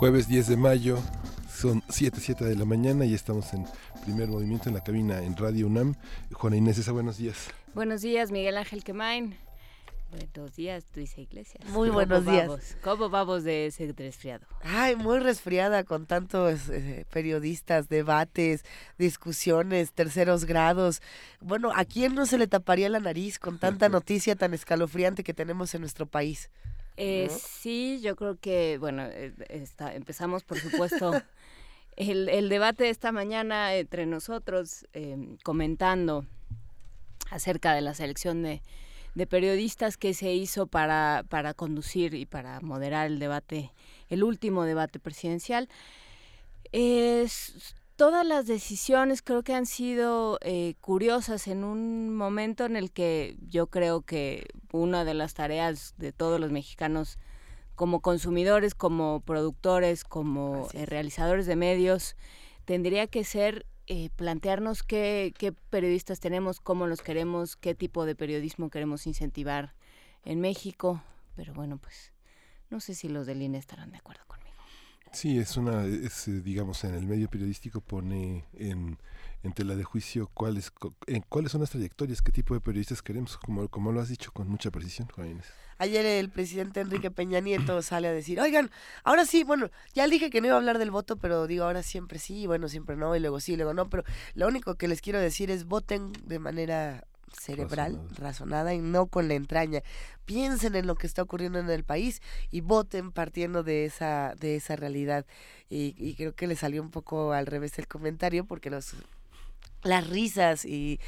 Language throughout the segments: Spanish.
Jueves 10 de mayo, son 7, 7 de la mañana y estamos en primer movimiento en la cabina en Radio UNAM. Juana Inés, Esa, buenos días. Buenos días, Miguel Ángel Quemain. Buenos días, Luisa Iglesias. Muy buenos días. ¿Cómo vamos de ese resfriado? Ay, muy resfriada con tantos eh, periodistas, debates, discusiones, terceros grados. Bueno, ¿a quién no se le taparía la nariz con tanta noticia tan escalofriante que tenemos en nuestro país? Eh, sí, yo creo que, bueno, eh, empezamos, por supuesto, el, debate de esta mañana entre nosotros, em, comentando acerca de la selección de, periodistas que se hizo para, para conducir y para moderar el debate, el último debate presidencial. Es, todas las decisiones creo que han sido eh, curiosas en un momento en el que yo creo que una de las tareas de todos los mexicanos como consumidores, como productores, como eh, realizadores de medios, tendría que ser eh, plantearnos qué, qué periodistas tenemos, cómo los queremos, qué tipo de periodismo queremos incentivar en México. Pero bueno, pues no sé si los del INE estarán de acuerdo conmigo. Sí, es una, es, eh, digamos, en el medio periodístico pone en, en tela de juicio cuáles, en cuáles son las trayectorias, qué tipo de periodistas queremos, como, como lo has dicho con mucha precisión, Juan Ayer el presidente Enrique Peña Nieto sale a decir, oigan, ahora sí, bueno, ya dije que no iba a hablar del voto, pero digo, ahora siempre sí, bueno, siempre no, y luego sí, luego no, pero lo único que les quiero decir es voten de manera cerebral, razonada. y no con la entraña. Piensen en lo que está ocurriendo en el país y voten partiendo de esa, de esa realidad. Y, y creo que le salió un poco al revés el comentario porque los las risas y,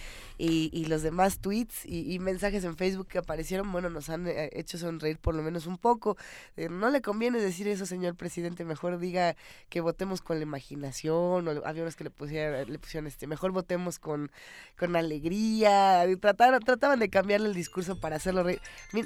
y, los demás tweets y, mensajes en Facebook que aparecieron, bueno, nos han eh, hecho sonreír por lo menos un poco. Eh, no le conviene decir eso, señor presidente, mejor diga que votemos con la imaginación, o había unos que le pusieron, le pusieron este, mejor votemos con, con alegría, trataron, trataban de cambiarle el discurso para hacerlo reír.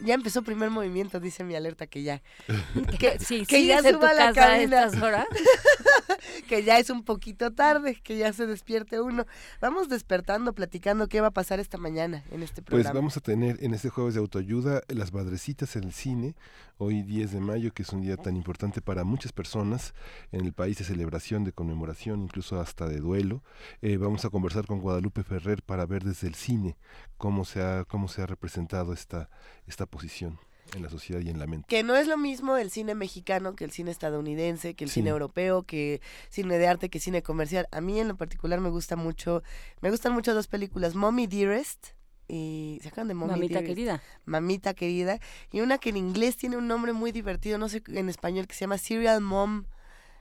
Ya empezó primer movimiento, dice mi alerta que ya. que, sí, que ya suba la cabina. que ya es un poquito tarde, que ya se despierte uno. Vamos despertando, platicando qué va a pasar esta mañana en este pues programa. Pues vamos a tener en este jueves de autoayuda las madrecitas en el cine, hoy 10 de mayo, que es un día tan importante para muchas personas en el país de celebración, de conmemoración, incluso hasta de duelo. Eh, vamos a conversar con Guadalupe Ferrer para ver desde el cine cómo se ha, cómo se ha representado esta, esta posición en la sociedad y en la mente. Que no es lo mismo el cine mexicano que el cine estadounidense, que el cine europeo, que cine de arte, que cine comercial. A mí en lo particular me gusta mucho, me gustan mucho dos películas, Mommy Dearest y se acaban de Mommy Mamita querida. Mamita querida y una que en inglés tiene un nombre muy divertido, no sé en español que se llama Serial Mom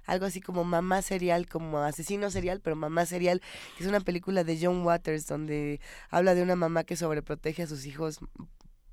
algo así como mamá serial, como asesino serial, pero mamá serial, que es una película de John Waters donde habla de una mamá que sobreprotege a sus hijos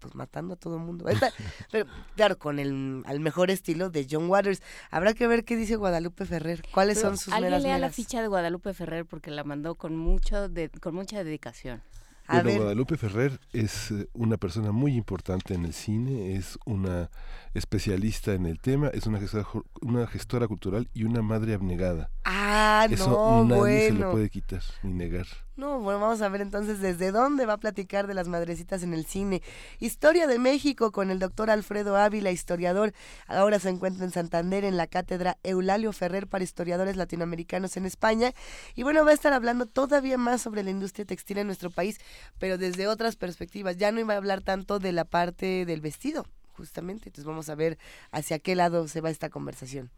pues matando a todo el mundo. pero claro, con el al mejor estilo de John Waters. Habrá que ver qué dice Guadalupe Ferrer. ¿Cuáles son sus Alguien lea la ficha de Guadalupe Ferrer porque la mandó con mucho de, con mucha dedicación. Bueno, Guadalupe Ferrer es eh, una persona muy importante en el cine, es una especialista en el tema, es una gestora, una gestora cultural y una madre abnegada. Ah, Eso no, nadie se lo puede quitar ni negar. No, bueno, vamos a ver entonces desde dónde va a platicar de las madrecitas en el cine. Historia de México con el doctor Alfredo Ávila, historiador. Ahora se encuentra en Santander en la cátedra Eulalio Ferrer para historiadores latinoamericanos en España. Y bueno, va a estar hablando todavía más sobre la industria textil en nuestro país, pero desde otras perspectivas. Ya no iba a hablar tanto de la parte del vestido, justamente. Entonces vamos a ver hacia qué lado se va esta conversación.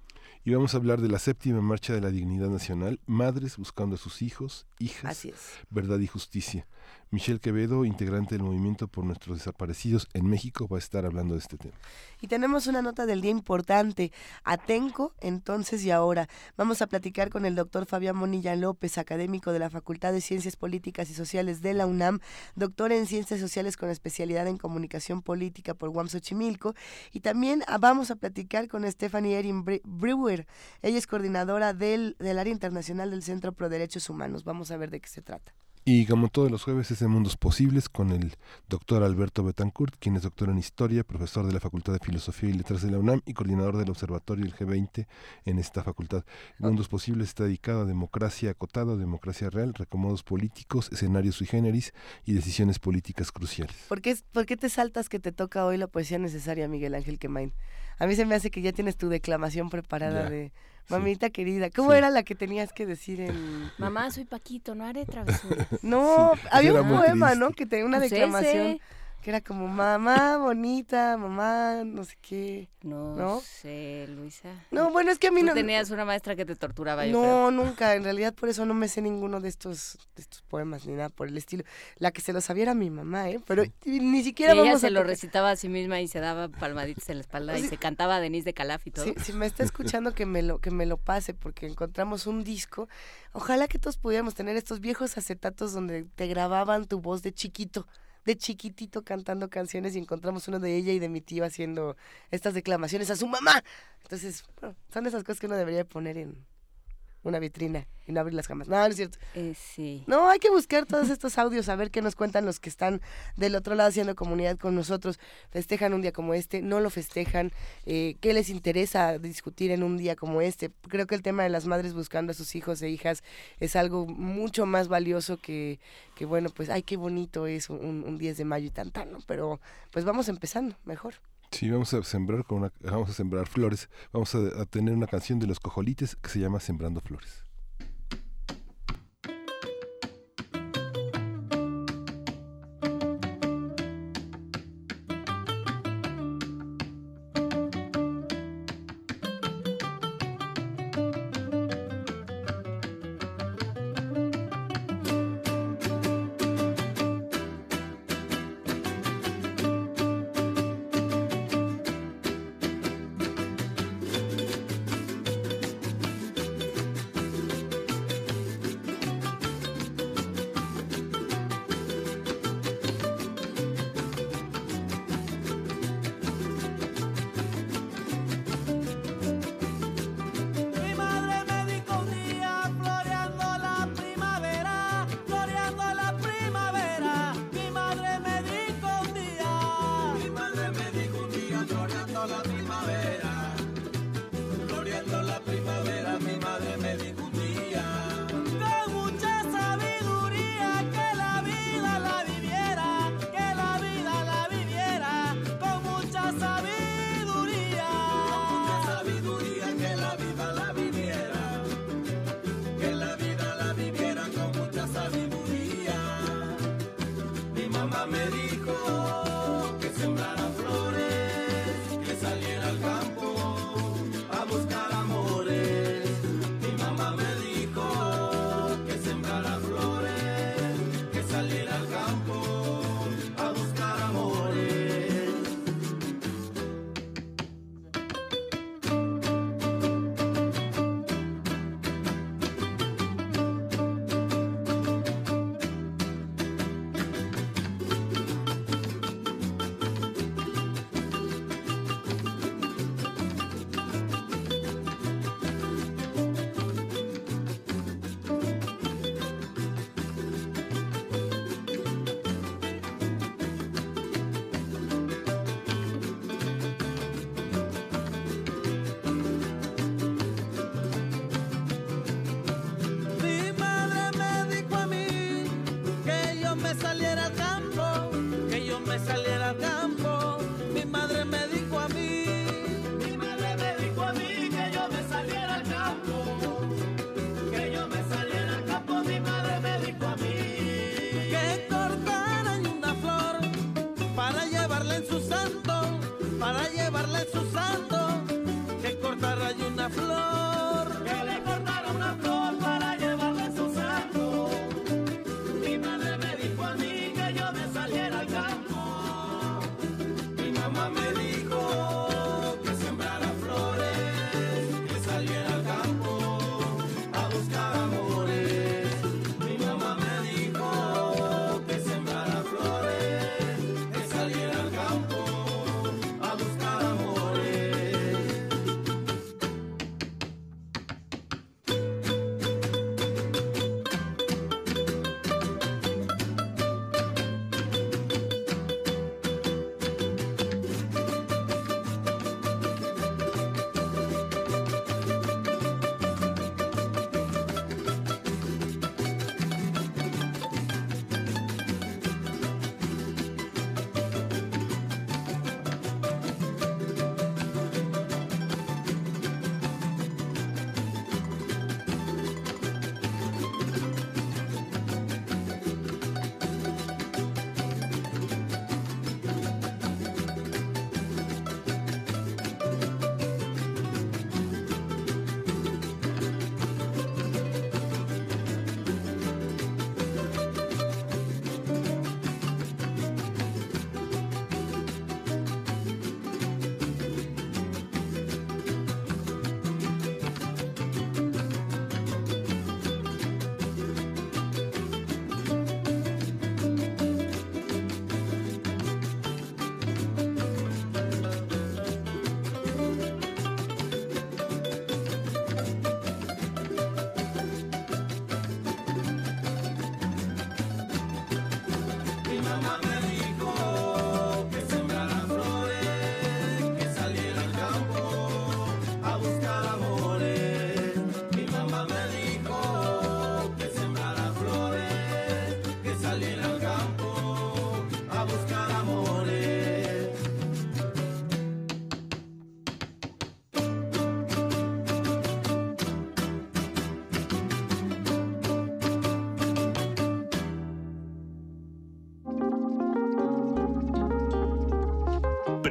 Y vamos a hablar de la séptima marcha de la dignidad nacional, madres buscando a sus hijos, hijas, verdad y justicia. Michelle Quevedo, integrante del movimiento por nuestros desaparecidos en México, va a estar hablando de este tema. Y tenemos una nota del día importante, Atenco, entonces y ahora. Vamos a platicar con el doctor Fabián Monilla López, académico de la Facultad de Ciencias Políticas y Sociales de la UNAM, doctor en Ciencias Sociales con especialidad en Comunicación Política por UAM Xochimilco. Y también ah, vamos a platicar con Stephanie Erin Brewer. Ella es coordinadora del, del área internacional del Centro Pro Derechos Humanos. Vamos a ver de qué se trata. Y como todos los jueves es de Mundos Posibles con el doctor Alberto Betancourt, quien es doctor en Historia, profesor de la Facultad de Filosofía y Letras de la UNAM y coordinador del Observatorio del G20 en esta facultad. Mundos Posibles está dedicado a democracia acotada, democracia real, recomodos políticos, escenarios sui generis y decisiones políticas cruciales. ¿Por qué, ¿Por qué te saltas que te toca hoy la poesía necesaria, Miguel Ángel Quemain? A mí se me hace que ya tienes tu declamación preparada de Mamita querida, ¿cómo era la que tenías que decir en...? Mamá, soy Paquito, no haré travesura. no, había un poema, ¿no? Que tenía una pues declamación que era como mamá bonita, mamá no sé qué. No, sé, Luisa. No, bueno, es que a mí no... tenías una maestra que te torturaba, No, nunca, en realidad por eso no me sé ninguno de estos, de estos poemas ni nada por el estilo. La que se lo sabía era mi mamá, ¿eh? Pero ni siquiera y ella se lo recitaba a sí misma y se daba palmaditas en la espalda y se cantaba a Denise de Calaf y todo. si me está escuchando que me lo que me lo pase porque encontramos un disco. Ojalá que todos pudiéramos tener estos viejos acetatos donde te grababan tu voz de chiquito de chiquitito cantando canciones y encontramos uno de ella y de mi tío haciendo estas declamaciones a su mamá. Entonces, son esas cosas que uno debería poner en una vitrina y no abrirlas jamás. No, no es cierto. Eh, sí. No, hay que buscar todos estos audios, a ver qué nos cuentan los que están del otro lado haciendo comunidad con nosotros. Festejan un día como este, no lo festejan. Eh, ¿Qué les interesa discutir en un día como este? Creo que el tema de las madres buscando a sus hijos e hijas es algo mucho más valioso que, que bueno, pues, ay, qué bonito es un, un 10 de mayo y tan, tan, ¿no? Pero pues vamos empezando, mejor. Sí, vamos a sembrar con una, vamos a sembrar flores. Vamos a tener una canción de los cojolites que se llama Sembrando Flores.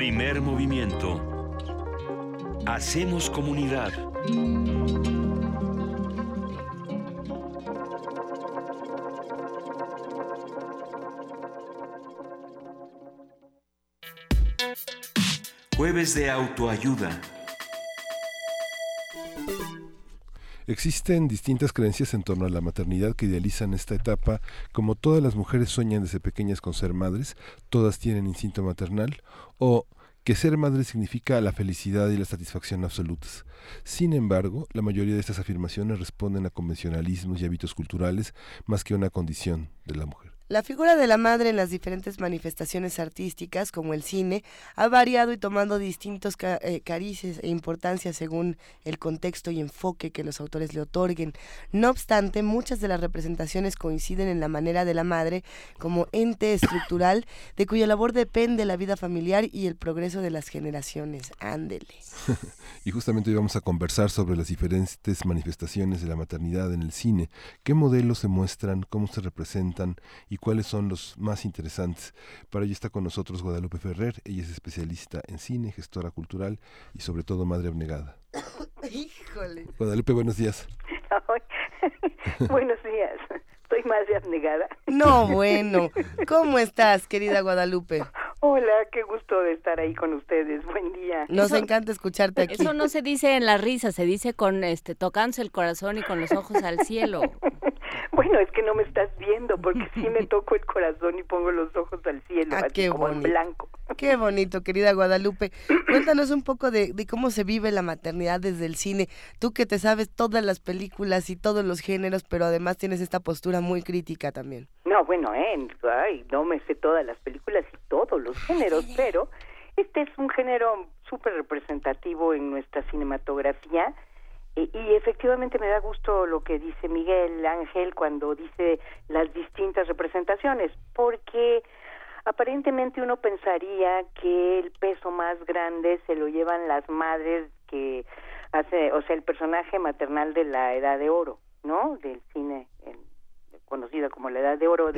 Primer movimiento. Hacemos comunidad. Jueves de autoayuda. Existen distintas creencias en torno a la maternidad que idealizan esta etapa, como todas las mujeres sueñan desde pequeñas con ser madres, todas tienen instinto maternal, o que ser madre significa la felicidad y la satisfacción absolutas. Sin embargo, la mayoría de estas afirmaciones responden a convencionalismos y hábitos culturales más que a una condición de la mujer. La figura de la madre en las diferentes manifestaciones artísticas, como el cine, ha variado y tomando distintos eh, carices e importancia según el contexto y enfoque que los autores le otorguen. No obstante, muchas de las representaciones coinciden en la manera de la madre como ente estructural de cuya labor depende la vida familiar y el progreso de las generaciones. Ándele. y justamente hoy vamos a conversar sobre las diferentes manifestaciones de la maternidad en el cine. ¿Qué modelos se muestran? ¿Cómo se representan? Y cuáles son los más interesantes. Para ello está con nosotros Guadalupe Ferrer, ella es especialista en cine, gestora cultural y sobre todo madre abnegada. Híjole. Guadalupe, buenos días. buenos días. Soy madre abnegada. No, bueno. ¿Cómo estás, querida Guadalupe? Hola, qué gusto de estar ahí con ustedes. Buen día. Nos encanta escucharte aquí. Eso no se dice en la risa, se dice con este tocándose el corazón y con los ojos al cielo. Bueno, es que no me estás viendo porque sí me toco el corazón y pongo los ojos al cielo, ah, qué como en blanco. Qué bonito, querida Guadalupe. Cuéntanos un poco de, cómo se vive la maternidad desde el cine. Tú que te sabes todas las películas y todos los géneros, pero además tienes esta postura muy crítica también. No, bueno, eh, ay, no me sé todas las películas y todos los géneros, pero este es un género súper representativo en nuestra cinematografía y, efectivamente me da gusto lo que dice Miguel Ángel cuando dice las distintas representaciones, porque aparentemente uno pensaría que el peso más grande se lo llevan las madres que hace, o sea, el personaje maternal de la Edad de Oro, ¿no? Del cine conocida como la Edad de Oro,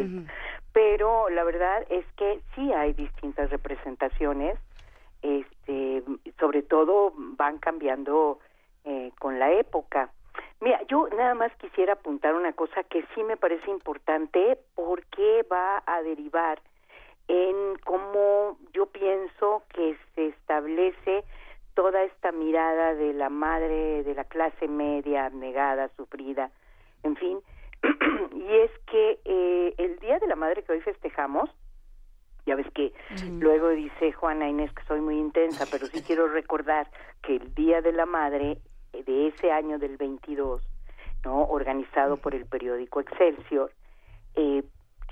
pero la verdad es que sí hay distintas representaciones, este, sobre todo van cambiando eh, con la época. Mira, yo nada más quisiera apuntar una cosa que sí me parece importante porque va a derivar en cómo yo pienso que se establece toda esta mirada de la madre de la clase media, negada, sufrida, en fin, y es que eh, el Día de la Madre que hoy festejamos, ya ves que luego dice Juana Inés que soy muy intensa, pero sí quiero recordar que el Día de la Madre de ese año del 22, ¿no? organizado por el periódico Excelsior, eh,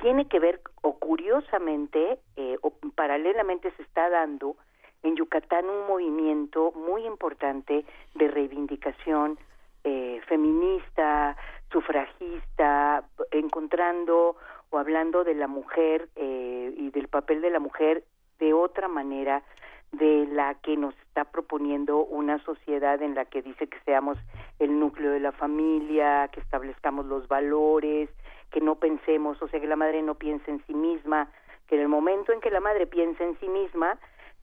tiene que ver, o curiosamente, eh, o paralelamente se está dando en Yucatán un movimiento muy importante de reivindicación eh, feminista, sufragista, encontrando o hablando de la mujer eh, y del papel de la mujer de otra manera de la que nos está proponiendo una sociedad en la que dice que seamos el núcleo de la familia, que establezcamos los valores, que no pensemos, o sea, que la madre no piense en sí misma, que en el momento en que la madre piensa en sí misma,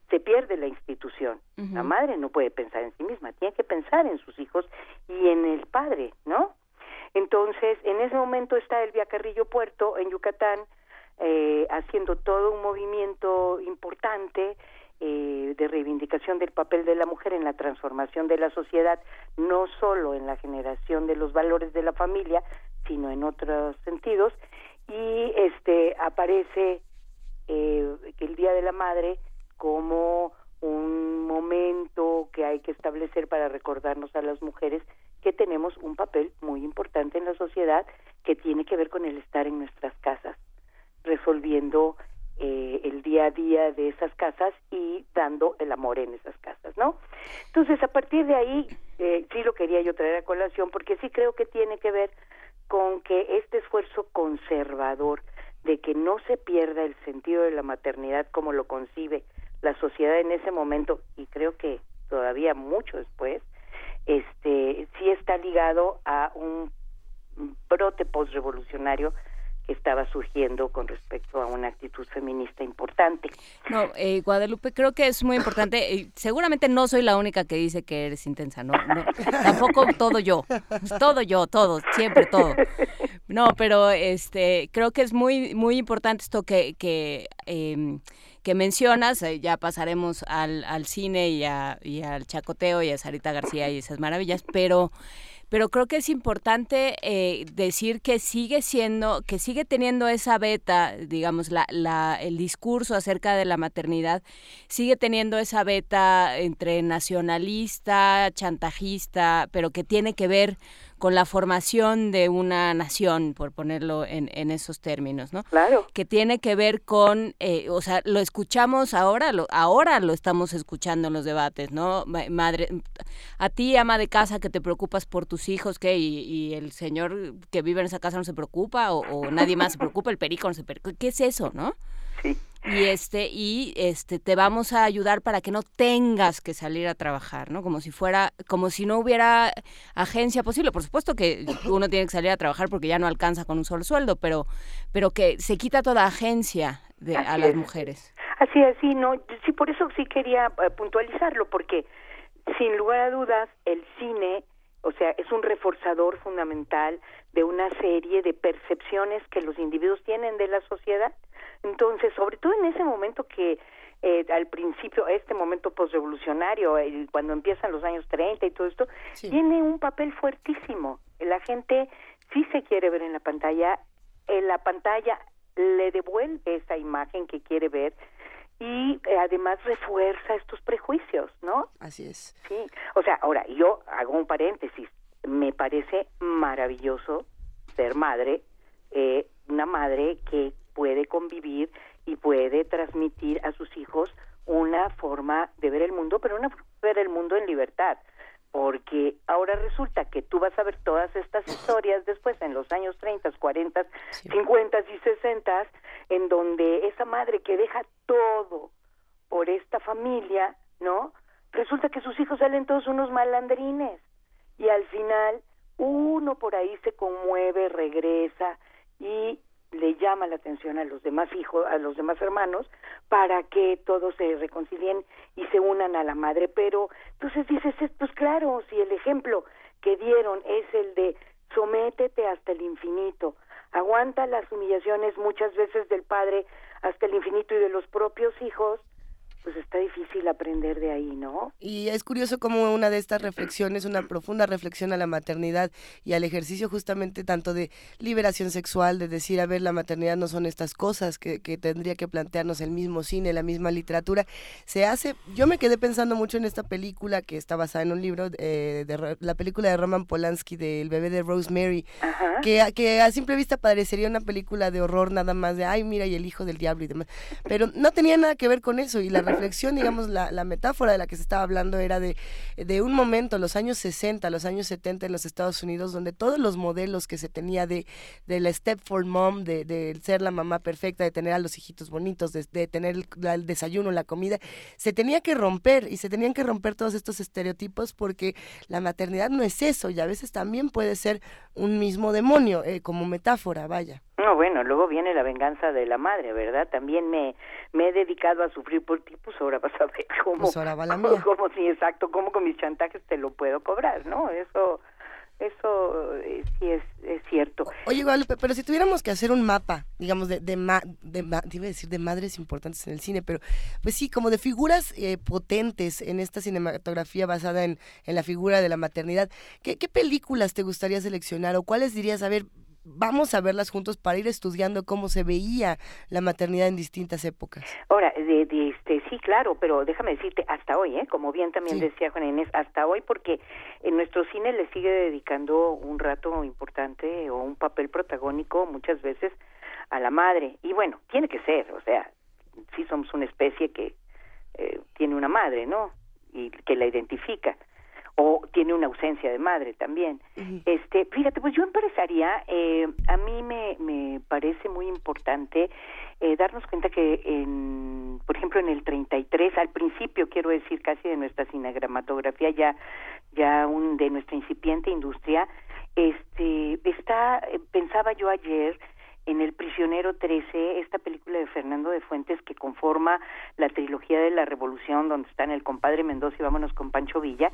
se pierde la institución. La madre no puede pensar en sí misma, tiene que pensar en sus hijos y en el padre, ¿no? Entonces, en ese momento está el Carrillo Puerto en Yucatán eh, haciendo todo un movimiento importante eh, de reivindicación del papel de la mujer en la transformación de la sociedad, no solo en la generación de los valores de la familia, sino en otros sentidos. Y este aparece eh, el Día de la Madre como un momento que hay que establecer para recordarnos a las mujeres que tenemos un papel muy importante en la sociedad que tiene que ver con el estar en nuestras casas, resolviendo eh, el día a día de esas casas y dando el amor en esas casas, ¿no? Entonces, a partir de ahí, eh, sí lo quería yo traer a colación porque sí creo que tiene que ver con que este esfuerzo conservador de que no se pierda el sentido de la maternidad como lo concibe la sociedad en ese momento y creo que todavía mucho después, este sí está ligado a un brote postrevolucionario que estaba surgiendo con respecto a una actitud feminista importante. No, eh, Guadalupe, creo que es muy importante. Eh, seguramente no soy la única que dice que eres intensa, no, tampoco todo yo, todo yo, todo, siempre todo. No, pero este, creo que es muy, muy importante esto que, que em, que mencionas, eh, ya pasaremos al, al cine y, y al chacoteo y a Sarita García y esas maravillas, pero pero creo que es importante eh, decir que sigue siendo, que sigue teniendo esa beta, digamos, la, la, el discurso acerca de la maternidad, sigue teniendo esa beta entre nacionalista, chantajista, pero que tiene que ver con la formación de una nación, por ponerlo en, en esos términos, ¿no? Claro. Que tiene que ver con, eh, o sea, lo escuchamos ahora, lo, ahora lo estamos escuchando en los debates, ¿no? Madre, a ti, ama de casa, que te preocupas por tus hijos, ¿qué? Y, y el señor que vive en esa casa no se preocupa, o, o nadie más se preocupa, el perico no se preocupa. ¿Qué es eso, no? Sí y este y este te vamos a ayudar para que no tengas que salir a trabajar no como si fuera como si no hubiera agencia posible. Por supuesto que uno tiene que salir a trabajar porque ya no alcanza con un solo sueldo pero pero que se quita toda agencia de, a las mujeres. Así así no sí por eso sí quería eh, puntualizarlo porque sin lugar a dudas el cine o sea, es un reforzador fundamental de una serie de percepciones que los individuos tienen de la sociedad entonces, sobre todo en ese momento que eh, al principio, este momento postrevolucionario, eh, cuando empiezan los años 30 y todo esto, tiene un papel fuertísimo. La gente sí se quiere ver en la pantalla, en la pantalla le devuelve esa imagen que quiere ver y eh, además refuerza estos prejuicios, ¿no? Así es. Sí, o sea, ahora yo hago un paréntesis, me parece maravilloso ser madre, eh, una madre que puede convivir y puede transmitir a sus hijos una forma de ver el mundo, pero una forma de ver el mundo en libertad. Porque ahora resulta que tú vas a ver todas estas historias después en los años 30, 40, 50 y 60, en donde esa madre que deja todo por esta familia, ¿no? Resulta que sus hijos salen todos unos malandrines y al final uno por ahí se conmueve, regresa y le llama la atención a los demás hijos, a los demás hermanos, para que todos se reconcilien y se unan a la madre. Pero entonces dices, pues claro, si el ejemplo que dieron es el de sométete hasta el infinito, aguanta las humillaciones muchas veces del padre hasta el infinito y de los propios hijos, pues está difícil aprender de ahí, ¿no? Y es curioso como una de estas reflexiones, una profunda reflexión a la maternidad y al ejercicio justamente tanto de liberación sexual, de decir, a ver, la maternidad no son estas cosas que, que tendría que plantearnos el mismo cine, la misma literatura, se hace, yo me quedé pensando mucho en esta película que está basada en un libro, eh, de la película de Roman Polanski, del bebé de Rosemary, que, que a simple vista parecería una película de horror nada más, de, ay, mira, y el hijo del diablo y demás, pero no tenía nada que ver con eso y la reflexión, digamos, la, la, metáfora de la que se estaba hablando era de, de un momento, los años 60, los años 70 en los Estados Unidos, donde todos los modelos que se tenía de, de la Stepford Mom, de, de ser la mamá perfecta, de tener a los hijitos bonitos, de, de tener el, el, desayuno, la comida, se tenía que romper y se tenían que romper todos estos estereotipos porque la maternidad no es eso y a veces también puede ser un mismo demonio, eh, como metáfora, vaya. No, bueno, luego viene la venganza de la madre, ¿verdad? También me, me he dedicado a sufrir por ti, pues ahora vas a ver cómo, pues ahora va la cómo, cómo, sí, exacto, cómo con mis chantajes te lo puedo cobrar, ¿no? Eso, eso eh, sí es, es cierto. Oye, Guadalupe, pero si tuviéramos que hacer un mapa, digamos, de, de, ma, de ma, iba a decir de madres importantes en el cine, pero pues sí, como de figuras eh, potentes en esta cinematografía basada en, en la figura de la maternidad, ¿qué, ¿qué películas te gustaría seleccionar o cuáles dirías, a ver, vamos a verlas juntos para ir estudiando cómo se veía la maternidad en distintas épocas. Ahora, de, de este, sí, claro, pero déjame decirte, hasta hoy, ¿eh? como bien también sí. decía Juan Inés, hasta hoy, porque en nuestro cine le sigue dedicando un rato importante o un papel protagónico muchas veces a la madre. Y bueno, tiene que ser, o sea, sí somos una especie que eh, tiene una madre, ¿no? Y que la identifica o tiene una ausencia de madre también. Uh -huh. Este, fíjate, pues yo empezaría, eh, a mí me, me parece muy importante eh, darnos cuenta que, en, por ejemplo, en el 33, al principio, quiero decir, casi de nuestra cinematografía, ya, ya un, de nuestra incipiente industria, este, está, pensaba yo ayer, en El prisionero 13, esta película de Fernando de Fuentes que conforma la trilogía de la Revolución, donde están el compadre Mendoza y vámonos con Pancho Villa.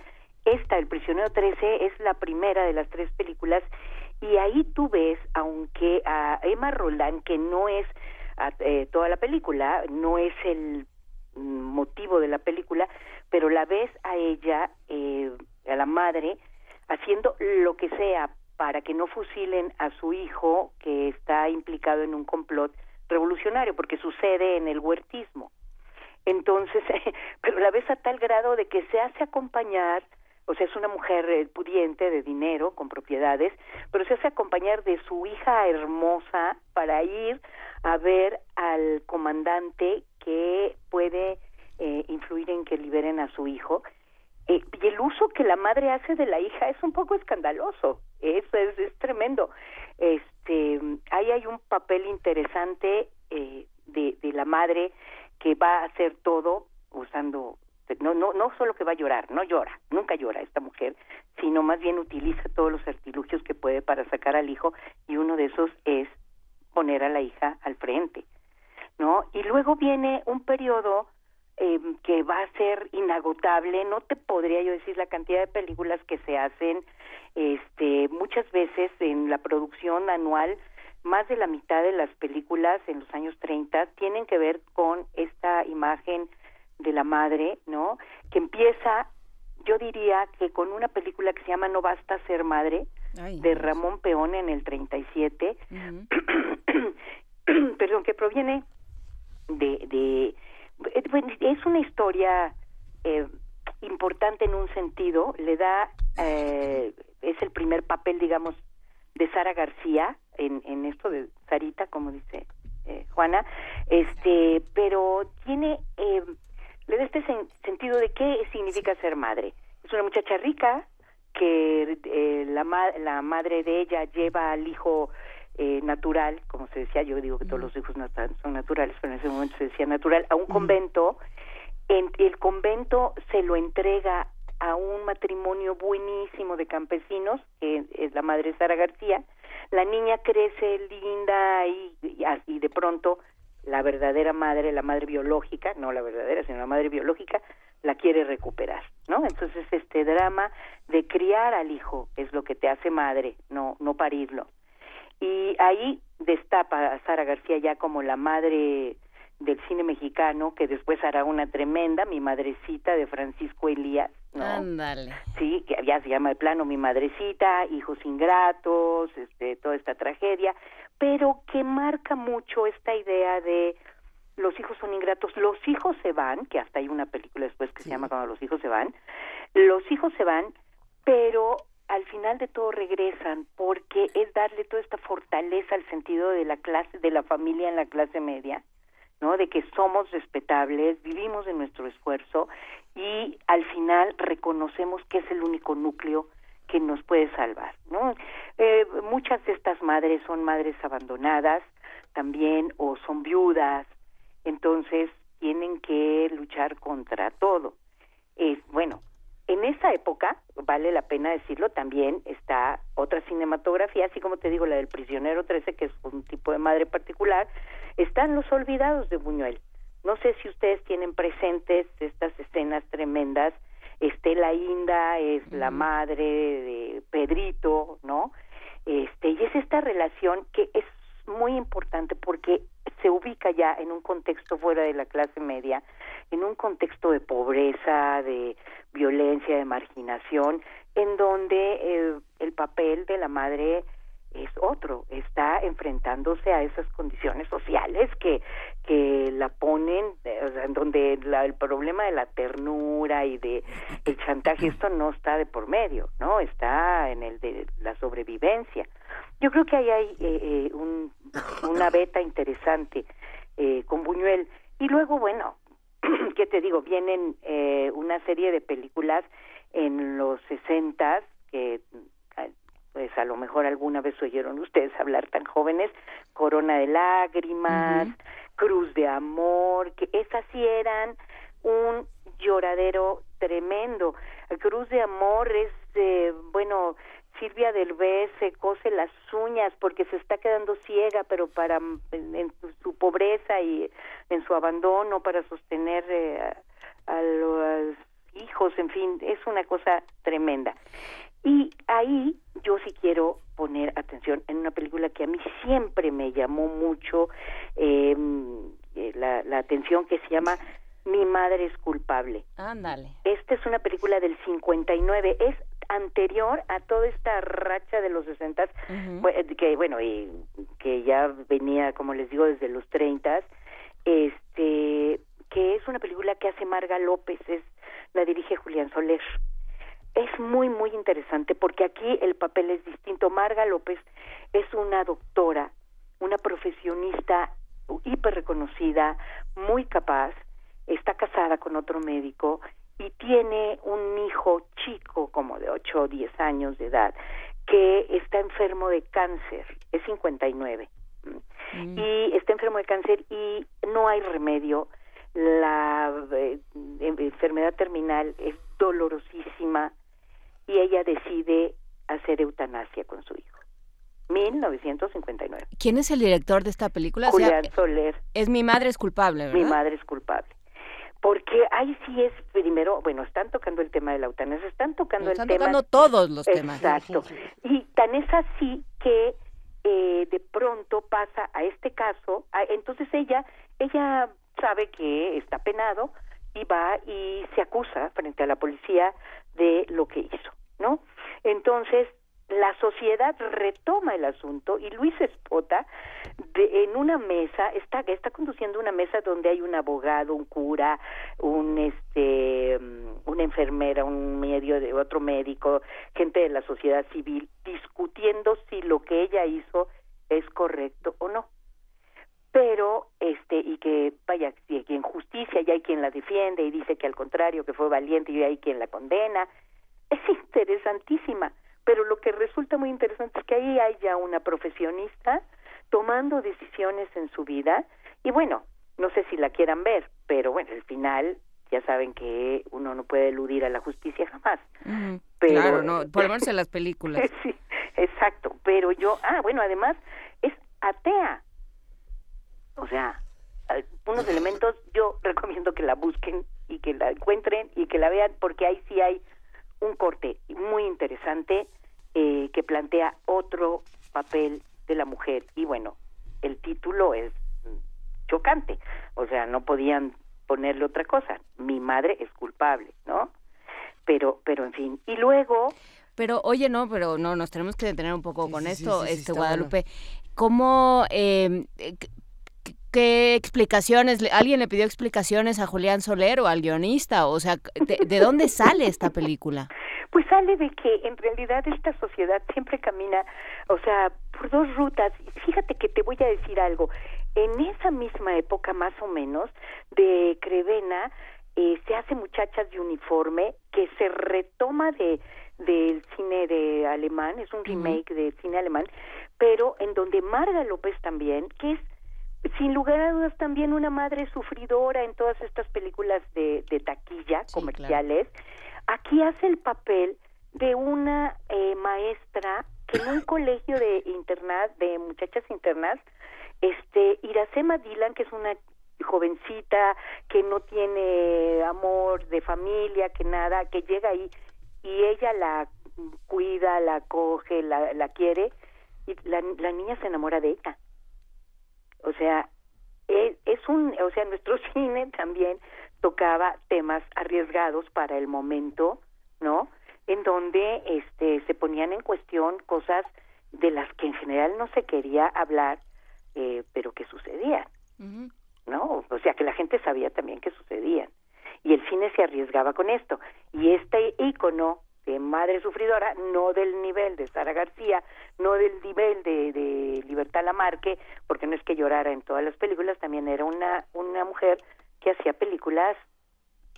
Esta, El prisionero 13, es la primera de las tres películas y ahí tú ves, aunque a Emma Roland, que no es eh, toda la película, no es el motivo de la película, pero la ves a ella, eh, a la madre, haciendo lo que sea para que no fusilen a su hijo que está implicado en un complot revolucionario, porque sucede en el huertismo. Entonces, pero la ves a tal grado de que se hace acompañar, o sea, es una mujer eh, pudiente de dinero, con propiedades, pero se hace acompañar de su hija hermosa para ir a ver al comandante que puede eh, influir en que liberen a su hijo. Eh, y el uso que la madre hace de la hija es un poco escandaloso. Eso es, es tremendo. Este, ahí hay un papel interesante eh, de la madre que va a hacer todo usando no no no solo que va a llorar, no llora, nunca llora esta mujer, sino más bien utiliza todos los artilugios que puede para sacar al hijo y uno de esos es poner a la hija al frente, ¿no? Y luego viene un periodo eh, que va a ser inagotable, no te podría yo decir la cantidad de películas que se hacen, este, muchas veces en la producción anual, más de la mitad de las películas en los años 30 tienen que ver con esta imagen de la madre, ¿no? Que empieza, yo diría que con una película que se llama No basta ser madre, de Ramón Peón en el 37, perdón, que proviene de, de es una historia eh, importante en un sentido, le da, eh, es el primer papel, digamos, de Sara García en, en esto de Sarita, como dice eh, Juana, este, pero tiene, eh, le da este sentido de qué significa ser madre. Es una muchacha rica que eh, la, la madre de ella lleva al hijo eh, natural, como se decía, yo digo que todos los hijos son naturales, pero en ese momento se decía natural, a un convento, en, el convento se lo entrega a un matrimonio buenísimo de campesinos, que es la madre Sara García, la niña crece linda y, y, de pronto la verdadera madre, la madre biológica, no la verdadera, sino la madre biológica, la quiere recuperar, ¿no? Entonces este drama de criar al hijo es lo que te hace madre, no no parirlo. Y ahí destapa a Sara García ya como la madre del cine mexicano, que después hará una tremenda, mi madrecita de Francisco Elías, ¿no? Ándale. Sí, que ya se llama el plano Mi madrecita, hijos ingratos, este, toda esta tragedia, pero que marca mucho esta idea de los hijos son ingratos, los hijos se van, que hasta hay una película después que se llama Cuando los hijos se van, los hijos se van, pero al final de todo regresan porque es darle toda esta fortaleza al sentido de la clase de la familia en la clase media no de que somos respetables vivimos de nuestro esfuerzo y al final reconocemos que es el único núcleo que nos puede salvar no eh, muchas de estas madres son madres abandonadas también o son viudas entonces tienen que luchar contra todo es bueno en esa época, vale la pena decirlo, también está otra cinematografía, así como te digo, la del Prisionero 13, que es un tipo de madre particular, están Los Olvidados de Buñuel. No sé si ustedes tienen presentes estas escenas tremendas. Estela Inda es la madre de Pedrito, ¿no? Este, y es esta relación que es muy importante porque se ubica ya en un contexto fuera de la clase media, en un contexto de pobreza, de violencia, de marginación, en donde eh, el papel de la madre es otro, está enfrentándose a esas condiciones sociales que, que la ponen, eh, en donde el problema de la ternura y de el chantaje, esto no está de por medio, ¿no? Está en el de la sobrevivencia. Yo creo que ahí hay eh, eh un, una beta interesante eh, con Buñuel. Y luego, bueno, ¿qué te digo? Vienen eh, una serie de películas en los sesentas que pues a lo mejor alguna vez oyeron ustedes hablar tan jóvenes, Corona de Lágrimas, Cruz de Amor, que esas sí eran un lloradero tremendo. Cruz de Amor es, eh, bueno, Silvia Derbez se cose las uñas porque se está quedando ciega, pero para en, su pobreza y en su abandono para sostener eh, a, los hijos, en fin, es una cosa tremenda. Y ahí yo sí quiero poner atención en una película que a mí siempre me llamó mucho em, eh, la, la atención, que se llama Mi madre es culpable. Ándale. Esta es una película del 59, es anterior a toda esta racha de los 60 que bueno y que ya venía como les digo desde los 30 este que es una película que hace Marga López es la dirige Julián Soler es muy muy interesante porque aquí el papel es distinto Marga López es una doctora una profesionista hiper reconocida muy capaz está casada con otro médico y tiene un hijo chico, como de 8 o 10 años de edad, que está enfermo de cáncer, es 59, mm. y está enfermo de cáncer y no hay remedio. La eh, enfermedad terminal es dolorosísima y ella decide hacer eutanasia con su hijo. 1959. ¿Quién es el director de esta película? Julián Soler. Es mi madre es culpable, ¿verdad? Mi madre es culpable porque ahí sí es primero, bueno, están tocando el tema de la eutanasia, están tocando el tema... Están tocando todos los temas. Exacto. Y tan es así que eh, de pronto pasa a este caso, entonces ella, ella sabe que está penado y va y se acusa frente a la policía de lo que hizo, ¿no? Entonces, la sociedad retoma el asunto y Luis Espota de, en una mesa está está conduciendo una mesa donde hay un abogado, un cura, un este mm, una enfermera, un medio de otro médico, gente de la sociedad civil discutiendo si lo que ella hizo es correcto o no. Pero este y que vaya si en justicia y hay quien la defiende y dice que al contrario que fue valiente y hay quien la condena. Es interesantísima pero lo que resulta muy interesante es que ahí hay ya una profesionista tomando decisiones en su vida y bueno, no sé si la quieran ver, pero bueno, al final ya saben que uno no puede eludir a la justicia jamás. pero, claro, no, por lo menos en las películas. sí, exacto, pero yo, ah, bueno, además es atea. O sea, unos elementos yo recomiendo que la busquen y que la encuentren y que la vean porque ahí sí hay un corte muy interesante eh, que plantea otro papel de la mujer. Y bueno, el título es chocante, o sea, no podían ponerle otra cosa. Mi madre es culpable, ¿no? Pero, pero en fin. Y luego... Pero, oye, no, pero no, nos tenemos que detener un poco con esto, este Guadalupe. ¿Cómo, eh, ¿Qué explicaciones? ¿Alguien le pidió explicaciones a Julián Soler o al guionista? O sea, ¿de, dónde sale esta película? Pues sale de que en realidad esta sociedad siempre camina, o sea, por dos rutas. Fíjate que te voy a decir algo. En esa misma época, más o menos, de Crevena, eh, se hace Muchachas de Uniforme, que se retoma de del cine de alemán, es un remake del cine alemán, pero en donde Marga López también, que es sin lugar a dudas también una madre sufridora en todas estas películas de, de taquilla comerciales. Aquí hace el papel de una eh, maestra que en un colegio de internat, de muchachas internas, este, Iracema Dylan, que es una jovencita que no tiene amor de familia, que nada, que llega ahí y ella la cuida, la coge, la, la quiere y la, la niña se enamora de ella o sea, es, un, o sea, nuestro cine también tocaba temas arriesgados para el momento, ¿no? En donde este se ponían en cuestión cosas de las que en general no se quería hablar, eh, pero que sucedían, ¿no? O sea, que la gente sabía también que sucedían. Y el cine se arriesgaba con esto. Y este ícono de madre sufridora, no del nivel de Sara García, no del nivel de, de Libertad Lamarque, porque no es que llorara en todas las películas, también era una, una mujer que hacía películas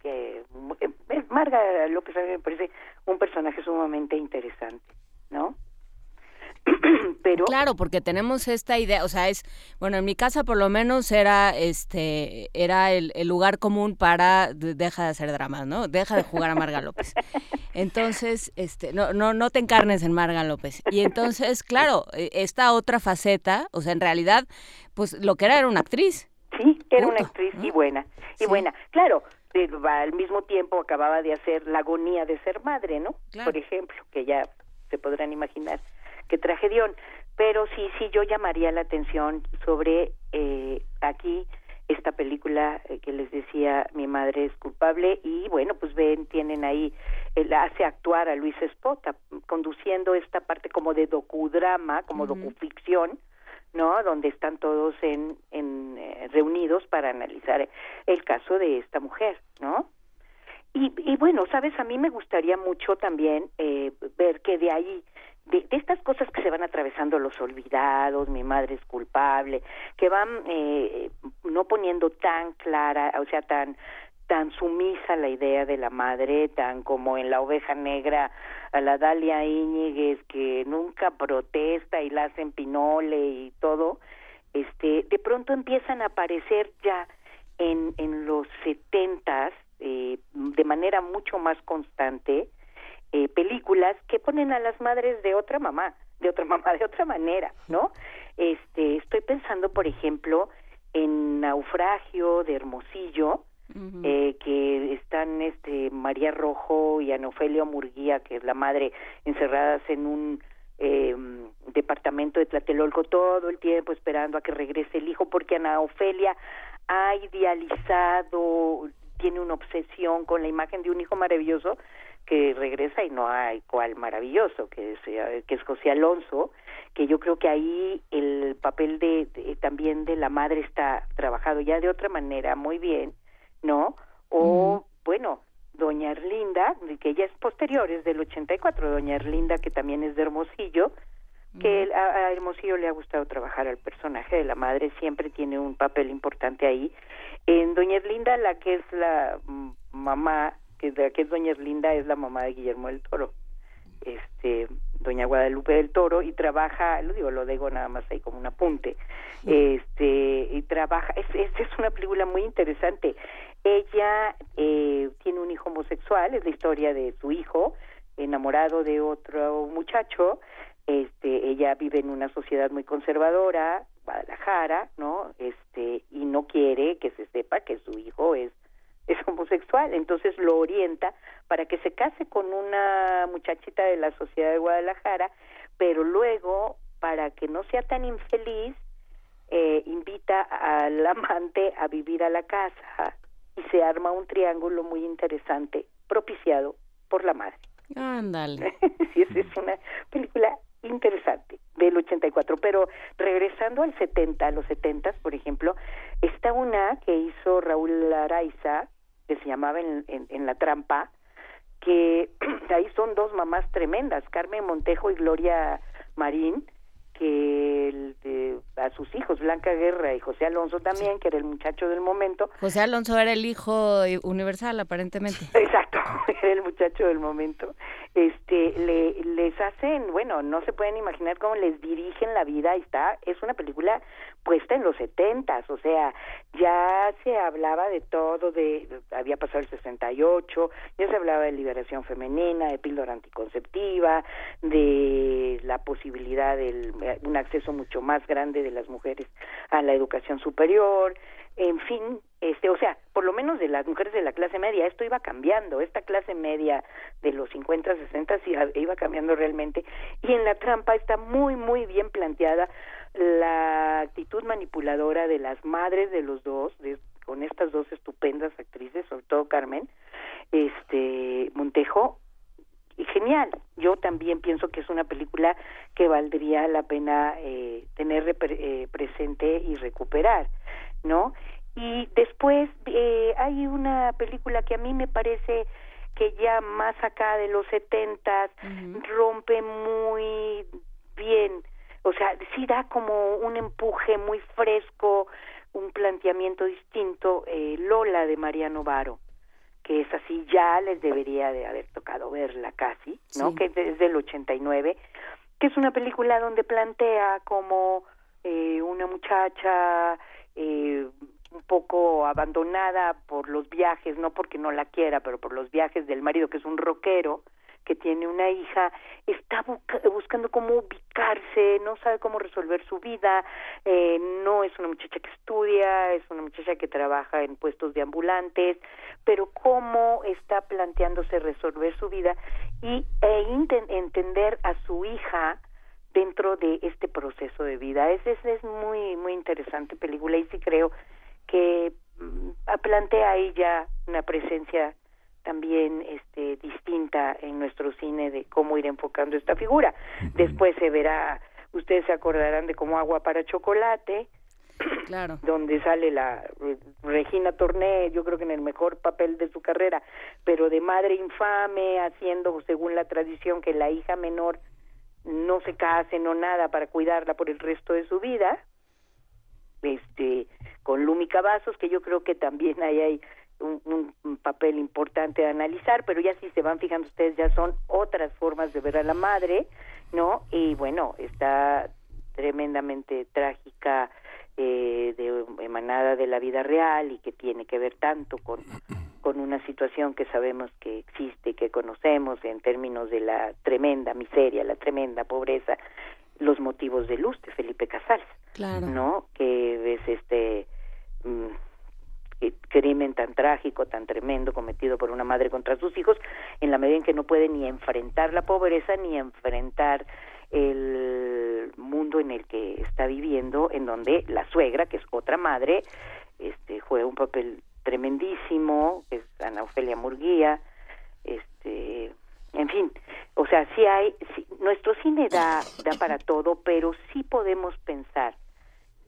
que eh, Marga López me parece un personaje sumamente interesante, ¿no? pero claro porque tenemos esta idea o sea es bueno en mi casa por lo menos era este era el, lugar común para deja de hacer dramas no deja de jugar a Marga López Entonces, este, no, no, no te encarnes en Marga López. Y entonces, claro, e, esta otra faceta, o sea, en realidad, pues lo que era era una actriz. Sí, era una actriz y buena, y buena. Claro, al mismo tiempo acababa de hacer La agonía de ser madre, ¿no? Por ejemplo, que ya se podrán imaginar qué tragedión. Pero sí, sí, yo llamaría la atención sobre eh, aquí esta película eh, que les decía mi madre es culpable y bueno pues ven tienen ahí él hace actuar a Luis Espota conduciendo esta parte como de docudrama como docuficción no donde están todos en, en eh, reunidos para analizar el caso de esta mujer no y, y bueno sabes a mí me gustaría mucho también eh, ver que de ahí de, estas cosas que se van atravesando los olvidados, mi madre es culpable, que van eh, no poniendo tan clara, o sea, tan tan sumisa la idea de la madre, tan como en la oveja negra a la Dalia Íñiguez que nunca protesta y la hacen pinole y todo, este, de pronto empiezan a aparecer ya en, en los setentas eh, de manera mucho más constante eh, películas que ponen a las madres de otra mamá, de otra mamá, de otra manera, ¿no? Este, estoy pensando, por ejemplo, en Naufragio de Hermosillo, eh, que están este María Rojo y Anofelia Murguía, que es la madre, encerradas en un eh, departamento de Tlatelolco todo el tiempo esperando a que regrese el hijo, porque Ana Ofelia ha idealizado, tiene una obsesión con la imagen de un hijo maravilloso que regresa y no hay cual maravilloso, que es, que es José Alonso, que yo creo que ahí el papel de, también de la madre está trabajado ya de otra manera muy bien, ¿no? O, bueno, Doña Erlinda, que ella es posterior, es del 84, Doña Erlinda, que también es de Hermosillo, que a, Hermosillo le ha gustado trabajar al personaje de la madre, siempre tiene un papel importante ahí. En Doña Erlinda, la que es la mm, mamá que, de, que es doña Erlinda, es la mamá de Guillermo del Toro, este, doña Guadalupe del Toro, y trabaja, lo digo, lo digo nada más ahí como un apunte, este, y trabaja, es, es, es una película muy interesante. Ella eh, tiene un hijo homosexual, es la historia de su hijo, enamorado de otro muchacho, este, ella vive en una sociedad muy conservadora, Guadalajara, ¿no? Este, y no quiere que se sepa que su hijo es es homosexual, entonces lo orienta para que se case con una muchachita de la sociedad de Guadalajara, pero luego, para que no sea tan infeliz, eh, invita al amante a vivir a la casa y se arma un triángulo muy interesante, propiciado por la madre. Ándale. sí, es, es una película interesante del 84, pero regresando al 70, a los 70, por ejemplo, está una que hizo Raúl Araiza, que se llamaba en, en, La Trampa, que ahí son dos mamás tremendas, Carmen Montejo y Gloria Marín, que a sus hijos, Blanca Guerra y José Alonso también, que era el muchacho del momento. José Alonso era el hijo universal, aparentemente. Exacto, era el muchacho del momento. Este, le, les hacen, bueno, no se pueden imaginar cómo les dirigen la vida. está, es una película puesta en los setentas, o sea, ya se hablaba de todo, de, había pasado el 68, ya se hablaba de liberación femenina, de píldora anticonceptiva, de la posibilidad de un acceso mucho más grande de las mujeres a la educación superior, en fin, este, o sea, por lo menos de las mujeres de la clase media, esto iba cambiando, esta clase media de los 50, 60 sí iba cambiando realmente, y en la trampa está muy, muy bien planteada la actitud manipuladora de las madres de los dos, de, con estas dos estupendas actrices, sobre todo Carmen, este Montejo, y genial. Yo también pienso que es una película que valdría la pena eh, tener eh, presente y recuperar, ¿no? Y después eh, hay una película que a mí me parece que ya más acá de los setentas rompe muy bien o sea, sí da como un empuje muy fresco, un planteamiento distinto, eh, Lola de Mariano Varo, que es así, ya les debería de haber tocado verla casi, ¿no? Que es del 89, que es una película donde plantea como eh, una muchacha eh, un poco abandonada por los viajes, no porque no la quiera, pero por los viajes del marido, que es un rockero, que tiene una hija, está buscando cómo ubicarse, no sabe cómo resolver su vida, eh, no es una muchacha que estudia, es una muchacha que trabaja en puestos de ambulantes, pero cómo está planteándose resolver su vida y e entender a su hija dentro de este proceso de vida. Es, es, es muy, muy interesante película y sí creo que mm, plantea ya una presencia también este distinta en nuestro cine de cómo ir enfocando esta figura. Después se verá, ustedes se acordarán de cómo Agua para Chocolate, claro. donde sale la eh, Regina Torné, yo creo que en el mejor papel de su carrera, pero de madre infame, haciendo según la tradición que la hija menor no se case, no nada para cuidarla por el resto de su vida. Este, con Lumi Cavazos, que yo creo que también ahí hay un, papel importante de analizar, pero ya si se van fijando ustedes, ya son otras formas de ver a la madre, ¿no? Y bueno, está tremendamente trágica, eh, de, emanada de la vida real y que tiene que ver tanto con con una situación que sabemos que existe, que conocemos en términos de la tremenda miseria, la tremenda pobreza, los motivos de luz de Felipe Casals, claro. ¿no? Que es este mm, crimen tan trágico, tan tremendo cometido por una madre contra sus hijos, en la medida en que no puede ni enfrentar la pobreza ni enfrentar el mundo en el que está viviendo, en donde la suegra, que es otra madre, este juega un papel tremendísimo, es Ana Ofelia Murguía, este, en fin, o sea, sí hay, nuestro cine da, da para todo, pero sí podemos pensar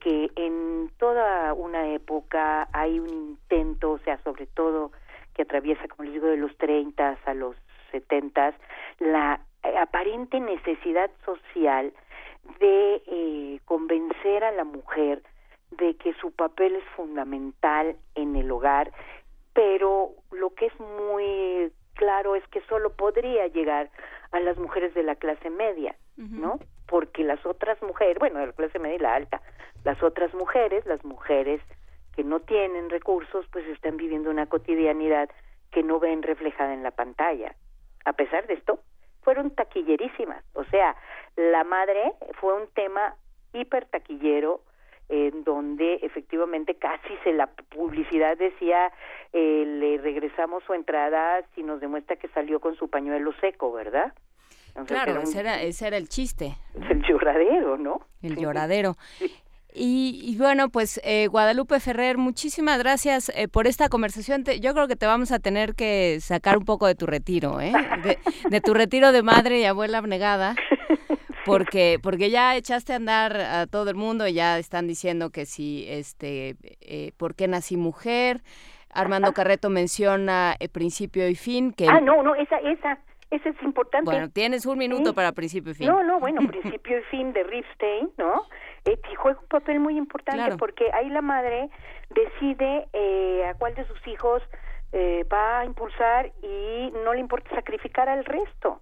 que en toda una época hay un intento, o sea, sobre todo que atraviesa, como les digo, de los 30 a los 70, la aparente necesidad social de eh, convencer a la mujer de que su papel es fundamental en el hogar, pero lo que es muy claro es que solo podría llegar a las mujeres de la clase media, ¿no? Porque las otras mujeres, bueno, de la clase media y la alta, las otras mujeres, las mujeres que no tienen recursos, pues están viviendo una cotidianidad que no ven reflejada en la pantalla. A pesar de esto, fueron taquillerísimas. O sea, la madre fue un tema hiper taquillero, en donde efectivamente casi se la publicidad decía eh, le regresamos su entrada si nos demuestra que salió con su pañuelo seco, ¿verdad? claro, ese, era, ese era el chiste. El lloradero, ¿no? El lloradero. Y, bueno, pues eh, Guadalupe Ferrer, muchísimas gracias eh, por esta conversación. yo creo que te vamos a tener que sacar un poco de tu retiro, ¿eh? De, de tu retiro de madre y abuela abnegada. porque porque ya echaste a andar a todo el mundo y ya están diciendo que si este eh, por qué nací mujer Armando Carreto menciona el principio y fin que ah no no esa esa esa es importante bueno tienes un minuto para principio y fin no no bueno principio y fin de Ripstein no eh, juega un papel muy importante porque ahí la madre decide eh, a cuál de sus hijos eh, va a impulsar y no le importa sacrificar al resto.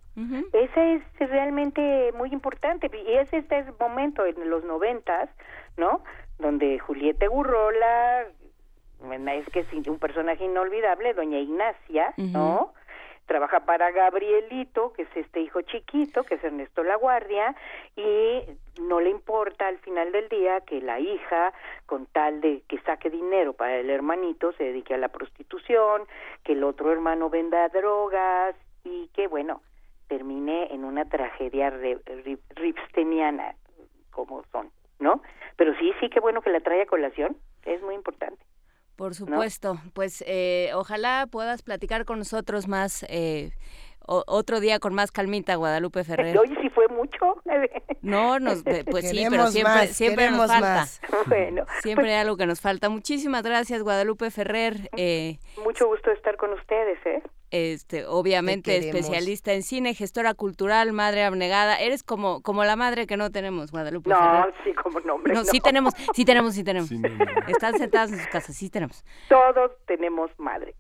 Ese es realmente muy importante y es este momento en los noventas, ¿no? Donde Julieta Gurrola, es que es un personaje inolvidable, doña Ignacia, ¿no? Trabaja para Gabrielito, que es este hijo chiquito, que es Ernesto La Guardia, y no le importa al final del día que la hija, con tal de que saque dinero para el hermanito, se dedique a la prostitución, que el otro hermano venda drogas y que, bueno, termine en una tragedia ripsteniana, como son, ¿no? Pero sí, sí, qué bueno que la trae a colación, es muy importante. Por supuesto, pues eh, ojalá puedas platicar con nosotros más eh, otro día con más calmita, Guadalupe Ferrer. Oye, si fue mucho. No, nos, pues sí, pero siempre, siempre nos falta. Bueno. Siempre hay algo que nos falta. Muchísimas gracias, Guadalupe Ferrer. Eh, Mucho gusto estar con ustedes, ¿eh? Este, obviamente especialista en cine, gestora cultural, madre abnegada. Eres como, como la madre que no tenemos, Guadalupe. No, sí, como nombre. No, sí tenemos, sí tenemos, sí tenemos. Están sentadas en sus casas, sí tenemos. Todos tenemos madre.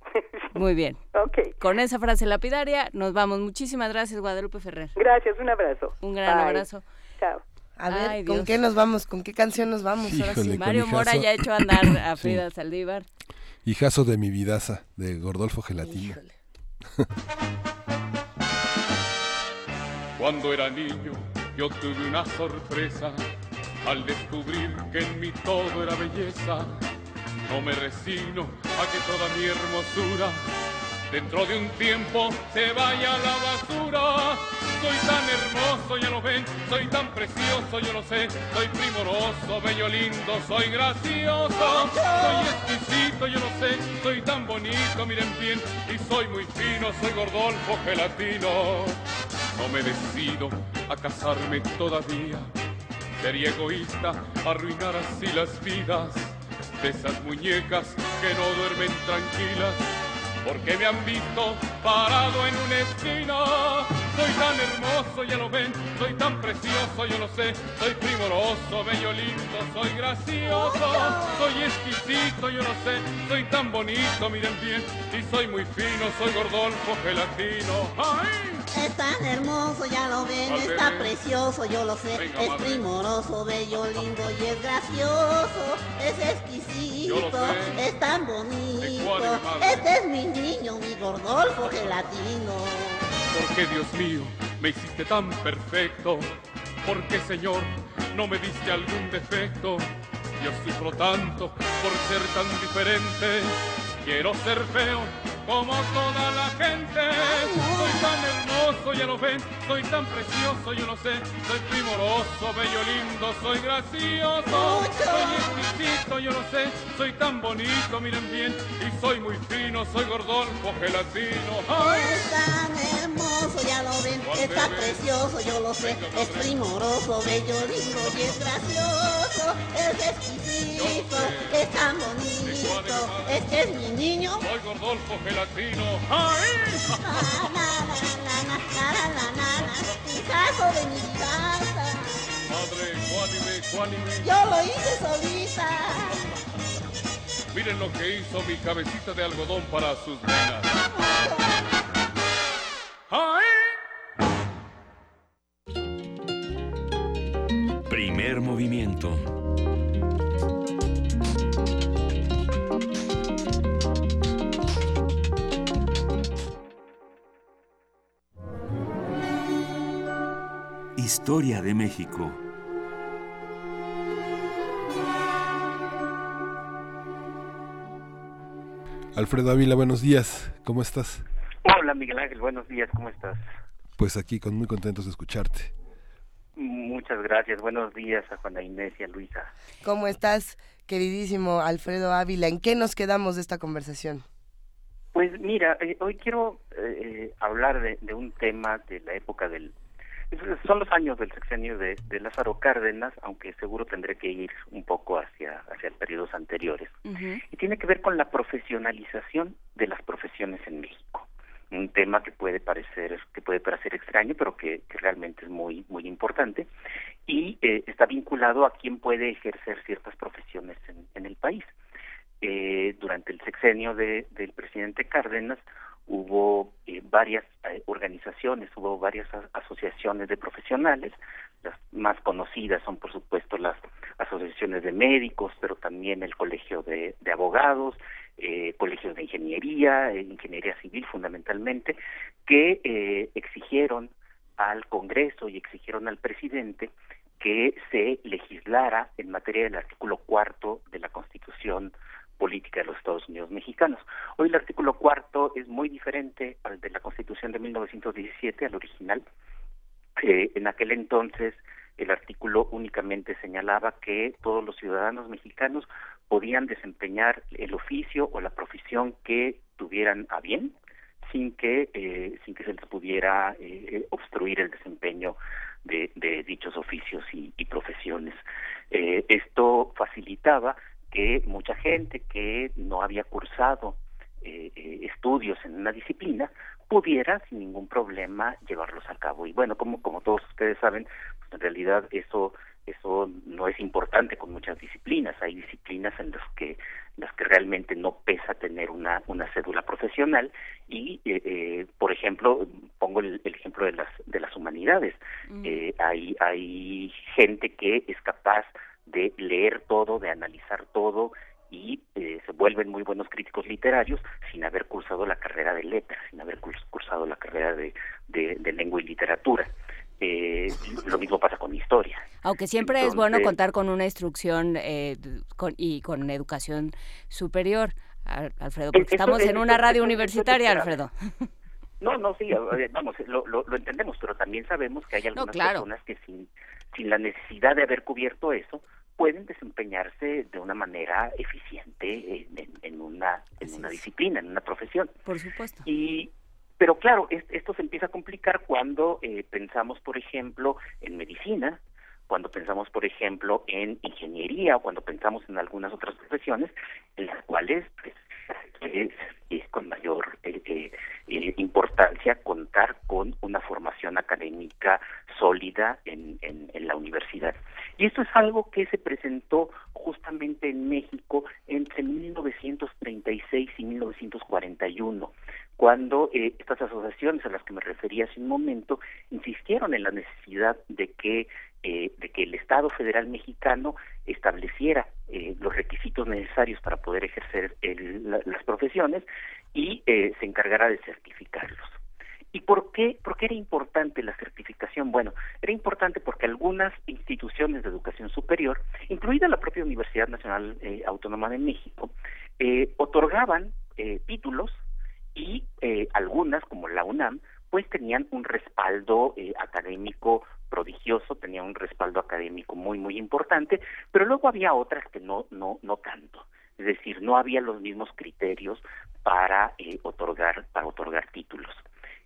Muy bien. Ok. Con esa frase lapidaria nos vamos. Muchísimas gracias, Guadalupe Ferrer. Gracias, un abrazo. Un gran abrazo. Chao. A ver, ¿con qué nos vamos? ¿Con qué canción nos vamos? Ahora sí. Mario Mora ya ha hecho andar a Frida Saldívar. Hijazo de mi vidaza, de Gordolfo Gelatina. Cuando era niño yo tuve una sorpresa al descubrir que en mí todo era belleza. No me resigno a que toda mi hermosura dentro de un tiempo se vaya a la basura. Soy tan hermoso, ya lo ven, soy tan precioso, yo lo sé, soy primoroso, bello, lindo, soy gracioso, soy exquisito, yo lo sé, soy tan bonito, miren bien, y soy muy fino, soy gordolfo gelatino. No me decido a casarme todavía, sería egoísta arruinar así las vidas de esas muñecas que no duermen tranquilas porque me han visto parado en una esquina. Soy tan hermoso, ya lo ven, soy tan precioso, yo lo sé, soy primoroso, bello, lindo, soy gracioso, soy exquisito, yo lo sé, soy tan bonito, miren bien, y soy muy fino, soy gordolfo, gelatino. ¡Ay! Es tan hermoso, ya lo ven, está precioso, yo lo sé. es primoroso, bello, lindo y es gracioso. Es exquisito, es tan bonito. Este es mi niño, mi gordolfo gelatino. ¿Por qué, Dios mío, me hiciste tan perfecto? ¿Por qué, Señor, no me diste algún defecto? Yo sufro tanto por ser tan diferente. Quiero ser feo como toda la gente. Soy tan hermoso, ya lo ven, soy tan precioso, yo lo sé. Soy primoroso, bello, lindo, soy gracioso. Soy exquisito, yo lo sé, soy tan bonito, miren bien. Y soy muy fino, soy gordolfo, gelatino. Es tan hermoso, ya lo ven, está precioso, yo lo sé. Es primoroso, bello, lindo y es gracioso. Es exquisito, es tan bonito. Este es mi niño. Soy gordolfo, gelatino latino. ¡Ay! De mi casa. Madre, cuánime, cuánime. Yo lo hice solita. Miren lo que hizo mi cabecita de algodón para sus venas. ¡Ay! Primer movimiento. Historia de México. Alfredo Ávila, buenos días, ¿cómo estás? Hola Miguel Ángel, buenos días, ¿cómo estás? Pues aquí con muy contentos de escucharte. Muchas gracias, buenos días a Juana Inés y a Luisa. ¿Cómo estás, queridísimo Alfredo Ávila? ¿En qué nos quedamos de esta conversación? Pues mira, eh, hoy quiero eh, hablar de, un tema de la época del son los años del sexenio de, Lázaro Cárdenas, aunque seguro tendré que ir un poco hacia, hacia periodos anteriores. Y tiene que ver con la profesionalización de las profesiones en México. Un tema que puede parecer, que puede parecer extraño, pero que, realmente es muy, muy importante. Y eh, está vinculado a quién puede ejercer ciertas profesiones en, el país. Eh, durante el sexenio del presidente Cárdenas hubo eh, varias eh, organizaciones, hubo varias asociaciones de profesionales, las más conocidas son por supuesto las asociaciones de médicos, pero también el colegio de, abogados, eh, colegios de ingeniería, eh, ingeniería civil fundamentalmente, que exigieron al Congreso y exigieron al presidente que se legislara en materia del artículo cuarto de la Constitución política de los Estados Unidos mexicanos. Hoy el artículo cuarto es muy diferente al de la Constitución de 1917, al original. Eh, en aquel entonces el artículo únicamente señalaba que todos los ciudadanos mexicanos podían desempeñar el oficio o la profesión que tuvieran a bien sin que eh, sin que se les pudiera eh, obstruir el desempeño de, dichos oficios y, y profesiones. esto facilitaba que mucha gente que no había cursado eh, eh, estudios en una disciplina pudiera sin ningún problema llevarlos a cabo. Y bueno como como todos ustedes saben pues en realidad eso eso no es importante con muchas disciplinas. Hay disciplinas en las que las que realmente no pesa tener una una cédula profesional. Y eh, por ejemplo pongo el, ejemplo de las de las humanidades. Mm. hay hay gente que es capaz de leer todo, de analizar todo y eh, se vuelven muy buenos críticos literarios sin haber cursado la carrera de letras, sin haber cursado la carrera de, de, lengua y literatura. Eh, lo mismo pasa con historia. Aunque siempre es bueno contar con una instrucción eh, y con educación superior, Alfredo, porque estamos en una radio universitaria, Alfredo. No, no, sí, vamos, lo, lo, entendemos, pero también sabemos que hay algunas personas que sin, sin la necesidad de haber cubierto eso, pueden desempeñarse de una manera eficiente en, una, en una disciplina, en una profesión. Por supuesto. Y, pero claro, esto se empieza a complicar cuando eh, pensamos, por ejemplo, en medicina, cuando pensamos, por ejemplo, en ingeniería o cuando pensamos en algunas otras profesiones en las cuales pues, es, con mayor eh, eh, eh, importancia contar con una formación académica sólida en, en, la universidad. Y esto es algo que se presentó justamente en México entre 1936 y 1941, cuando estas asociaciones a las que me refería hace un momento insistieron en la necesidad de que eh, de que el Estado federal mexicano estableciera eh, los requisitos necesarios para poder ejercer las profesiones y eh, se encargara de certificarlos. ¿Y por qué, por qué era importante la certificación? Bueno, era importante porque algunas instituciones de educación superior, incluida la propia Universidad Nacional Autónoma de México, otorgaban títulos y algunas, como la UNAM, pues tenían un respaldo académico prodigioso, tenía un respaldo académico muy, muy importante, pero luego había otras que no, no, no tanto. Es decir, no había los mismos criterios para eh, otorgar, para otorgar títulos.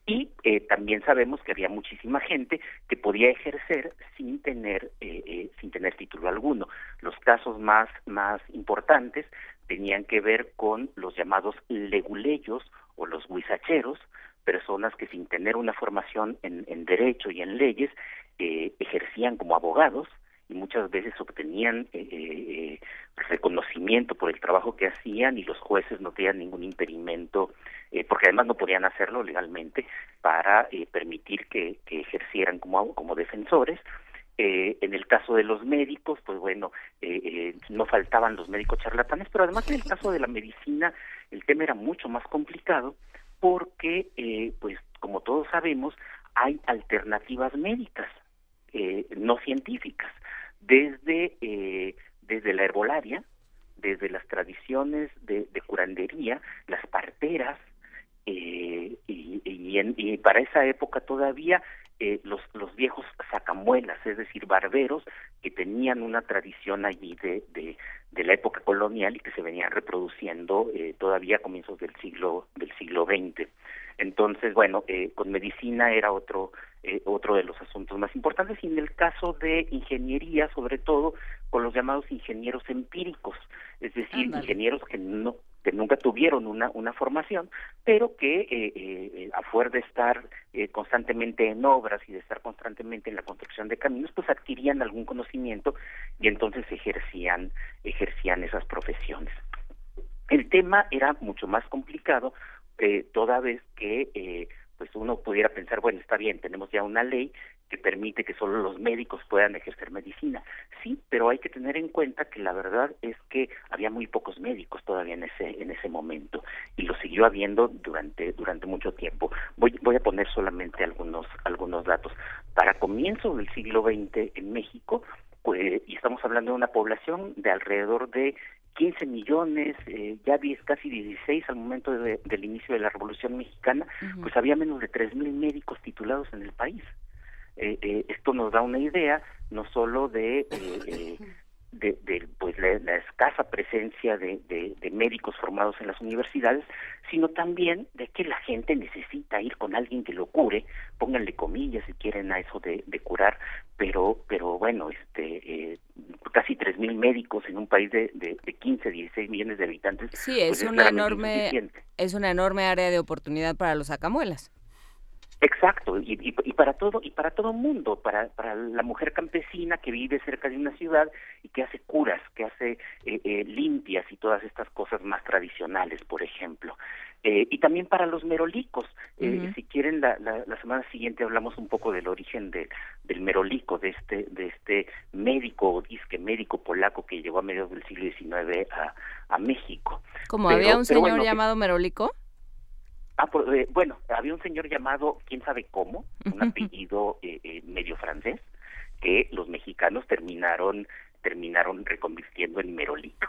Y eh, también sabemos que había muchísima gente que podía ejercer sin tener, eh, sin tener título alguno. Los casos más, más importantes tenían que ver con los llamados leguleyos o los huizacheros, personas que sin tener una formación en derecho y en leyes ejercían como abogados y muchas veces obtenían eh, eh, reconocimiento por el trabajo que hacían y los jueces no tenían ningún impedimento, eh, porque además no podían hacerlo legalmente, para permitir que, ejercieran como, como defensores. en el caso de los médicos, pues bueno, no faltaban los médicos charlatanes, pero además en el caso de la medicina el tema era mucho más complicado porque, pues como todos sabemos, hay alternativas médicas eh, no científicas, desde, eh, desde la herbolaria, desde las tradiciones de, curandería, las parteras, eh, y, y, para esa época todavía los, los viejos sacamuelas, es decir, barberos que tenían una tradición allí de, de, de la época colonial y que se venían reproduciendo todavía a comienzos del siglo del siglo XX. Entonces, bueno, eh, con medicina era otro eh, otro de los asuntos más importantes y en el caso de ingeniería, sobre todo con los llamados ingenieros empíricos, es decir, ingenieros que no que nunca tuvieron una, una formación, pero que eh, eh, a fuer de estar eh, constantemente en obras y de estar constantemente en la construcción de caminos, pues adquirían algún conocimiento y entonces ejercían, ejercían esas profesiones. El tema era mucho más complicado eh, toda vez que eh, pues uno pudiera pensar, bueno, está bien, tenemos ya una ley que permite que solo los médicos puedan ejercer medicina. Sí, pero hay que tener en cuenta que la verdad es que había muy pocos médicos todavía en ese en ese momento y lo siguió habiendo durante durante mucho tiempo. Voy voy a poner solamente algunos algunos datos. Para comienzos del siglo XX en México pues, y estamos hablando de una población de alrededor de 15 millones, eh, ya 10, casi 16 al momento del inicio de la Revolución Mexicana, pues había menos de 3.000 médicos titulados en el país. Eh, eh, esto nos da una idea no solo de, eh, de, pues la, escasa presencia de, de, médicos formados en las universidades, sino también de que la gente necesita ir con alguien que lo cure, pónganle comillas si quieren a eso de, curar, pero pero bueno, este casi tres mil médicos en un país de, de, 15, 16 millones de habitantes. Sí, es pues una enorme es una enorme área de oportunidad para los acamuelas. Exacto, y, y, para todo y para todo mundo, para, para la mujer campesina que vive cerca de una ciudad y que hace curas, que hace eh, eh, limpias y todas estas cosas más tradicionales, por ejemplo. Eh, y también para los merolicos. Si quieren, la, la, semana siguiente hablamos un poco del origen de, del merolico, de este, de este médico o disque médico polaco que llegó a mediados del siglo XIX a, a México. ¿Como había un señor llamado merolico? Ah, eh, bueno, había un señor llamado, quién sabe cómo, un apellido eh, eh, medio francés, que los mexicanos terminaron terminaron reconvirtiendo en Merolico.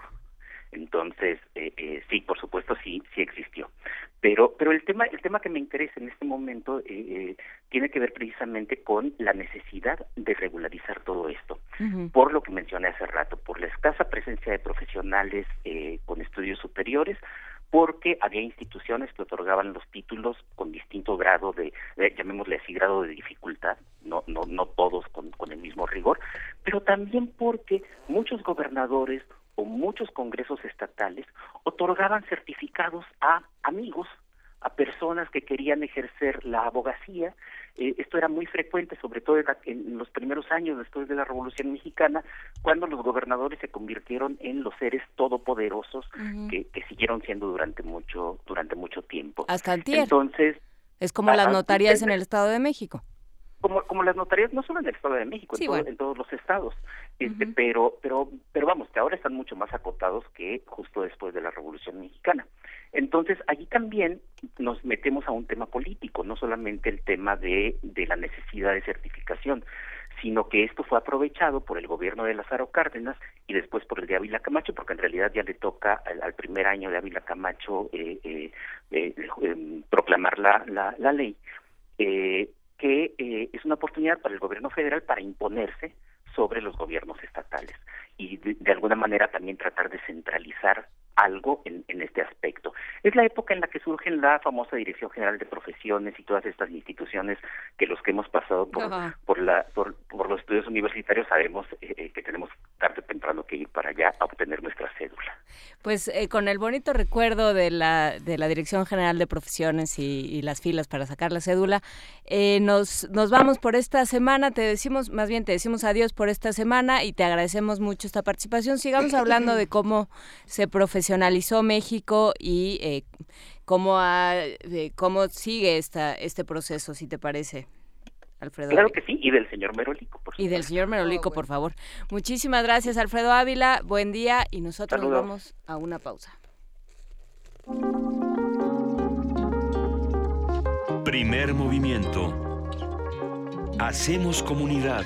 Entonces, eh, eh, sí, por supuesto, sí, sí existió. Pero, pero el tema, el tema que me interesa en este momento eh, tiene que ver precisamente con la necesidad de regularizar todo esto, por lo que mencioné hace rato, por la escasa presencia de profesionales con estudios superiores, porque había instituciones que otorgaban los títulos con distinto grado de, llamémosle así, grado de dificultad, no, no, no todos con, con el mismo rigor, pero también porque muchos gobernadores o muchos congresos estatales otorgaban certificados a amigos, a personas que querían ejercer la abogacía. Eh, esto era muy frecuente, sobre todo en, los primeros años después de la Revolución Mexicana, cuando los gobernadores se convirtieron en los seres todopoderosos que, siguieron siendo durante mucho durante mucho tiempo. Hasta el tiempo. Entonces, es como las notarías en el Estado de México como, como las notarías no solo en el Estado de México, en, todos los estados, este, pero, pero, pero vamos, que ahora están mucho más acotados que justo después de la Revolución Mexicana. Entonces, allí también nos metemos a un tema político, no solamente el tema de, de la necesidad de certificación, sino que esto fue aprovechado por el gobierno de Lázaro Cárdenas y después por el de Ávila Camacho, porque en realidad ya le toca al, primer año de Ávila Camacho eh, eh, eh em, proclamar la, la, la ley. Eh, que eh, es una oportunidad para el gobierno federal para imponerse sobre los gobiernos estatales y de, alguna manera también tratar de centralizar algo en, este aspecto. Es la época en la que surge la famosa Dirección General de Profesiones y todas estas instituciones que los que hemos pasado por, por, la, por, los estudios universitarios sabemos eh, eh, que tenemos tarde o temprano que ir para allá a obtener nuestra cédula. Pues con el bonito recuerdo de la, de la Dirección General de Profesiones y, y las filas para sacar la cédula, nos, nos vamos por esta semana, te decimos, más bien te decimos adiós por esta semana y te agradecemos mucho esta participación. Sigamos hablando de cómo se profesionalizó México y eh, cómo, cómo sigue esta, este proceso, si te parece. Alfredo. Claro que sí, y del señor Merolico, por Y del señor Merolico, por favor. Muchísimas gracias, Alfredo Ávila. Buen día y nosotros nos vamos a una pausa. Primer movimiento. Hacemos comunidad.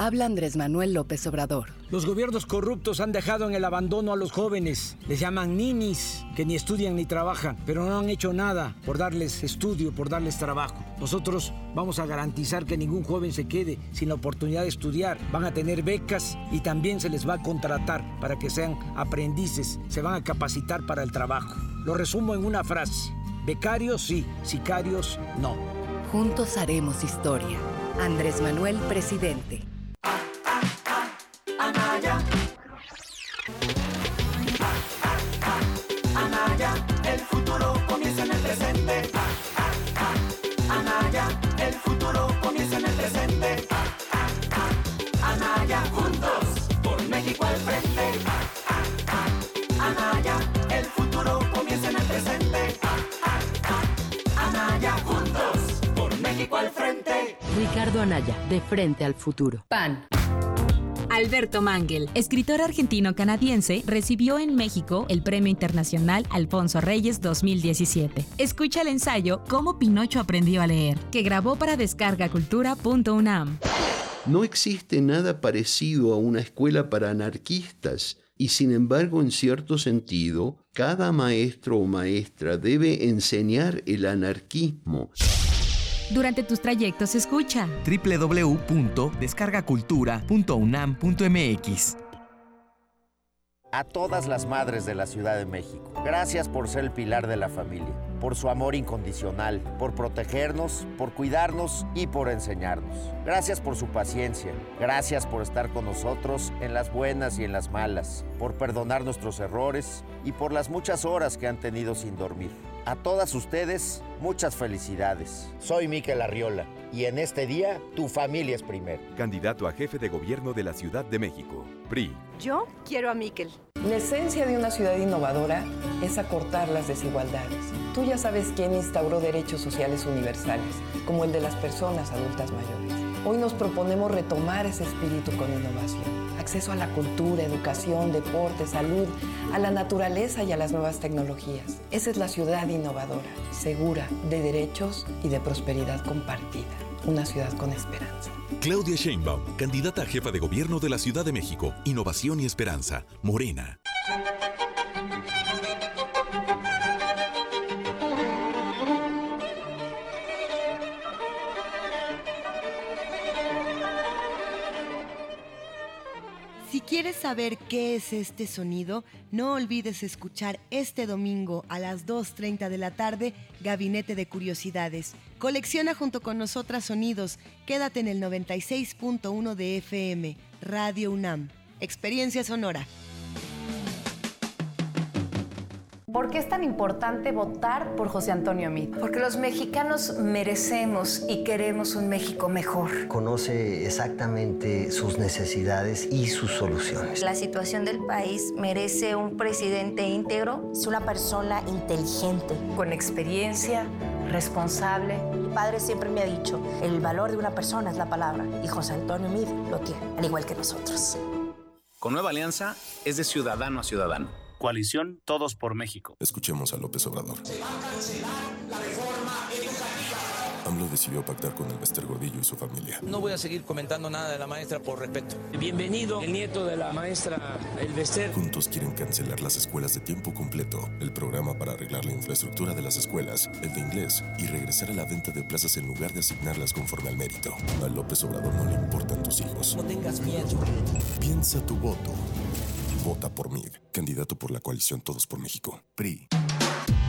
Habla Andrés Manuel López Obrador. Los gobiernos corruptos han dejado en el abandono a los jóvenes. Les llaman ninis, que ni estudian ni trabajan, pero no han hecho nada por darles estudio, por darles trabajo. Nosotros vamos a garantizar que ningún joven se quede sin la oportunidad de estudiar. Van a tener becas y también se les va a contratar para que sean aprendices, se van a capacitar para el trabajo. Lo resumo en una frase. Becarios sí, sicarios no. Juntos haremos historia. Andrés Manuel, presidente. Anaya, el futuro comienza en el presente. Anaya, el futuro comienza en el presente. Anaya, juntos, por México al frente. Anaya, el futuro comienza en el presente. Anaya, juntos, por México al frente. Ricardo Anaya, de frente al futuro. PAN. Alberto Mangel, escritor argentino-canadiense, recibió en México el Premio Internacional Alfonso Reyes 2017. Escucha el ensayo Cómo Pinocho aprendió a leer, que grabó para descargacultura.unam. No existe nada parecido a una escuela para anarquistas y sin embargo, en cierto sentido, cada maestro o maestra debe enseñar el anarquismo. Durante tus trayectos escucha www.descargacultura.unam.mx A todas las madres de la Ciudad de México, gracias por ser el pilar de la familia por su amor incondicional, por protegernos, por cuidarnos y por enseñarnos. Gracias por su paciencia, gracias por estar con nosotros en las buenas y en las malas, por perdonar nuestros errores y por las muchas horas que han tenido sin dormir. A todas ustedes, muchas felicidades. Soy Miquel Arriola y en este día tu familia es primero. Candidato a jefe de gobierno de la Ciudad de México, PRI. Yo quiero a Miquel. La esencia de una ciudad innovadora es acortar las desigualdades. Tú ya sabes quién instauró derechos sociales universales, como el de las personas adultas mayores. Hoy nos proponemos retomar ese espíritu con innovación. Acceso a la cultura, educación, deporte, salud, a la naturaleza y a las nuevas tecnologías. Esa es la ciudad innovadora, segura, de derechos y de prosperidad compartida. Una ciudad con esperanza. Claudia Sheinbaum, candidata a jefa de gobierno de la Ciudad de México. Innovación y esperanza. Morena. Si quieres saber qué es este sonido, no olvides escuchar este domingo a las 2.30 de la tarde Gabinete de Curiosidades. Colecciona junto con nosotras sonidos. Quédate en el 96.1 de FM, Radio UNAM. Experiencia sonora. ¿Por qué es tan importante votar por José Antonio Meade? Porque los mexicanos merecemos y queremos un México mejor. Conoce exactamente sus necesidades y sus soluciones. La situación del país merece un presidente íntegro. Es una persona inteligente. Con experiencia, responsable. Mi padre siempre me ha dicho, el valor de una persona es la palabra. Y José Antonio Meade lo tiene, al igual que nosotros. Con Nueva Alianza es de ciudadano a ciudadano. Coalición Todos por México. Escuchemos a López Obrador. Se va a cancelar la reforma educativa. AMLO decidió pactar con el Bester Gordillo y su familia. No voy a seguir comentando nada de la maestra por respeto. Bienvenido, el nieto de la maestra El Bester. Juntos quieren cancelar las escuelas de tiempo completo, el programa para arreglar la infraestructura de las escuelas, el de inglés y regresar a la venta de plazas en lugar de asignarlas conforme al mérito. A López Obrador no le importan tus hijos. No tengas miedo. Piensa tu voto. Vota por mí, candidato por la coalición Todos por México, PRI.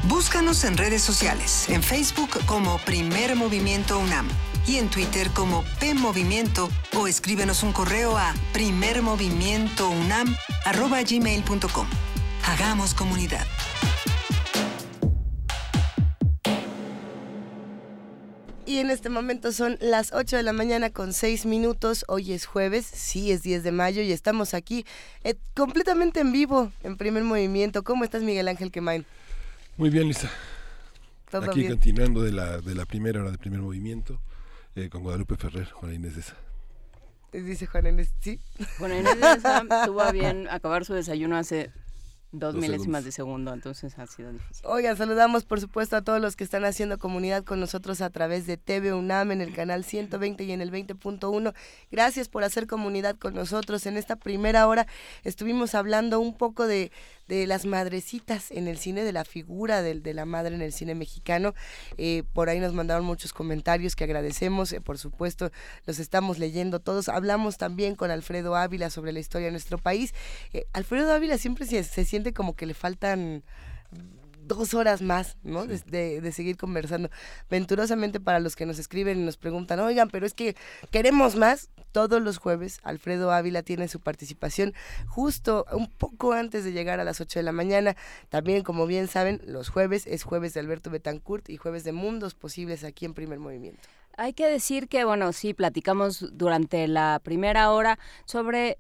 Búscanos en redes sociales, en Facebook como Primer Movimiento UNAM y en Twitter como P Movimiento o escríbenos un correo a primermovimientounam@gmail.com. Hagamos comunidad. Y en este momento son las 8 de la mañana con 6 minutos. Hoy es jueves, sí, es 10 de mayo y estamos aquí eh, completamente en vivo, en primer movimiento. ¿Cómo estás, Miguel Ángel Quemain? Muy bien, Lisa. ¿Todo aquí bien? continuando de la, de la primera hora del primer movimiento eh, con Guadalupe Ferrer, Juana Inés de esa. Dice Juana Inés, sí. Bueno, Inés de esa tuvo a bien acabar su desayuno hace dos, Dos milésimas segundos. de segundo, entonces ha sido difícil. Oigan, saludamos por supuesto a todos los que están haciendo comunidad con nosotros a través de TV UNAM en el canal 120 y en el 20.1. Gracias por hacer comunidad con nosotros. En esta primera hora estuvimos hablando un poco de, de las madrecitas en el cine, de la figura del- de, la madre en el cine mexicano. Eh, por ahí nos mandaron muchos comentarios que agradecemos, eh, por supuesto, los estamos leyendo todos. Hablamos también con Alfredo Ávila sobre la historia de nuestro país. Eh, Alfredo Ávila siempre se, se siente como que le faltan dos horas más, ¿no? De, de- de seguir conversando. Venturosamente para los que nos escriben y nos preguntan, oigan, pero es que queremos más. Todos los jueves, Alfredo Ávila tiene su participación justo un poco antes de llegar a las 8 de la mañana. También, como bien saben, los jueves es jueves de Alberto Betancourt y jueves de Mundos Posibles aquí en Primer Movimiento. Hay que decir que, bueno, sí, platicamos durante la primera hora sobre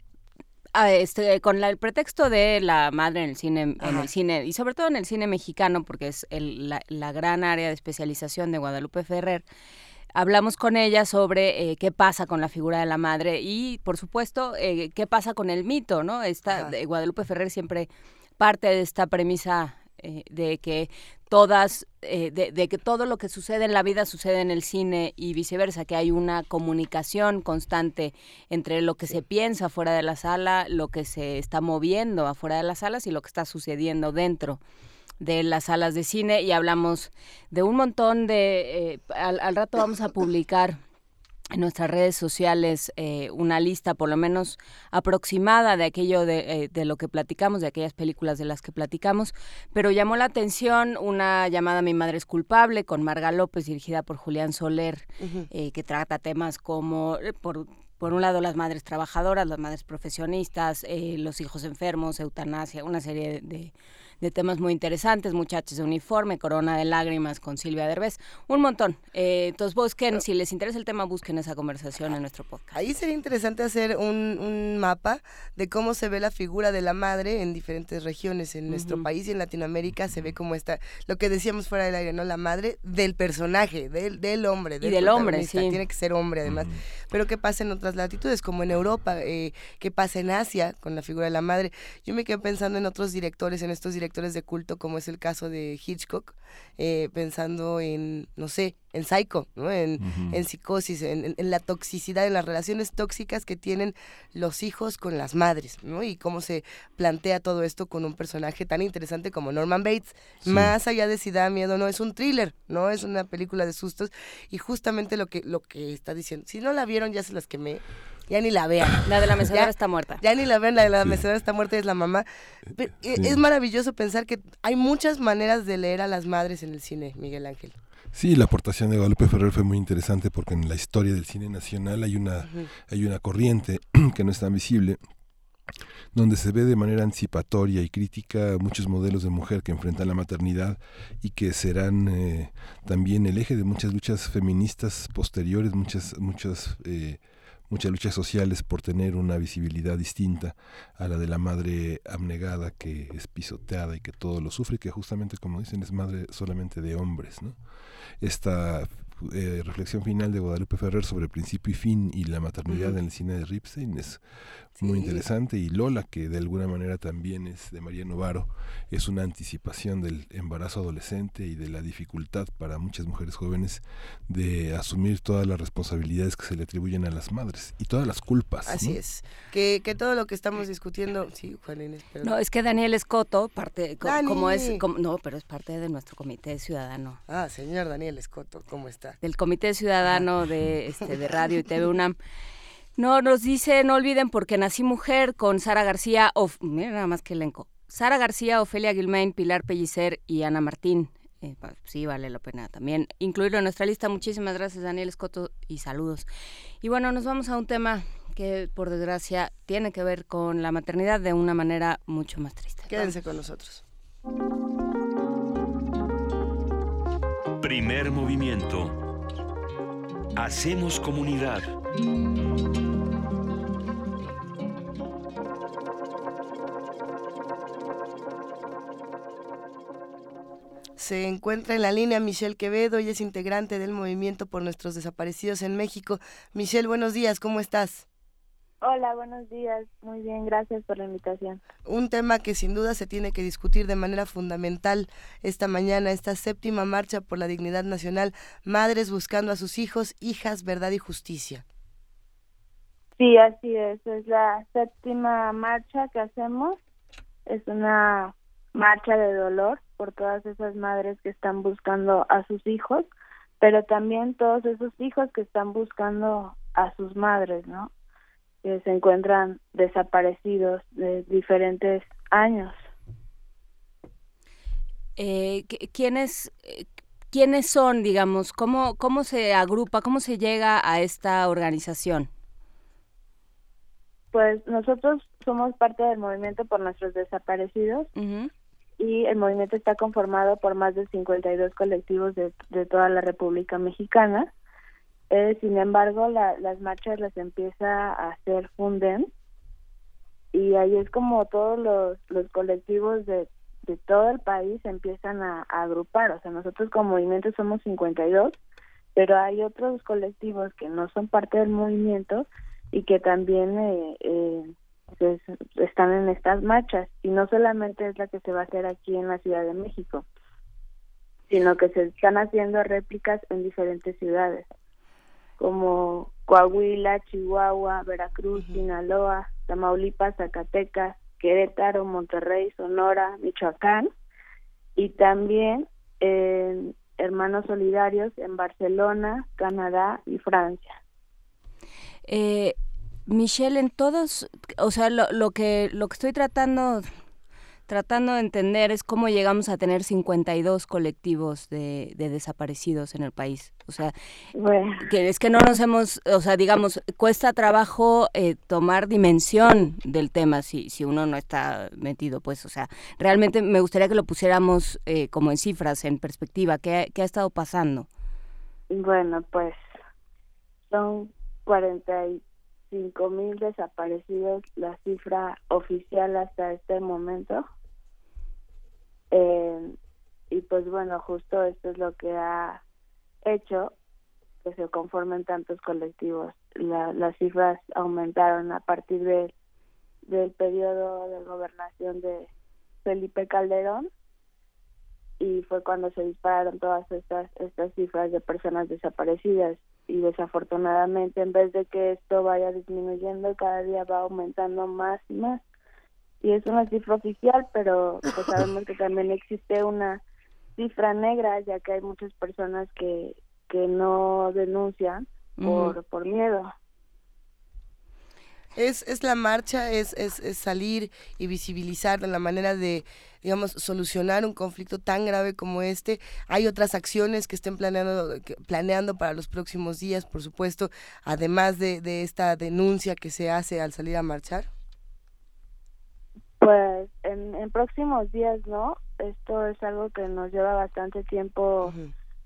ah, este, con la- el pretexto de la madre en el cine, en el cine y sobre todo en el cine mexicano, porque es el- la, la gran área de especialización de Guadalupe Ferrer. Hablamos con ella sobre eh, qué pasa con la figura de la madre y, por supuesto, eh, qué pasa con el mito, ¿no? Esta, Guadalupe Ferrer siempre parte de esta premisa eh, de que todas, eh, de, de que todo lo que sucede en la vida sucede en el cine y viceversa, que hay una comunicación constante entre lo que se piensa fuera de la sala, lo que se está moviendo afuera de las salas y lo que está sucediendo dentro de las salas de cine. Y hablamos de un montón de, eh, al, al rato vamos a publicar en nuestras redes sociales eh, una lista por lo menos aproximada de aquello de, eh, de, lo que platicamos, de aquellas películas de las que platicamos, pero llamó la atención una llamada Mi Madre es culpable con Marga López dirigida por Julián Soler, eh, que trata temas como por por un lado las madres trabajadoras, las madres profesionistas, los hijos enfermos, eutanasia, una serie de, de temas muy interesantes, Muchachos de Uniforme, Corona de Lágrimas con Silvia Derbez, un montón. Eh, entonces busquen, si les interesa el tema, busquen esa conversación en nuestro podcast. Ahí sería interesante hacer un, un mapa de cómo se ve la figura de la madre en diferentes regiones. En nuestro país y en Latinoamérica se ve como está, lo que decíamos fuera del aire, ¿no? La madre del personaje, del, del hombre. Del y del hombre, sí. Tiene que ser hombre además. Pero ¿qué pasa en otras latitudes, como en Europa? Eh, ¿Qué pasa en Asia con la figura de la madre? Yo me quedé pensando en otros directores, en estos directores de culto, como es el caso de Hitchcock, eh, pensando en, no sé, en Psycho, ¿no? en, en psicosis, en, en, la toxicidad, en las relaciones tóxicas que tienen los hijos con las madres, ¿no? Y cómo se plantea todo esto con un personaje tan interesante como Norman Bates. Más allá de si da miedo, no, es un thriller, no es una película de sustos. Y justamente lo que, lo que está diciendo, si no la vieron, ya se las quemé ya ni la vean. La de la mecedora está muerta. Ya ni la vean, la de la mecedora está muerta es la mamá. Eh, es maravilloso pensar que hay muchas maneras de leer a las madres en el cine, Miguel Ángel. Sí, la aportación de Guadalupe Ferrer fue muy interesante porque en la historia del cine nacional hay una, hay una corriente que no es tan visible, donde se ve de manera anticipatoria y crítica muchos modelos de mujer que enfrentan la maternidad y que serán eh, también el eje de muchas luchas feministas posteriores, muchas, muchas eh, muchas luchas sociales por tener una visibilidad distinta a la de la madre abnegada que es pisoteada y que todo lo sufre y que justamente como dicen es madre solamente de hombres ¿no? esta eh, reflexión final de Guadalupe Ferrer sobre el principio y fin y la maternidad en el cine de Ripstein es muy interesante. Y Lola que de alguna manera también es de María Novaro es una anticipación del embarazo adolescente y de la dificultad para muchas mujeres jóvenes de asumir todas las responsabilidades que se le atribuyen a las madres y todas las culpas así es. Que, que, todo lo que estamos discutiendo sí Juan Inés, no es que Daniel Escoto parte como es no pero es parte de nuestro comité ciudadano. Ah señor Daniel Escoto cómo está del comité ciudadano de este de radio y TV UNAM no, nos dice, no olviden porque nací mujer con Sara García, of, mira nada más que elenco. Sara García, Ofelia Gilmain, Pilar Pellicer y Ana Martín. Eh, sí, vale la pena también incluirlo en nuestra lista. Muchísimas gracias, Daniel Escoto, y saludos. Y bueno, nos vamos a un tema que, por desgracia, tiene que ver con la maternidad de una manera mucho más triste. Quédense con nosotros. Primer movimiento. Hacemos comunidad. Se encuentra en la línea Michelle Quevedo, y es integrante del movimiento por nuestros desaparecidos en México. Michelle, buenos días, ¿cómo estás? Hola, buenos días. Muy bien, gracias por la invitación. Un tema que sin duda se tiene que discutir de manera fundamental esta mañana, esta séptima marcha por la dignidad nacional, Madres buscando a sus hijos, hijas, verdad y justicia. Sí, así es. Es la séptima marcha que hacemos. Es una marcha de dolor por todas esas madres que están buscando a sus hijos, pero también todos esos hijos que están buscando a sus madres, ¿no? Que se encuentran desaparecidos de diferentes años. Eh, ¿quiénes, eh, ¿Quiénes son, digamos? ¿Cómo, ¿Cómo se agrupa, cómo se llega a esta organización? Pues nosotros somos parte del movimiento por nuestros desaparecidos y el movimiento está conformado por más de 52 colectivos de, de toda la República Mexicana. Eh, sin embargo, las marchas las empieza a hacer Funden y ahí es como todos los, los colectivos de, de todo el país empiezan a, a agrupar. O sea, nosotros como movimiento somos 52, pero hay otros colectivos que no son parte del movimiento y que también eh, eh, pues, están en estas marchas y no solamente es la que se va a hacer aquí en la Ciudad de México sino que se están haciendo réplicas en diferentes ciudades como Coahuila, Chihuahua, Veracruz, Sinaloa, Tamaulipas, Zacatecas, Querétaro, Monterrey, Sonora, Michoacán y también en Hermanos Solidarios en Barcelona, Canadá y Francia. Eh, Michelle, en todos, o sea, lo, lo, que, lo que estoy tratando tratando de entender es cómo llegamos a tener 52 colectivos de, desaparecidos en el país. O sea, que es que no nos hemos, o sea, digamos, cuesta trabajo eh, tomar dimensión del tema si, si uno no está metido, pues, o sea, realmente me gustaría que lo pusiéramos eh, como en cifras, en perspectiva. ¿Qué, ¿Qué ha estado pasando? Bueno, pues son 45 mil desaparecidos, la cifra oficial hasta este momento. Eh, y pues bueno, justo esto es lo que ha hecho que se conformen tantos colectivos. las cifras aumentaron a partir de, del periodo de gobernación de Felipe Calderón y fue cuando se dispararon todas estas estas cifras de personas desaparecidas y desafortunadamente en vez de que esto vaya disminuyendo cada día va aumentando más y más y es una cifra oficial, pero pues sabemos que también existe una cifra negra, ya que hay muchas personas que, que no denuncian por, por miedo. Es, es la marcha, es, es, es, salir y visibilizar la manera de, digamos, solucionar un conflicto tan grave como este. Hay otras acciones que estén planeando, planeando para los próximos días, por supuesto, además de, de esta denuncia que se hace al salir a marchar. Pues en, próximos días, ¿no? Esto es algo que nos lleva bastante tiempo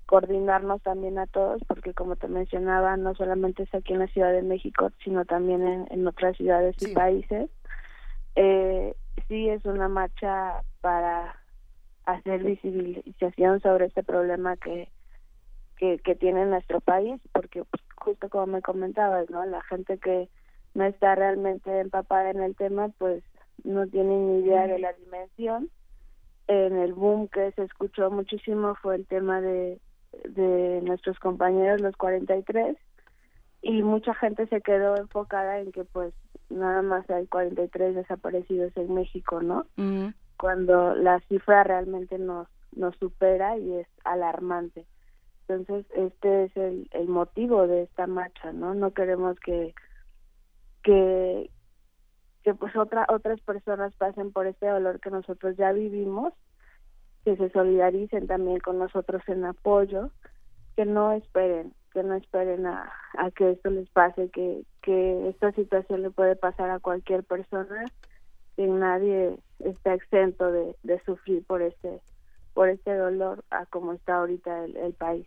coordinarnos también a todos, porque como te mencionaba, no solamente es aquí en la Ciudad de México, sino también en, otras ciudades y países. Eh, sí es una marcha para hacer visibilización sobre este problema que, que, que tiene nuestro país, porque pues, justo como me comentabas, ¿no? La gente que no está realmente empapada en el tema, pues no tienen ni idea de la dimensión. En el boom que se escuchó muchísimo fue el tema de, de nuestros compañeros, los 43, y mucha gente se quedó enfocada en que pues nada más hay 43 desaparecidos en México, ¿no? Cuando la cifra realmente nos, nos supera y es alarmante. Entonces, este es el, el motivo de esta marcha, ¿no? No queremos que, que, que pues otra, otras personas pasen por este dolor que nosotros ya vivimos, que se solidaricen también con nosotros en apoyo, que no esperen, que no esperen a, a que esto les pase, que, que esta situación le puede pasar a cualquier persona, que nadie está exento de, de sufrir por este, por este dolor a como está ahorita el país.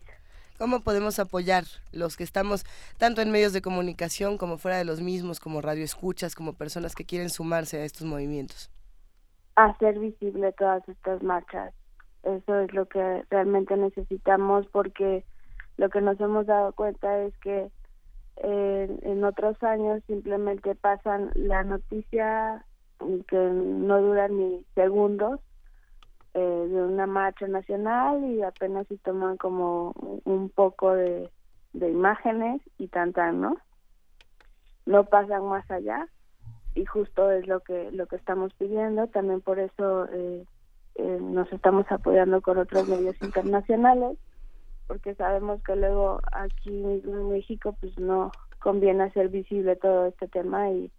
¿Cómo podemos apoyar los que estamos tanto en medios de comunicación como fuera de los mismos, como radio escuchas, como personas que quieren sumarse a estos movimientos? Hacer visible todas estas marchas. Eso es lo que realmente necesitamos porque lo que nos hemos dado cuenta es que en otros años simplemente pasan la noticia que no dura ni segundos eh, de una marcha nacional y apenas se toman como un poco de, imágenes y tan ¿no? No pasan más allá y justo es lo que lo que estamos pidiendo. También por eso eh, eh, nos estamos apoyando con otros medios internacionales porque sabemos que luego aquí en México pues no conviene hacer visible todo este tema y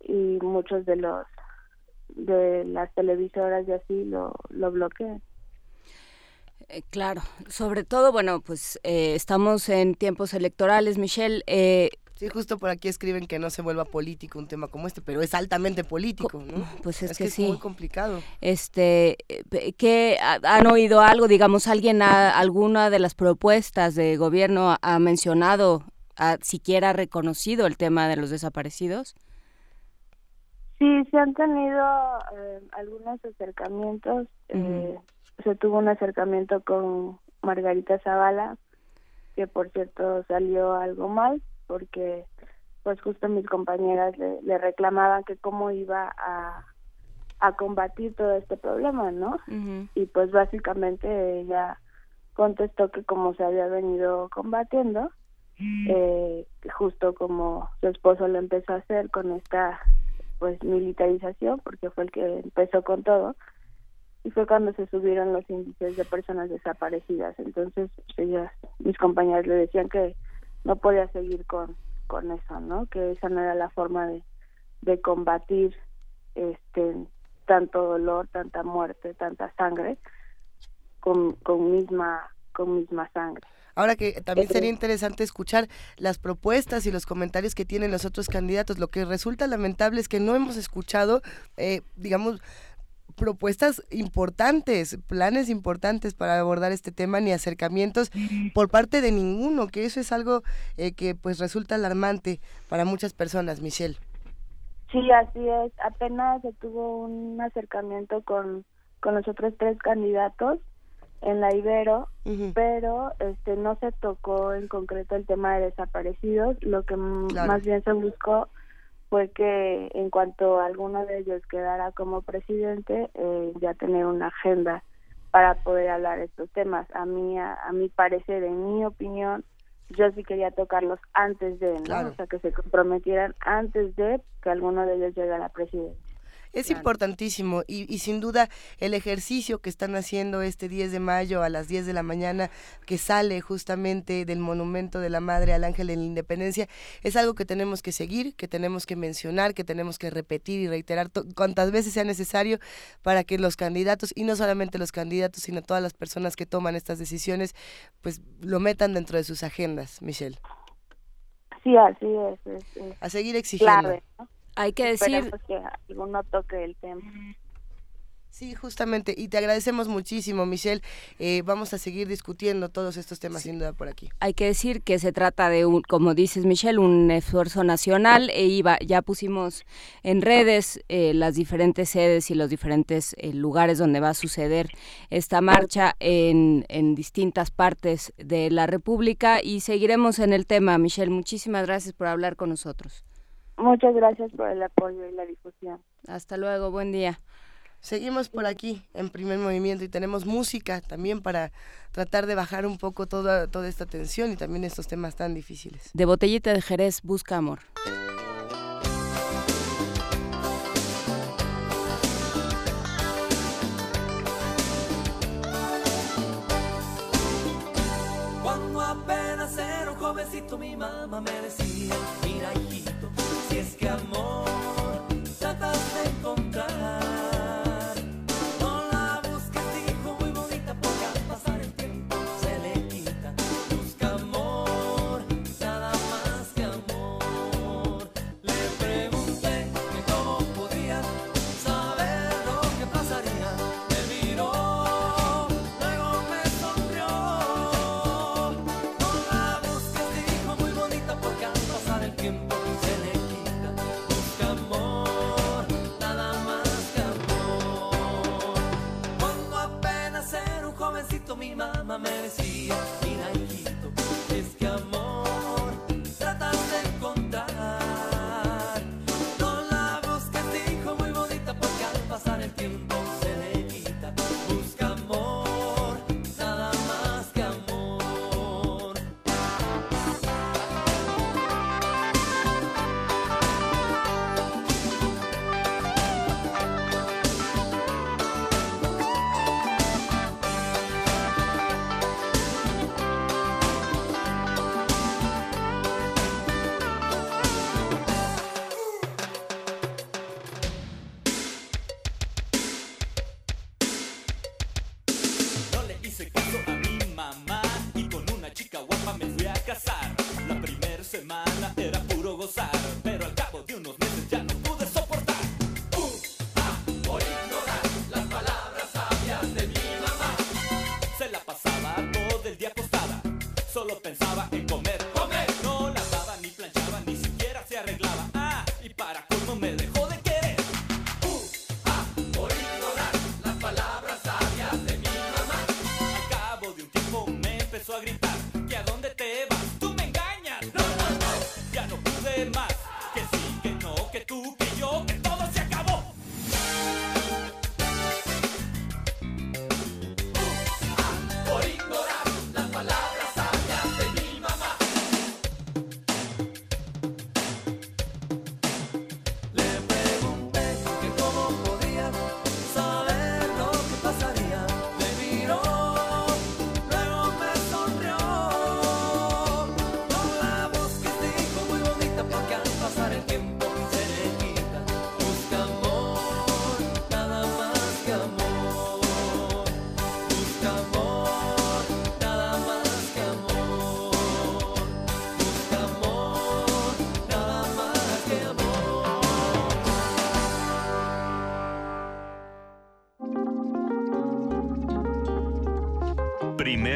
y muchos de los de las televisoras y así lo, lo bloquean. Eh, claro, sobre todo, bueno, pues eh, estamos en tiempos electorales, Michelle. Eh, Sí, justo por aquí escriben que no se vuelva político un tema como este, pero es altamente político, ¿no? Pues es, es que, es sí. muy complicado. Este, ¿qué han oído algo? Digamos, alguien ha, alguna de las propuestas de gobierno ha mencionado, ha siquiera reconocido el tema de los desaparecidos. Sí, se han tenido eh, algunos acercamientos. eh, se tuvo un acercamiento con Margarita Zavala, que por cierto salió algo mal, porque pues justo mis compañeras le, reclamaban que cómo iba a, a combatir todo este problema, ¿no? Y pues básicamente ella contestó que como se había venido combatiendo, eh, justo como su esposo lo empezó a hacer con esta pues militarización porque fue el que empezó con todo y fue cuando se subieron los índices de personas desaparecidas entonces ellas mis compañeras le decían que no podía seguir con con eso, ¿no? Que esa no era la forma de, de combatir este tanto dolor, tanta muerte, tanta sangre con, con misma con misma sangre. Ahora que también sería interesante escuchar las propuestas y los comentarios que tienen los otros candidatos. Lo que resulta lamentable es que no hemos escuchado, eh, digamos, propuestas importantes, planes importantes para abordar este tema, ni acercamientos por parte de ninguno, que eso es algo eh, que pues resulta alarmante para muchas personas, Michelle. Sí, así es. Apenas se tuvo un acercamiento con, con los otros tres candidatos en la Ibero, pero este no se tocó en concreto el tema de desaparecidos. Lo que más bien se buscó fue que en cuanto alguno de ellos quedara como presidente, eh, ya tener una agenda para poder hablar de estos temas. A mí, a, mi parecer, en mi opinión, yo sí quería tocarlos antes de, ¿no? O sea, que se comprometieran antes de que alguno de ellos llegue a la presidencia. Es importantísimo y, y, sin duda el ejercicio que están haciendo este 10 de mayo a las 10 de la mañana que sale justamente del monumento de la Madre al Ángel de la Independencia es algo que tenemos que seguir, que tenemos que mencionar, que tenemos que repetir y reiterar cuantas veces sea necesario para que los candidatos y no solamente los candidatos sino todas las personas que toman estas decisiones pues lo metan dentro de sus agendas, Michelle. Sí, así es. a seguir exigiendo. Hay que decir... que alguno toque el tema. Sí, justamente, y te agradecemos muchísimo, Michelle. Eh, vamos a seguir discutiendo todos estos temas sin duda por aquí. Hay que decir que se trata de, un, como dices, Michelle, un esfuerzo nacional. E iba, ya pusimos en redes eh, las diferentes sedes y los diferentes eh, lugares donde va a suceder esta marcha en, en distintas partes de la República y seguiremos en el tema. Michelle, muchísimas gracias por hablar con nosotros. Muchas gracias por el apoyo y la difusión. Hasta luego, buen día. Seguimos por aquí en primer movimiento y tenemos música también para tratar de bajar un poco toda, toda esta tensión y también estos temas tan difíciles. De botellita de Jerez, busca amor. Cuando apenas era un jovencito mi mamá me decía,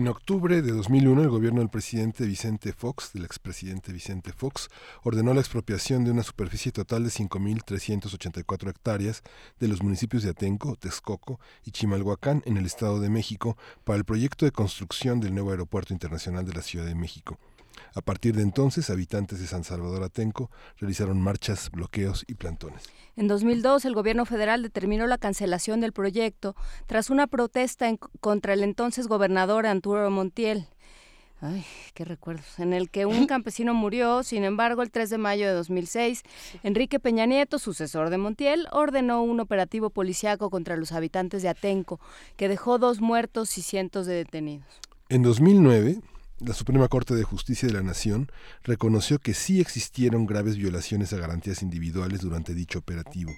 En octubre de 2001, el gobierno del presidente Vicente Fox, del expresidente Vicente Fox, ordenó la expropiación de una superficie total de 5.384 hectáreas de los municipios de Atenco, Texcoco y Chimalhuacán en el Estado de México para el proyecto de construcción del nuevo aeropuerto internacional de la Ciudad de México. A partir de entonces, habitantes de San Salvador Atenco realizaron marchas, bloqueos y plantones. En 2002, el gobierno federal determinó la cancelación del proyecto tras una protesta en, contra el entonces gobernador Arturo Montiel. Ay, qué recuerdos. En el que un campesino murió, sin embargo, el 3 de mayo de 2006, Enrique Peña Nieto, sucesor de Montiel, ordenó un operativo policiaco contra los habitantes de Atenco, que dejó dos muertos y cientos de detenidos. En 2009, la Suprema Corte de Justicia de la Nación reconoció que sí existieron graves violaciones a garantías individuales durante dicho operativo,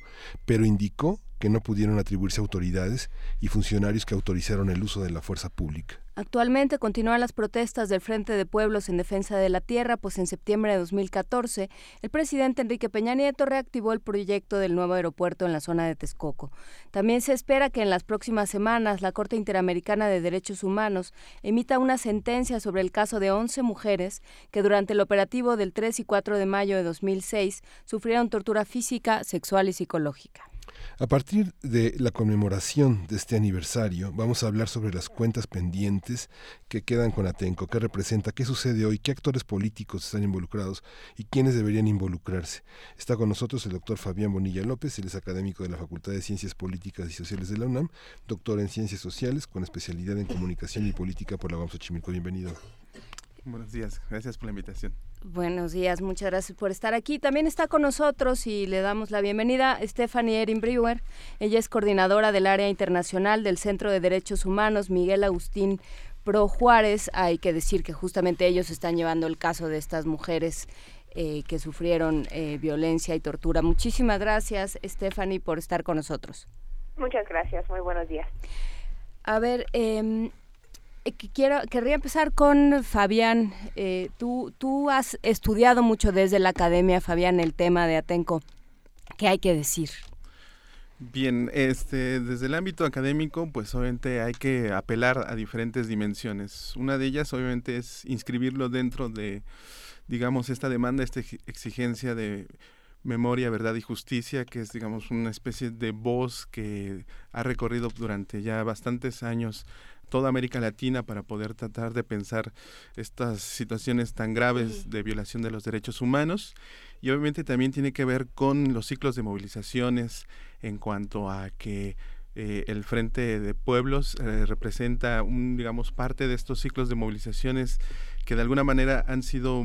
pero indicó que no pudieron atribuirse autoridades y funcionarios que autorizaron el uso de la fuerza pública. Actualmente continúan las protestas del Frente de Pueblos en defensa de la tierra, pues en septiembre de 2014 el presidente Enrique Peña Nieto reactivó el proyecto del nuevo aeropuerto en la zona de Texcoco. También se espera que en las próximas semanas la Corte Interamericana de Derechos Humanos emita una sentencia sobre el caso de 11 mujeres que durante el operativo del 3 y 4 de mayo de 2006 sufrieron tortura física, sexual y psicológica. A partir de la conmemoración de este aniversario, vamos a hablar sobre las cuentas pendientes que quedan con Atenco, qué representa, qué sucede hoy, qué actores políticos están involucrados y quiénes deberían involucrarse. Está con nosotros el doctor Fabián Bonilla López, él es académico de la Facultad de Ciencias Políticas y Sociales de la UNAM, doctor en Ciencias Sociales con especialidad en Comunicación y Política por la UAM Xochimilco. Bienvenido. Buenos días, gracias por la invitación. Buenos días, muchas gracias por estar aquí. También está con nosotros y le damos la bienvenida a Stephanie Erin Brewer. Ella es coordinadora del área internacional del Centro de Derechos Humanos Miguel Agustín Pro Juárez. Hay que decir que justamente ellos están llevando el caso de estas mujeres eh, que sufrieron eh, violencia y tortura. Muchísimas gracias, Stephanie, por estar con nosotros. Muchas gracias, muy buenos días. A ver, eh, quiero querría empezar con Fabián. Eh, tú, tú has estudiado mucho desde la academia, Fabián, el tema de Atenco. ¿Qué hay que decir? Bien, este, desde el ámbito académico, pues obviamente hay que apelar a diferentes dimensiones. Una de ellas, obviamente, es inscribirlo dentro de, digamos, esta demanda, esta exigencia de memoria, verdad y justicia, que es, digamos, una especie de voz que ha recorrido durante ya bastantes años toda América Latina para poder tratar de pensar estas situaciones tan graves de violación de los derechos humanos. Y obviamente también tiene que ver con los ciclos de movilizaciones en cuanto a que eh, el Frente de Pueblos eh, representa un, digamos, parte de estos ciclos de movilizaciones que de alguna manera han sido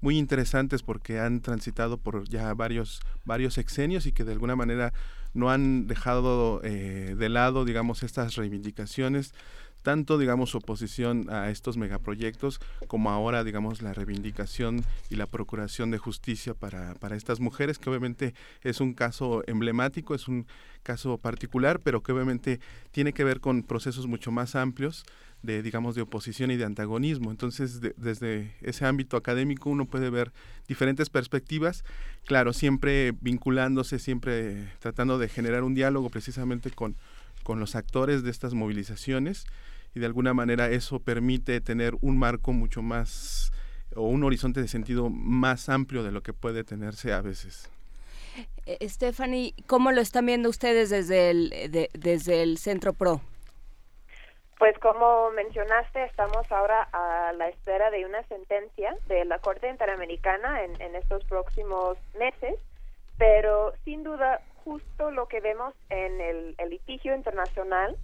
muy interesantes porque han transitado por ya varios, varios exenios y que de alguna manera no han dejado eh, de lado, digamos, estas reivindicaciones tanto, digamos, oposición a estos megaproyectos como ahora, digamos, la reivindicación y la procuración de justicia para, para estas mujeres, que obviamente es un caso emblemático, es un caso particular, pero que obviamente tiene que ver con procesos mucho más amplios de, digamos, de oposición y de antagonismo. Entonces, desde ese ámbito académico uno puede ver diferentes perspectivas, claro, siempre vinculándose, siempre tratando de generar un diálogo precisamente con, con los actores de estas movilizaciones y de alguna manera eso permite tener un marco mucho más o un horizonte de sentido más amplio de lo que puede tenerse a veces. Eh, Stephanie, ¿cómo lo están viendo ustedes desde el, desde el Centro PRO? Pues como mencionaste, estamos ahora a la espera de una sentencia de la Corte Interamericana en, en estos próximos meses, pero sin duda justo lo que vemos en el, el litigio internacional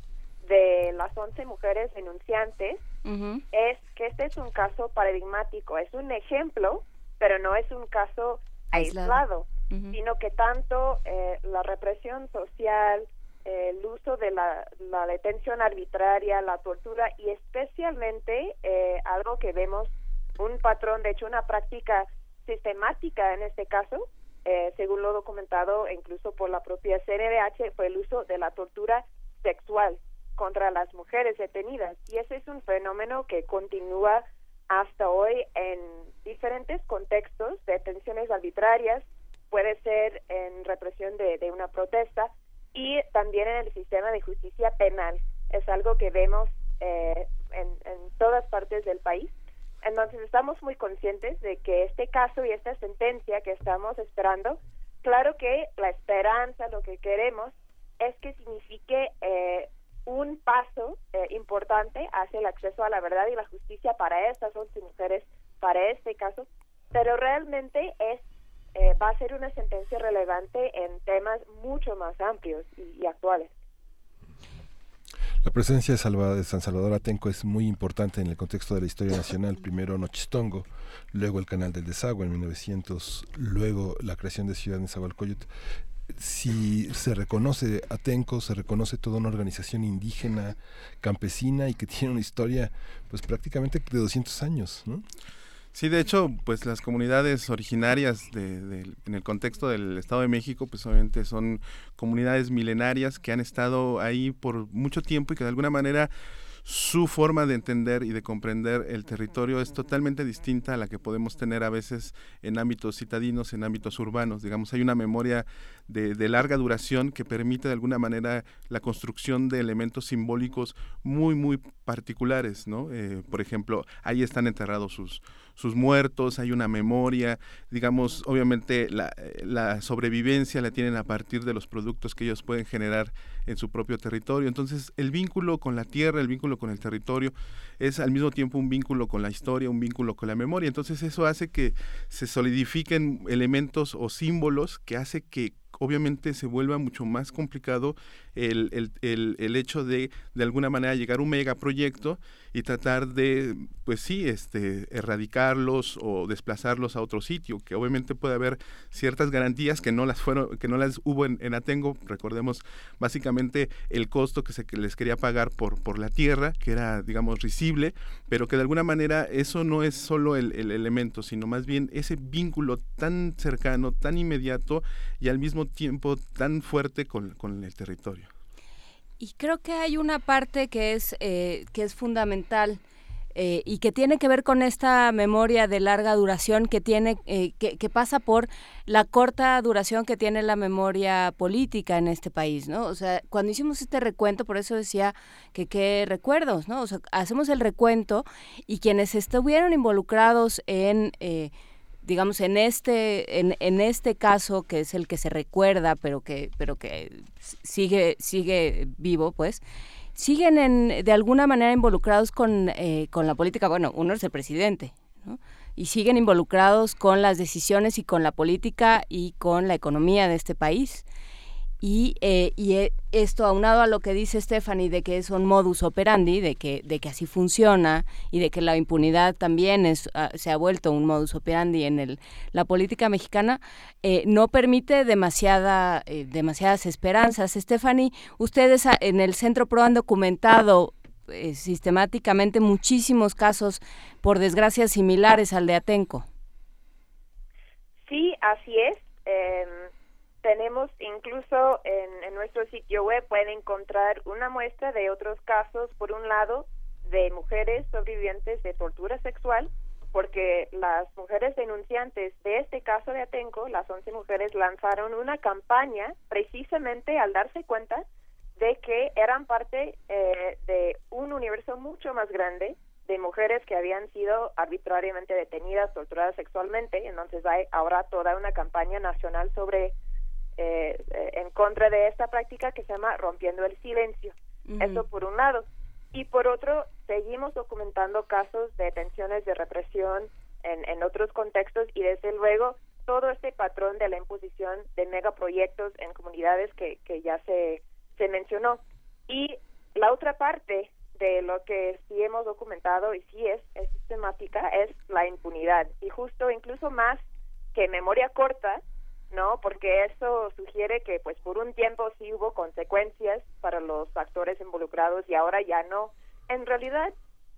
de las 11 mujeres denunciantes es que este es un caso paradigmático, es un ejemplo, pero no es un caso aislado, sino que tanto eh, la represión social, el uso de la, la, detención arbitraria, la tortura y especialmente eh, algo que vemos, un patrón, de hecho una práctica sistemática en este caso, eh, según lo documentado incluso por la propia CNDH, fue el uso de la tortura sexual contra las mujeres detenidas. Y ese es un fenómeno que continúa hasta hoy en diferentes contextos, detenciones arbitrarias, puede ser en represión de, una protesta y también en el sistema de justicia penal. Es algo que vemos eh, en, en todas partes del país. Entonces estamos muy conscientes de que este caso y esta sentencia que estamos esperando, claro que la esperanza, lo que queremos, es que signifique eh, un paso eh, importante hacia el acceso a la verdad y la justicia para estas 11 mujeres, para este caso, pero realmente es eh, va a ser una sentencia relevante en temas mucho más amplios y, actuales. La presencia de, de, San Salvador Atenco es muy importante en el contexto de la historia nacional. Primero Nochistongo, luego el Canal del Desagüe en 1900, luego la creación de Ciudad de Nezahualcóyotl si se reconoce Atenco, se reconoce toda una organización indígena, campesina y que tiene una historia pues prácticamente de 200 años, ¿no? Sí, de hecho, pues las comunidades originarias de, en el contexto del Estado de México, pues obviamente son comunidades milenarias que han estado ahí por mucho tiempo y que de alguna manera su forma de entender y de comprender el territorio es totalmente distinta a la que podemos tener a veces en ámbitos citadinos, en ámbitos urbanos. Digamos, hay una memoria de, larga duración que permite de alguna manera la construcción de elementos simbólicos muy, muy particulares, ¿no? Eh, por ejemplo, ahí están enterrados sus, sus muertos, hay una memoria, digamos, obviamente la, la, sobrevivencia la tienen a partir de los productos que ellos pueden generar en su propio territorio. Entonces, el vínculo con la tierra, el vínculo con el territorio, es al mismo tiempo un vínculo con la historia, un vínculo con la memoria. Entonces, eso hace que se solidifiquen elementos o símbolos que hace que obviamente se vuelva mucho más complicado el, el, el, el, hecho de de alguna manera llegar a un megaproyecto y tratar de, pues sí, este, erradicarlos o desplazarlos a otro sitio, que obviamente puede haber ciertas garantías que no las fueron, que no las hubo en, en Atengo, recordemos básicamente el costo que se les quería pagar por, por la tierra, que era, digamos, risible, pero que de alguna manera eso no es solo el, el elemento, sino más bien ese vínculo tan cercano, tan inmediato y al mismo tiempo tan fuerte con, con el territorio. Y creo que hay una parte que es, eh, que es fundamental. Eh, y que tiene que ver con esta memoria de larga duración que tiene eh, que, que, pasa por la corta duración que tiene la memoria política en este país, ¿no? O sea, cuando hicimos este recuento, por eso decía que qué recuerdos, ¿no? O sea, hacemos el recuento y quienes estuvieron involucrados en digamos en este en, en, este caso que es el que se recuerda pero que pero que sigue sigue vivo pues siguen en, de alguna manera involucrados con, eh, con la política bueno uno es el presidente ¿no? y siguen involucrados con las decisiones y con la política y con la economía de este país y, eh, y eh, esto aunado a lo que dice Stephanie de que es un modus operandi, de que, de que así funciona y de que la impunidad también es, ah, se ha vuelto un modus operandi en el, la política mexicana, eh, no permite demasiada, demasiadas esperanzas. Stephanie, ustedes en el Centro PRO han documentado sistemáticamente muchísimos casos, por desgracia, similares al de Atenco. Sí, así es. Em, tenemos incluso en, nuestro sitio web pueden encontrar una muestra de otros casos, por un lado, de mujeres sobrevivientes de tortura sexual, porque las mujeres denunciantes de este caso de Atenco, las 11 mujeres, lanzaron una campaña precisamente al darse cuenta de que eran parte eh, de un universo mucho más grande de mujeres que habían sido arbitrariamente detenidas, torturadas sexualmente. Entonces hay ahora toda una campaña nacional sobre eh, en contra de esta práctica que se llama rompiendo el silencio. Eso por un lado. Y por otro, seguimos documentando casos de detenciones de represión en, en otros contextos y desde luego todo este patrón de la imposición de megaproyectos en comunidades que, que ya se, se mencionó. Y la otra parte de lo que sí hemos documentado y sí es, es sistemática es la impunidad. Y justo incluso más que memoria corta, ¿no? Porque eso sugiere que pues por un tiempo sí hubo consecuencias para los actores involucrados y ahora ya no. En realidad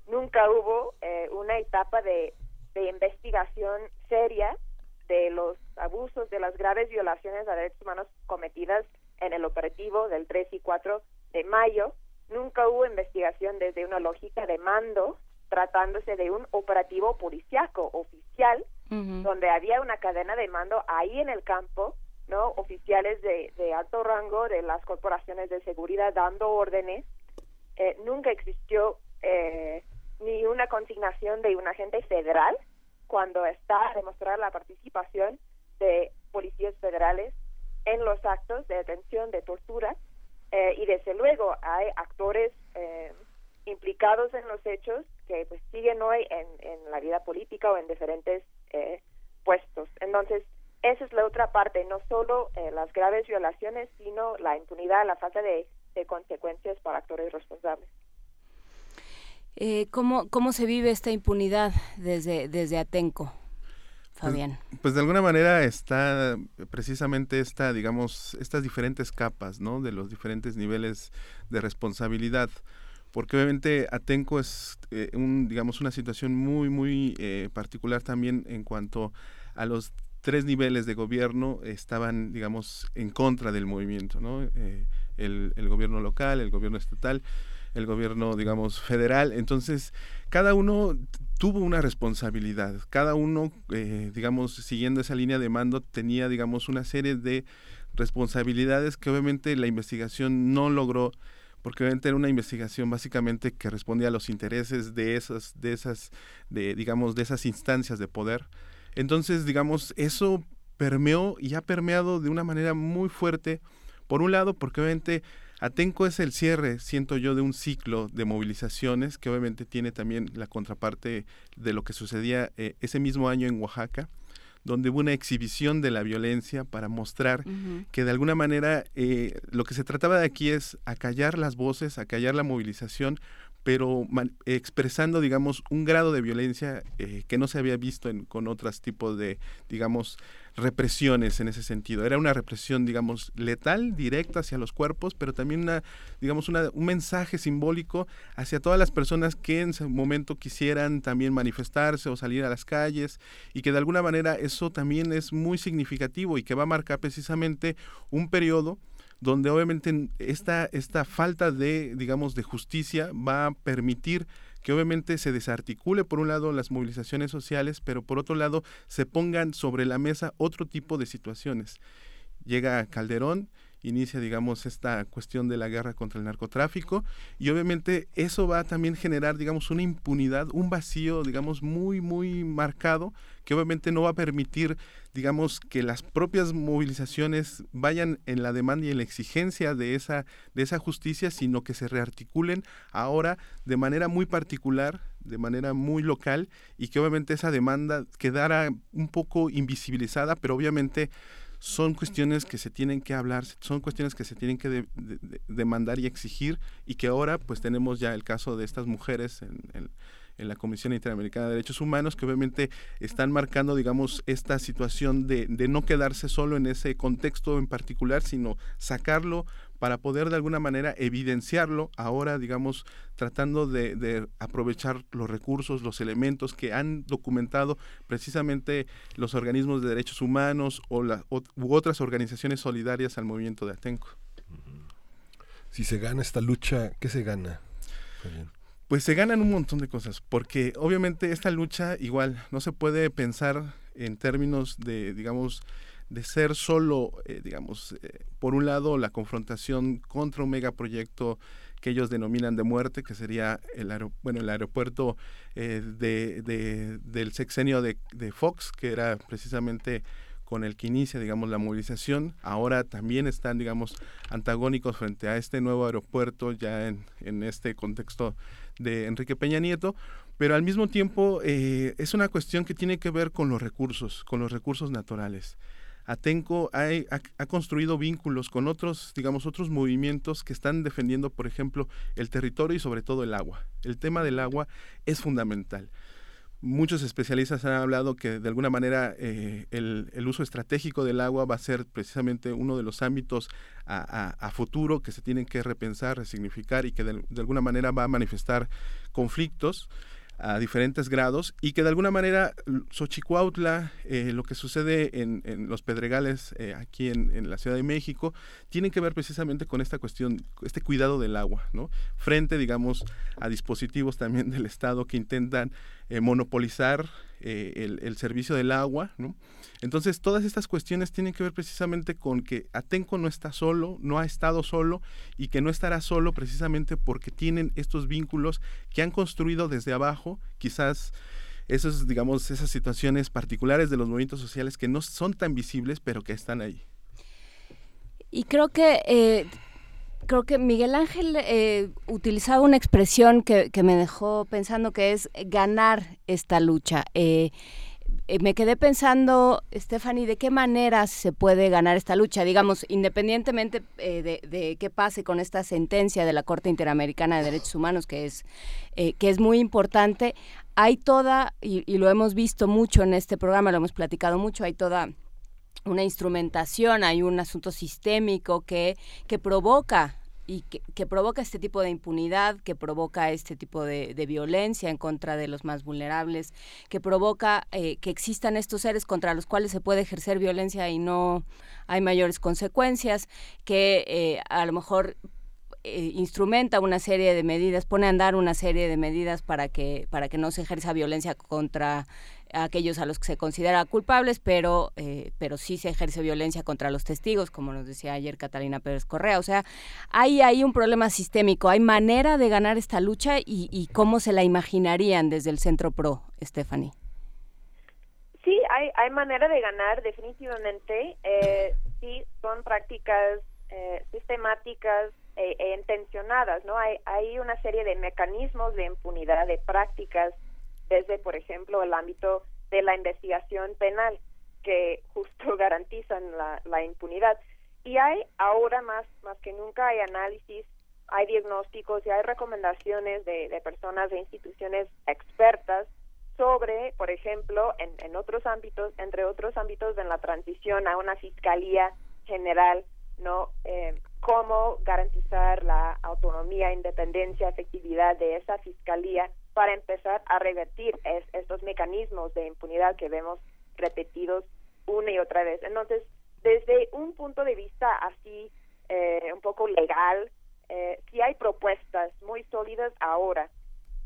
nunca hubo eh, una etapa de, de investigación seria de los abusos, de las graves violaciones a derechos humanos cometidas en el operativo del 3 y 4 de mayo. Nunca hubo investigación desde una lógica de mando, tratándose de un operativo policiaco oficial, donde había una cadena de mando ahí en el campo, ¿no? Oficiales de, de alto rango de las corporaciones de seguridad dando órdenes. Eh, nunca existió eh, ni una consignación de un agente federal cuando está a demostrar la participación de policías federales en los actos de detención, de tortura, eh, y desde luego hay actores eh, implicados en los hechos que pues siguen hoy en, en la vida política o en diferentes eh, puestos. Entonces, esa es la otra parte, no solo las graves violaciones, sino la impunidad, la falta de, de consecuencias para actores responsables. Eh, ¿cómo, ¿Cómo se vive esta impunidad desde, desde Atenco? Pues, Fabián. Pues, de alguna manera está precisamente esta, digamos, estas diferentes capas, ¿no? De los diferentes niveles de responsabilidad. Porque obviamente Atenco es eh, un, digamos, una situación muy, muy eh, particular también en cuanto a los tres niveles de gobierno estaban, digamos, en contra del movimiento, ¿no? el, el gobierno local, el gobierno estatal el gobierno, digamos, federal. Entonces, cada uno tuvo una responsabilidad, cada uno, eh, digamos, siguiendo esa línea de mando, tenía, digamos, una serie de responsabilidades que obviamente la investigación no logró porque obviamente era una investigación básicamente que respondía a los intereses de esas, de esas, de, digamos, de esas instancias de poder. Entonces, digamos, eso permeó y ha permeado de una manera muy fuerte, por un lado, porque obviamente Atenco es el cierre, siento yo, de un ciclo de movilizaciones que obviamente tiene también la contraparte de lo que sucedía eh, ese mismo año en Oaxaca, donde hubo una exhibición de la violencia para mostrar que de alguna manera eh, lo que se trataba de aquí es acallar las voces, acallar la movilización, pero expresando, digamos, un grado de violencia eh, que no se había visto en, con otros tipos de, digamos, represiones en ese sentido. Era una represión, digamos, letal, directa hacia los cuerpos, pero también una, digamos, una, un mensaje simbólico hacia todas las personas que en ese momento quisieran también manifestarse o salir a las calles y que de alguna manera eso también es muy significativo y que va a marcar precisamente un periodo donde obviamente esta, esta falta de, digamos, de justicia va a permitir que obviamente se desarticule por un lado las movilizaciones sociales, pero por otro lado se pongan sobre la mesa otro tipo de situaciones. Llega Calderón, inicia, digamos, esta cuestión de la guerra contra el narcotráfico y obviamente eso va a también generar, digamos, una impunidad, un vacío, digamos, muy, muy marcado que obviamente no va a permitir, digamos, que las propias movilizaciones vayan en la demanda y en la exigencia de esa, de esa justicia, sino que se rearticulen ahora de manera muy particular, de manera muy local y que obviamente esa demanda quedara un poco invisibilizada, pero obviamente son cuestiones que se tienen que hablar, son cuestiones que se tienen que demandar y exigir y que ahora pues tenemos ya el caso de estas mujeres en, en la Comisión Interamericana de Derechos Humanos, que obviamente están marcando, digamos, esta situación de no quedarse solo en ese contexto en particular, sino sacarlo para poder de alguna manera evidenciarlo ahora, digamos, tratando de, de, aprovechar los recursos, los elementos que han documentado precisamente los organismos de derechos humanos o la, u otras organizaciones solidarias al movimiento de Atenco. Si se gana esta lucha, ¿qué se gana? Pues se ganan un montón de cosas, porque obviamente esta lucha igual no se puede pensar en términos de, digamos, de ser solo, eh, digamos, eh, por un lado la confrontación contra un megaproyecto que ellos denominan de muerte, que sería el, bueno, el aeropuerto eh, de, de, del sexenio de, de Fox, que era precisamente con el que inicia, digamos, la movilización. Ahora también están, digamos, antagónicos frente a este nuevo aeropuerto ya en, en este contexto de Enrique Peña Nieto, pero al mismo tiempo eh, es una cuestión que tiene que ver con los recursos, con los recursos naturales. Atenco ha, construido vínculos con otros, digamos, otros movimientos que están defendiendo, por ejemplo, el territorio y sobre todo el agua. El tema del agua es fundamental. Muchos especialistas han hablado que de alguna manera eh, el, uso estratégico del agua va a ser precisamente uno de los ámbitos a, futuro que se tienen que repensar, resignificar y que de, alguna manera va a manifestar conflictos. A diferentes grados y que de alguna manera Xochicuautla, eh, lo que sucede en, los Pedregales eh, aquí en, la Ciudad de México, tienen que ver precisamente con esta cuestión, este cuidado del agua, ¿no? Frente, digamos, a dispositivos también del Estado que intentan eh, monopolizar el, el, servicio del agua. Entonces, todas estas cuestiones tienen que ver precisamente con que Atenco no está solo, no ha estado solo y que no estará solo precisamente porque tienen estos vínculos que han construido desde abajo, quizás esos, digamos, esas situaciones particulares de los movimientos sociales que no son tan visibles, pero que están ahí. Y creo que eh, creo que Miguel Ángel eh, utilizaba una expresión que, me dejó pensando que es ganar esta lucha. Eh, eh, me quedé pensando, Stephanie, de qué manera se puede ganar esta lucha, digamos, independientemente eh, de, qué pase con esta sentencia de la Corte Interamericana de Derechos Humanos, que es, eh, que es muy importante, hay toda, y, y lo hemos visto mucho en este programa, lo hemos platicado mucho, hay toda una instrumentación, hay un asunto sistémico que, que provoca y que, provoca este tipo de impunidad, que provoca este tipo de, violencia en contra de los más vulnerables, que provoca eh, que existan estos seres contra los cuales se puede ejercer violencia y no hay mayores consecuencias, que eh, a lo mejor eh, instrumenta una serie de medidas, pone a andar una serie de medidas para que para que no se ejerza violencia contra aquellos a los que se considera culpables, pero, eh, pero sí se ejerce violencia contra los testigos, como nos decía ayer Catalina Pérez Correa. O sea, hay ahí un problema sistémico. ¿Hay manera de ganar esta lucha y, cómo se la imaginarían desde el Centro PRO, Stephanie? Sí, hay, hay manera de ganar definitivamente. Eh, sí, son prácticas eh, sistemáticas e, e, intencionadas, ¿no? Hay, hay una serie de mecanismos de impunidad, de prácticas desde, por ejemplo, el ámbito de la investigación penal, que justo garantizan la, impunidad. Y hay ahora más, más que nunca, hay análisis, hay diagnósticos y hay recomendaciones de, de personas e instituciones expertas sobre, por ejemplo, en, en otros ámbitos, entre otros ámbitos, en la transición a una fiscalía general, ¿no? Eh, cómo garantizar la autonomía, independencia, efectividad de esa fiscalía para empezar a revertir estos mecanismos de impunidad que vemos repetidos una y otra vez. Entonces, desde un punto de vista así, eh, un poco legal, eh, sí hay propuestas muy sólidas ahora,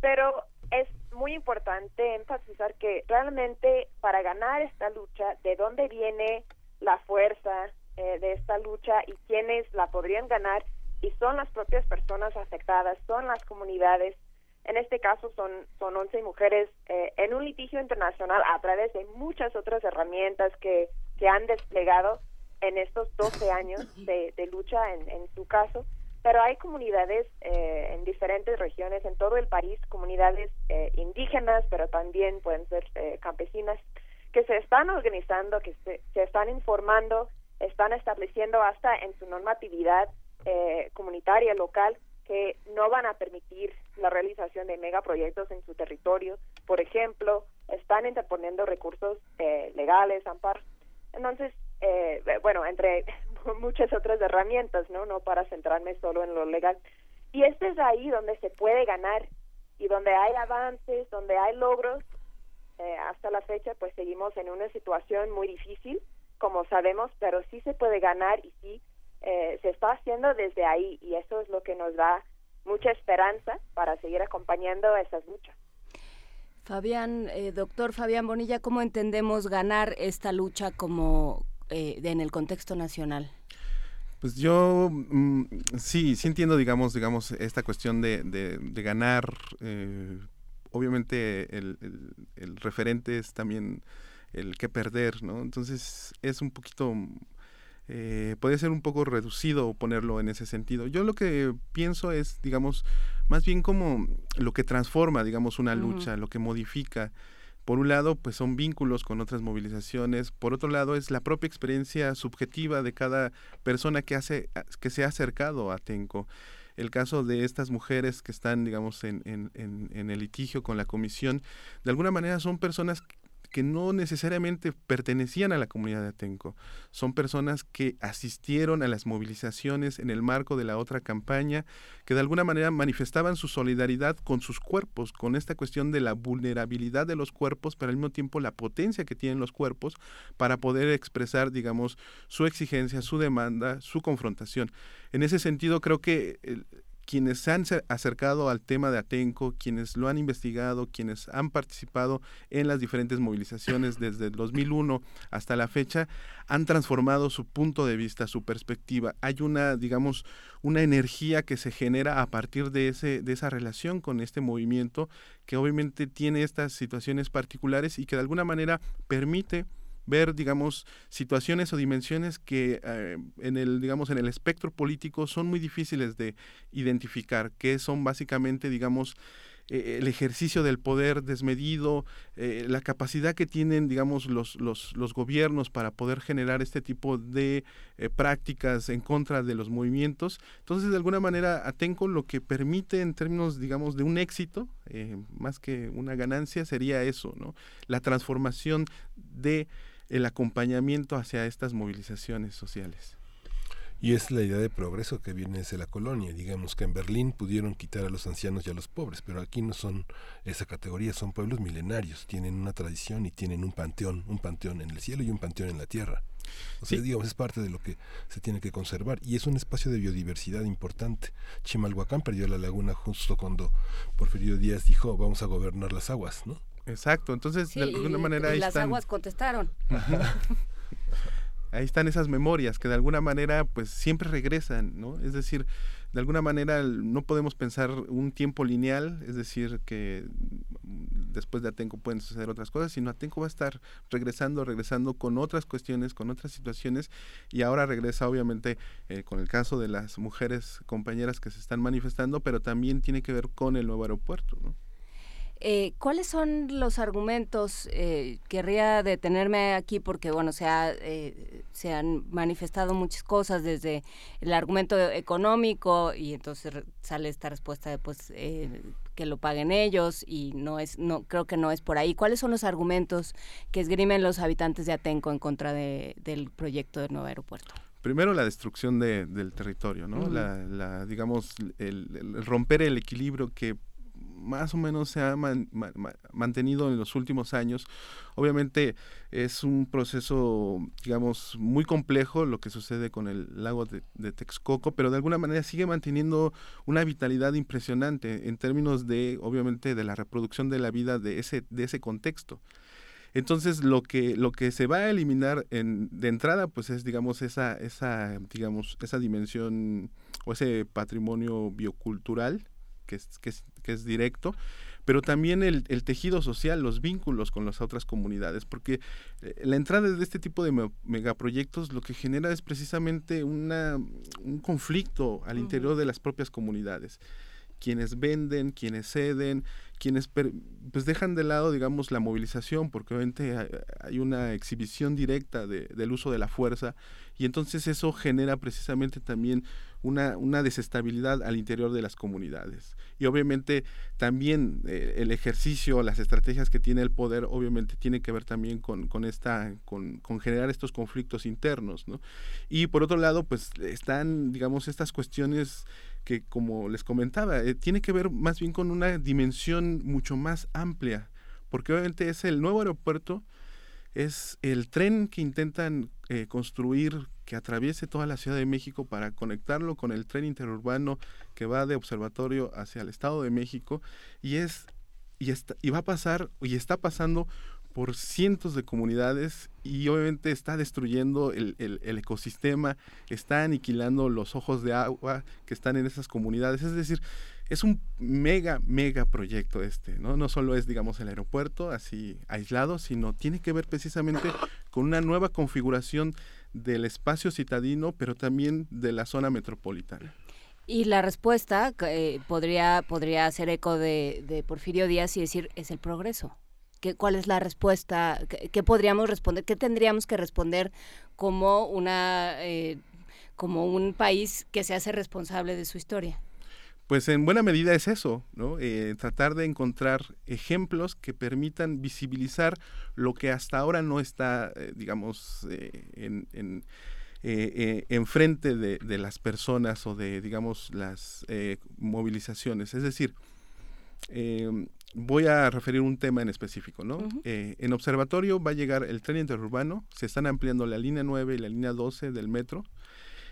pero es muy importante enfatizar que realmente para ganar esta lucha, de dónde viene la fuerza eh, de esta lucha y quiénes la podrían ganar, y son las propias personas afectadas, son las comunidades, en este caso son, son 11 mujeres eh, en un litigio internacional a través de muchas otras herramientas que, que han desplegado en estos 12 años de, lucha en, en, su caso. Pero hay comunidades eh, en diferentes regiones en todo el país, comunidades eh, indígenas, pero también pueden ser campesinas, que se están organizando, que se, se, están informando, están estableciendo hasta en su normatividad comunitaria local que no van a permitir la realización de megaproyectos en su territorio. Por ejemplo, están interponiendo recursos eh, legales, amparos. Entonces, eh, bueno, entre muchas otras herramientas, ¿no? No para centrarme solo en lo legal. Y este es ahí donde se puede ganar y donde hay avances, donde hay logros. Eh, hasta la fecha, pues seguimos en una situación muy difícil, como sabemos, pero sí se puede ganar y sí eh, se está haciendo desde ahí y eso es lo que nos da mucha esperanza para seguir acompañando esas luchas. Fabián, eh, doctor Fabián Bonilla, ¿cómo entendemos ganar esta lucha como eh, en el contexto nacional? Pues yo mm, sí, sí entiendo, digamos, digamos, esta cuestión de, de, ganar. obviamente el, el, referente es también el que perder, ¿no? Entonces es un poquito eh, puede ser un poco reducido ponerlo en ese sentido. Yo lo que pienso es, digamos, más bien como lo que transforma, digamos, una lucha, lo que modifica. Por un lado, pues son vínculos con otras movilizaciones. Por otro lado, es la propia experiencia subjetiva de cada persona que hace, que se ha acercado a Tenco. El caso de estas mujeres que están, digamos, en, en, en el litigio con la comisión, de alguna manera son personas que no necesariamente pertenecían a la comunidad de Atenco. Son personas que asistieron a las movilizaciones en el marco de la otra campaña, que de alguna manera manifestaban su solidaridad con sus cuerpos, con esta cuestión de la vulnerabilidad de los cuerpos, pero al mismo tiempo la potencia que tienen los cuerpos para poder expresar, digamos, su exigencia, su demanda, su confrontación. En ese sentido, creo que quienes se han acercado al tema de Atenco, quienes lo han investigado, quienes han participado en las diferentes movilizaciones desde el 2001 hasta la fecha, han transformado su punto de vista, su perspectiva. Hay una, digamos, una energía que se genera a partir de, ese, de esa relación con este movimiento que obviamente tiene estas situaciones particulares y que de alguna manera permite ver, digamos, situaciones o dimensiones que eh, en el, digamos, en el espectro político son muy difíciles de identificar, que son básicamente, digamos, eh, el ejercicio del poder desmedido, eh, la capacidad que tienen, digamos, los, los, los, gobiernos para poder generar este tipo de prácticas en contra de los movimientos. Entonces, de alguna manera, Atenco lo que permite en términos, digamos, de un éxito, más que una ganancia, sería eso, ¿no? La transformación de el acompañamiento hacia estas movilizaciones sociales. Y es la idea de progreso que viene desde la colonia. Digamos que en Berlín pudieron quitar a los ancianos y a los pobres, pero aquí no son esa categoría, son pueblos milenarios, tienen una tradición y tienen un panteón, un panteón en el cielo y un panteón en la tierra. O sea, digamos, es parte de lo que se tiene que conservar y es un espacio de biodiversidad importante. Chimalhuacán perdió la laguna justo cuando Porfirio Díaz dijo, vamos a gobernar las aguas, ¿no? Exacto, entonces de alguna manera ahí las aguas contestaron. ahí están esas memorias que de alguna manera pues siempre regresan, ¿no? Es decir, de alguna manera no podemos pensar un tiempo lineal, es decir, que después de Atenco pueden suceder otras cosas, sino Atenco va a estar regresando, regresando con otras cuestiones, con otras situaciones, y ahora regresa obviamente eh, con el caso de las mujeres compañeras que se están manifestando, pero también tiene que ver con el nuevo aeropuerto, ¿no? Eh, ¿Cuáles son los argumentos? Eh, querría detenerme aquí porque, bueno, se, eh, se han manifestado muchas cosas desde el argumento económico y entonces sale esta respuesta de, pues, que lo paguen ellos y no es, no, creo que no es por ahí. ¿Cuáles son los argumentos que esgrimen los habitantes de Atenco en contra de, del proyecto del nuevo aeropuerto? primero la destrucción del territorio, ¿no? la, digamos, el, romper el equilibrio que más o menos se ha mantenido en los últimos años. Obviamente es un proceso, digamos, muy complejo lo que sucede con el lago de, Texcoco, pero de alguna manera sigue manteniendo una vitalidad impresionante en términos de, obviamente, de la reproducción de la vida de ese, de ese contexto. Entonces, lo que, lo que se va a eliminar en, de entrada, pues es, digamos, esa, esa, digamos, esa dimensión o ese patrimonio biocultural que es, que es, que es directo, pero también el, tejido social, los vínculos con las otras comunidades, porque eh, la entrada de este tipo de megaproyectos lo que genera es precisamente una, un conflicto al interior de las propias comunidades. Quienes venden, quienes ceden, quienes pues dejan de lado, digamos, la movilización, porque obviamente hay una exhibición directa de, del uso de la fuerza, y entonces eso genera precisamente también una, una desestabilidad al interior de las comunidades. Y obviamente también eh, el ejercicio, las estrategias que tiene el poder, obviamente tiene que ver también con, con esta, con, con, generar estos conflictos internos, ¿no? Y por otro lado, pues están, digamos, estas cuestiones que, como les comentaba, eh, tiene que ver más bien con una dimensión mucho más amplia, porque obviamente es el nuevo aeropuerto, es el tren que intentan eh, construir que atraviese toda la Ciudad de México para conectarlo con el tren interurbano que va de Observatorio hacia el Estado de México y es y está, y va a pasar y está pasando por cientos de comunidades y obviamente está destruyendo el, el, ecosistema, está aniquilando los ojos de agua que están en esas comunidades. Es decir, es un mega, mega proyecto este, ¿no? No solo es, digamos, el aeropuerto así aislado, sino tiene que ver precisamente con una nueva configuración del espacio citadino, pero también de la zona metropolitana. Y la respuesta eh, podría, podría hacer eco de, Porfirio Díaz y decir, es el progreso. ¿Qué, ¿Cuál es la respuesta? ¿Qué, podríamos responder? ¿Qué tendríamos que responder como, una, eh, como un país que se hace responsable de su historia? Pues en buena medida es eso, ¿no? Eh, tratar de encontrar ejemplos que permitan visibilizar lo que hasta ahora no está, eh, digamos, eh, en, en, en, frente de, de, las personas o de, digamos, las movilizaciones. Es decir, voy a referir un tema en específico, ¿no? en observatorio va a llegar el tren interurbano, se están ampliando la línea 9 y la línea 12 del metro,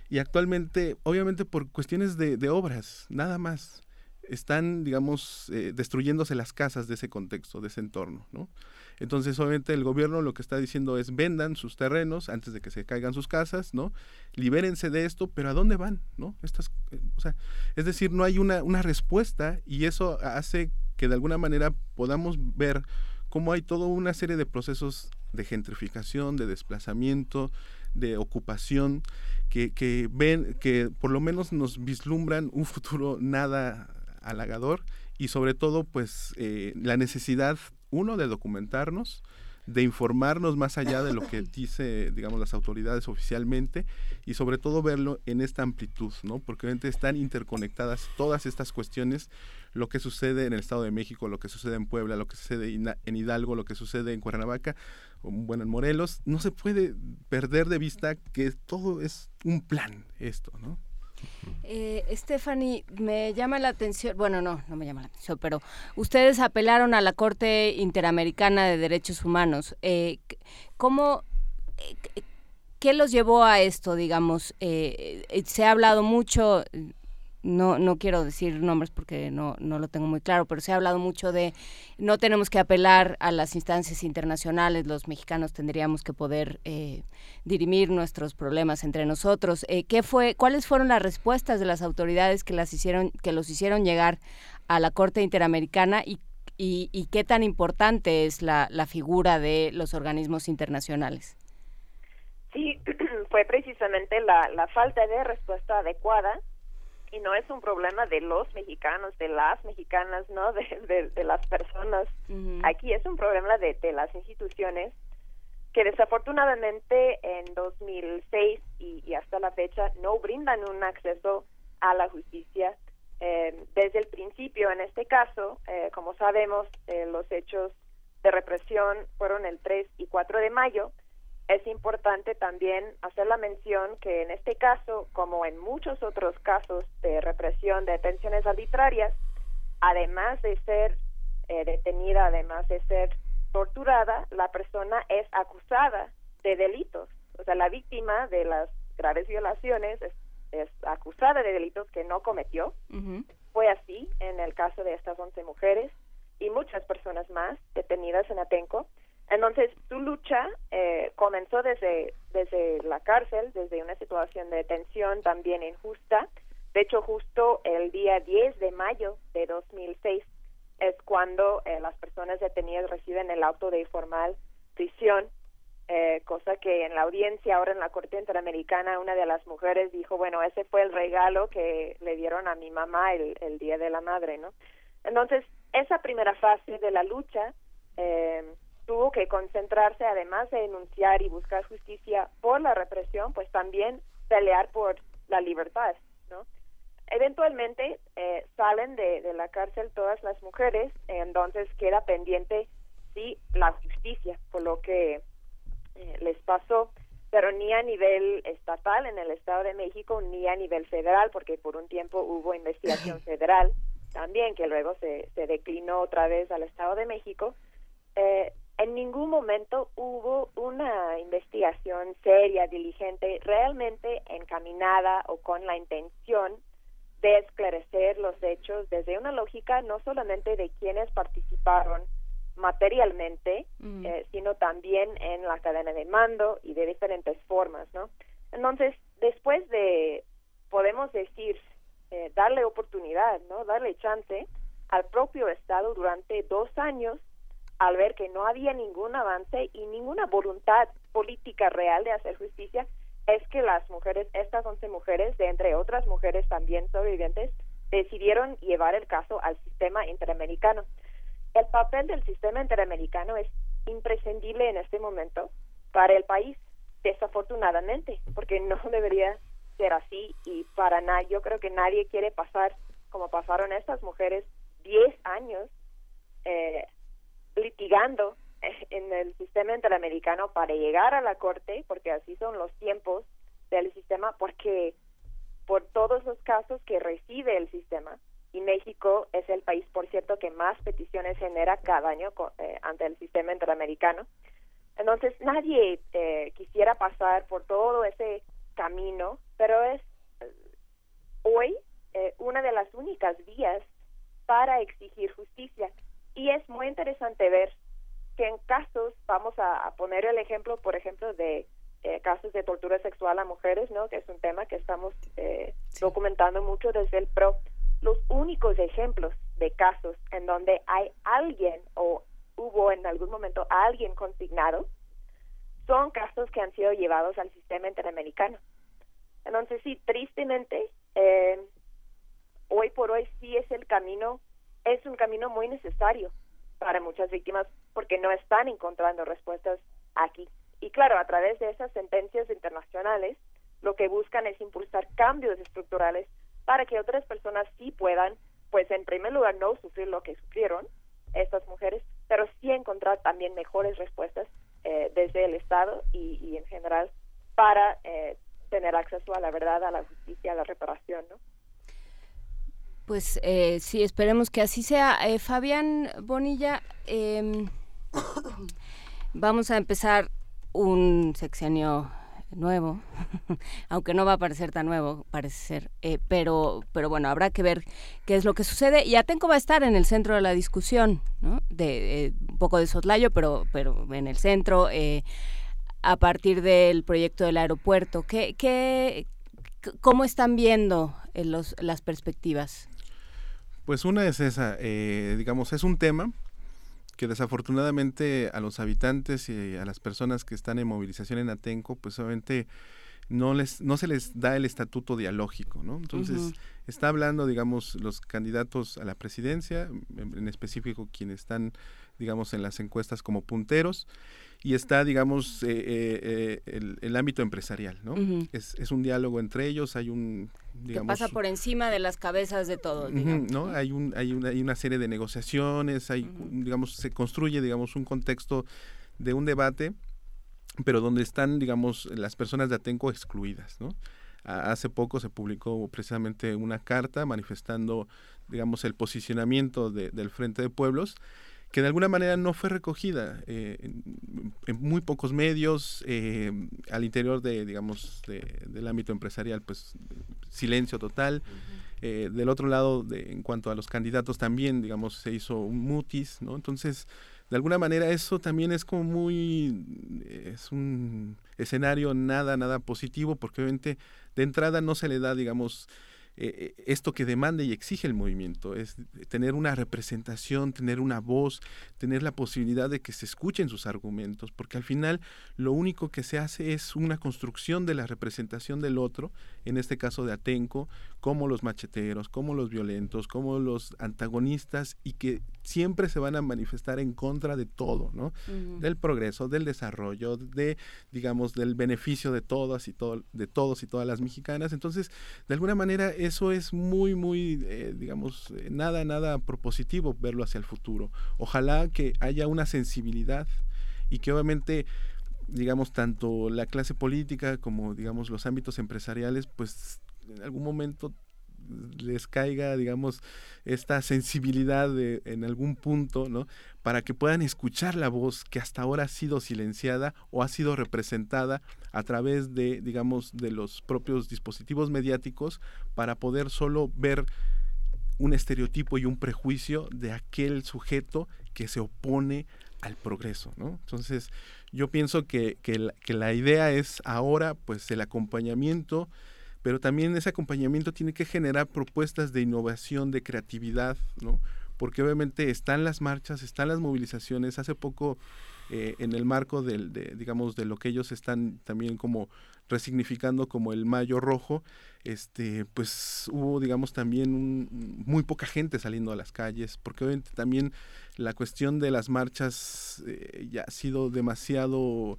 y actualmente, obviamente por cuestiones de, obras, nada más, están, digamos, eh, destruyéndose las casas de ese contexto, de ese entorno, ¿no? Entonces, obviamente, el gobierno lo que está diciendo es vendan sus terrenos antes de que se caigan sus casas, ¿no? Libérense de esto, pero ¿a dónde van, no? Estas, eh, o sea, es decir, no hay una, una respuesta y eso hace que de alguna manera podamos ver cómo hay toda una serie de procesos de gentrificación, de desplazamiento, de ocupación, que, que ven, que por lo menos nos vislumbran un futuro nada halagador y sobre todo pues eh, la necesidad, uno, de documentarnos, de informarnos más allá de lo que dice, digamos, las autoridades oficialmente y sobre todo verlo en esta amplitud, ¿no? Porque obviamente están interconectadas todas estas cuestiones, lo que sucede en el Estado de México, lo que sucede en Puebla, lo que sucede en Hidalgo, lo que sucede en Cuernavaca, bueno, en Morelos, no se puede perder de vista que todo es un plan esto, ¿no? Eh, Stephanie, me llama la atención, bueno, no, no me llama la atención, pero ustedes apelaron a la Corte Interamericana de Derechos Humanos. Eh, ¿Cómo, eh, qué los llevó a esto, digamos? Se ha hablado mucho, no, no quiero decir nombres porque no, no lo tengo muy claro, pero se ha hablado mucho de no tenemos que apelar a las instancias internacionales, los mexicanos tendríamos que poder eh, dirimir nuestros problemas entre nosotros. Eh, ¿qué fue, ¿Cuáles fueron las respuestas de las autoridades que, las hicieron, que los hicieron llegar a la Corte Interamericana y, y, qué tan importante es la, la figura de los organismos internacionales? Sí, fue precisamente la, la falta de respuesta adecuada y no es un problema de los mexicanos, de las mexicanas, ¿no? De, de, las personas. Aquí es un problema de, de las instituciones que desafortunadamente en 2006 y, y hasta la fecha no brindan un acceso a la justicia eh, desde el principio. En este caso, eh, como sabemos, eh, los hechos de represión fueron el 3 y 4 de mayo es importante también hacer la mención que en este caso, como en muchos otros casos de represión de detenciones arbitrarias, además de ser eh, detenida, además de ser torturada, la persona es acusada de delitos. O sea, la víctima de las graves violaciones es, acusada de delitos que no cometió. Fue así en el caso de estas 11 mujeres y muchas personas más detenidas en Atenco. Entonces, su lucha eh, comenzó desde, desde la cárcel, desde una situación de detención también injusta. De hecho, justo el día 10 de mayo de 2006 es cuando eh, las personas detenidas reciben el auto de informal prisión, eh, cosa que en la audiencia ahora en la Corte Interamericana una de las mujeres dijo, bueno, ese fue el regalo que le dieron a mi mamá el, el Día de la Madre, ¿no? Entonces, esa primera fase de la lucha eh, tuvo que concentrarse, además de denunciar y buscar justicia por la represión, pues también pelear por la libertad, ¿no? Eventualmente eh, salen de, de, la cárcel todas las mujeres, entonces queda pendiente sí la justicia por lo que eh, les pasó, pero ni a nivel estatal en el Estado de México ni a nivel federal, porque por un tiempo hubo investigación federal también que luego se, se declinó otra vez al Estado de México. Eh, en ningún momento hubo una investigación seria, diligente, realmente encaminada o con la intención de esclarecer los hechos desde una lógica no solamente de quienes participaron materialmente, mm. eh, sino también en la cadena de mando y de diferentes formas, ¿no? Entonces, después de, podemos decir, eh, darle oportunidad, ¿no? Darle chance al propio Estado durante dos años al ver que no había ningún avance y ninguna voluntad política real de hacer justicia, es que las mujeres, estas 11 mujeres, de entre otras mujeres también sobrevivientes, decidieron llevar el caso al sistema interamericano. El papel del sistema interamericano es imprescindible en este momento para el país, desafortunadamente, porque no debería ser así y para nada, yo creo que nadie quiere pasar como pasaron estas mujeres 10 años eh, litigando en el sistema interamericano para llegar a la corte, porque así son los tiempos del sistema, porque por todos los casos que recibe el sistema, y México es el país, por cierto, que más peticiones genera cada año eh, ante el sistema interamericano. Entonces, nadie eh, quisiera pasar por todo ese camino, pero es eh, hoy una de las únicas vías para exigir justicia. Y es muy interesante ver que en casos, vamos a, poner el ejemplo, por ejemplo, de eh, casos de tortura sexual a mujeres, ¿no? Que es un tema que estamos eh, documentando mucho desde el PRO. Los únicos ejemplos de casos en donde hay alguien o hubo en algún momento alguien consignado son casos que han sido llevados al sistema interamericano. Entonces, sí, tristemente, eh, hoy por hoy sí es el camino, es un camino muy necesario para muchas víctimas porque no están encontrando respuestas aquí. Y claro, a través de esas sentencias internacionales, lo que buscan es impulsar cambios estructurales para que otras personas sí puedan, pues en primer lugar, no sufrir lo que sufrieron estas mujeres, pero sí encontrar también mejores respuestas eh, desde el Estado y, en general para eh, tener acceso a la verdad, a la justicia, a la reparación, ¿no? Pues eh, sí, esperemos que así sea. Eh, Fabián Bonilla, em, vamos a empezar un sexenio nuevo, aunque no va a parecer tan nuevo, parece ser, eh, pero, pero bueno, habrá que ver qué es lo que sucede. Y Atenco va a estar en el centro de la discusión, ¿no? De eh, un poco de soslayo, pero, pero en el centro, a partir del proyecto del aeropuerto. ¿Qué, qué, ¿Cómo están viendo los, las perspectivas? Pues una es esa, eh, digamos, es un tema que desafortunadamente a los habitantes y a las personas que están en movilización en Atenco, pues obviamente no les no se les da el estatuto dialógico, ¿no? Entonces, está hablando, digamos, los candidatos a la presidencia, en específico quienes están, digamos, en las encuestas como punteros, y está, digamos, eh, eh, eh, el, ámbito empresarial, ¿no? es, es, un diálogo entre ellos, hay un... Digamos, que pasa por encima de las cabezas de todos, ¿no? Hay, un, hay, una, hay una serie de negociaciones, hay, digamos, se construye, digamos, un contexto de un debate, pero donde están, digamos, las personas de Atenco excluidas, ¿no? Hace poco se publicó precisamente una carta manifestando, digamos, el posicionamiento del Frente de Pueblos, que de alguna manera no fue recogida eh, en, muy pocos medios, eh, al interior de, digamos, del ámbito empresarial, pues silencio total. Eh, del otro lado, de, en cuanto a los candidatos también, digamos, se hizo un mutis, ¿no? Entonces, de alguna manera eso también es como muy, es un escenario nada, nada positivo, porque obviamente de entrada no se le da, digamos, eh, eh, esto que demanda y exige el movimiento, es tener una representación, tener una voz, tener la posibilidad de que se escuchen sus argumentos, porque al final lo único que se hace es una construcción de la representación del otro, en este caso de Atenco, como los macheteros, como los violentos, como los antagonistas, y que siempre se van a manifestar en contra de todo, ¿no? Del progreso, del desarrollo, de, digamos, del beneficio de todas y todo, de todos y todas las mexicanas. Entonces, de alguna manera, eso es muy, muy, eh, digamos, eh, nada, nada propositivo verlo hacia el futuro. Ojalá que haya una sensibilidad y que obviamente digamos tanto la clase política como digamos los ámbitos empresariales pues en algún momento les caiga, digamos, esta sensibilidad de, en algún punto, ¿no? Para que puedan escuchar la voz que hasta ahora ha sido silenciada o ha sido representada a través de, digamos, de los propios dispositivos mediáticos para poder solo ver un estereotipo y un prejuicio de aquel sujeto que se opone al progreso, ¿no? Entonces, yo pienso que, que, la, que la idea es ahora, pues, el acompañamiento, pero también ese acompañamiento tiene que generar propuestas de innovación, de creatividad, ¿no? Porque obviamente están las marchas, están las movilizaciones. Hace poco, eh, en el marco del, de, digamos, de lo que ellos están también como resignificando como el Mayo Rojo, este, pues hubo, digamos, también muy poca gente saliendo a las calles, porque obviamente también la cuestión de las marchas eh, ya ha sido demasiado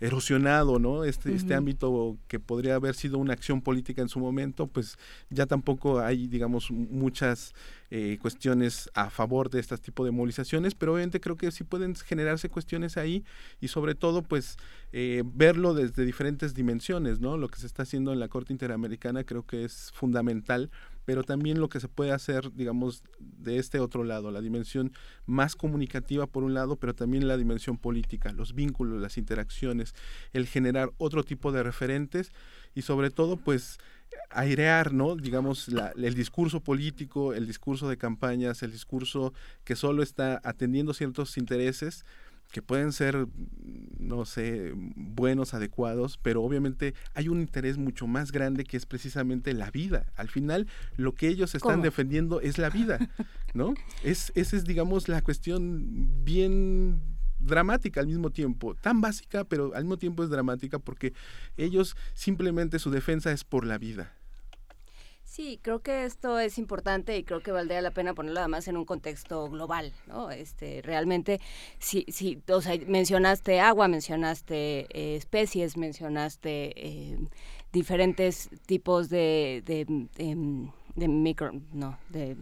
erosionado, ¿no? Este, este ámbito que podría haber sido una acción política en su momento, pues ya tampoco hay, digamos, muchas eh, cuestiones a favor de este tipo de movilizaciones, pero obviamente creo que sí pueden generarse cuestiones ahí y sobre todo, pues, eh, verlo desde diferentes dimensiones, ¿no? Lo que se está haciendo en la Corte Interamericana creo que es fundamental pero también lo que se puede hacer, digamos, de este otro lado, la dimensión más comunicativa por un lado, pero también la dimensión política, los vínculos, las interacciones, el generar otro tipo de referentes y sobre todo, pues, airear, ¿no? Digamos, el discurso político, el discurso de campañas, el discurso que solo está atendiendo ciertos intereses, que pueden ser, no sé, buenos, adecuados, pero obviamente hay un interés mucho más grande que es precisamente la vida. Al final, lo que ellos están defendiendo es la vida, ¿no? Es, esa es, digamos, la cuestión bien dramática al mismo tiempo, tan básica, pero al mismo tiempo es dramática porque ellos simplemente su defensa es por la vida. Sí, creo que esto es importante y creo que valdría la pena ponerlo además en un contexto global, ¿no? Este, realmente, si, si, o sea, mencionaste agua, mencionaste eh, especies, mencionaste eh, diferentes tipos de, de, micro, no, de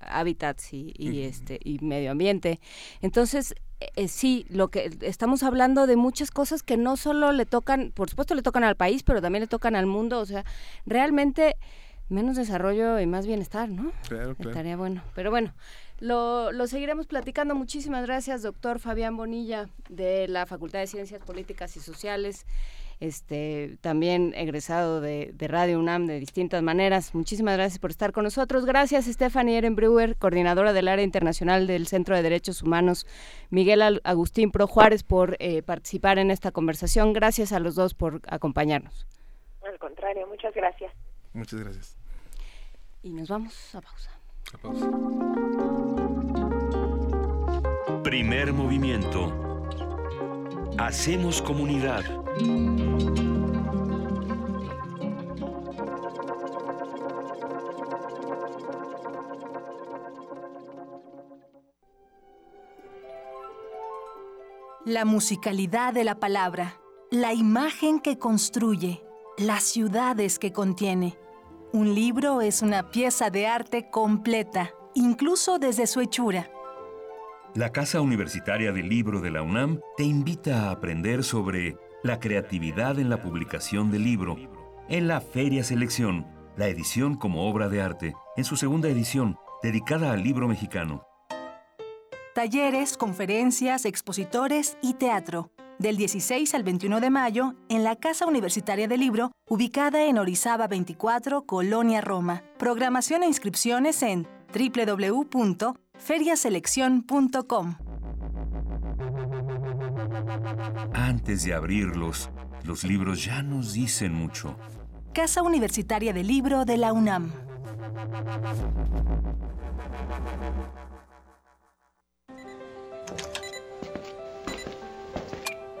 hábitats y, este y medio ambiente. Entonces, eh, sí, lo que estamos hablando de muchas cosas que no solo le tocan, por supuesto le tocan al país, pero también le tocan al mundo, o sea, realmente menos desarrollo y más bienestar, ¿no? Claro, claro. Estaría bueno. Pero bueno, lo, lo, seguiremos platicando. Muchísimas gracias, doctor Fabián Bonilla, de la Facultad de Ciencias Políticas y Sociales, este, también egresado de, de Radio UNAM de distintas maneras. Muchísimas gracias por estar con nosotros. Gracias, Stephanie Ehrenbrewer, coordinadora del área internacional del Centro de Derechos Humanos, Miguel Agustín Pro Juárez, por eh, participar en esta conversación. Gracias a los dos por acompañarnos. Al contrario, muchas gracias. Muchas gracias. Y nos vamos a pausa. A pausa. Primer movimiento. Hacemos comunidad. La musicalidad de la palabra, la imagen que construye, las ciudades que contiene un libro es una pieza de arte completa, incluso desde su hechura. La Casa Universitaria del Libro de la UNAM te invita a aprender sobre la creatividad en la publicación del libro en la Feria Selección, la edición como obra de arte, en su segunda edición, dedicada al libro mexicano. Talleres, conferencias, expositores y teatro del 16 al 21 de mayo en la Casa Universitaria del Libro, ubicada en Orizaba 24, Colonia Roma. Programación e inscripciones en www.feriaselección.com. Antes de abrirlos, los libros ya nos dicen mucho. Casa Universitaria del Libro de la UNAM.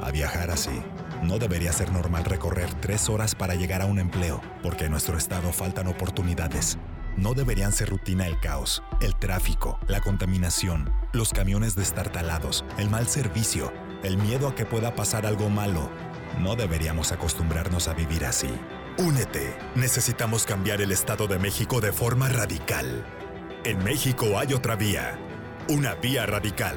a viajar así. No debería ser normal recorrer tres horas para llegar a un empleo, porque en nuestro estado faltan oportunidades. No deberían ser rutina el caos, el tráfico, la contaminación, los camiones destartalados, el mal servicio, el miedo a que pueda pasar algo malo. No deberíamos acostumbrarnos a vivir así. Únete. Necesitamos cambiar el Estado de México de forma radical. En México hay otra vía. Una vía radical.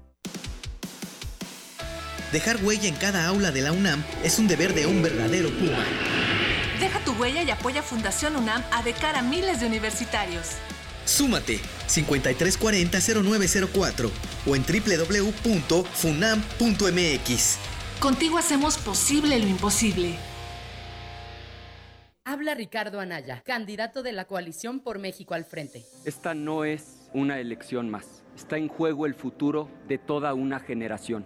Dejar huella en cada aula de la UNAM es un deber de un verdadero Puma. Deja tu huella y apoya Fundación UNAM a de cara a miles de universitarios. Súmate 5340-0904 o en www.funam.mx. Contigo hacemos posible lo imposible. Habla Ricardo Anaya, candidato de la coalición por México al frente. Esta no es una elección más. Está en juego el futuro de toda una generación.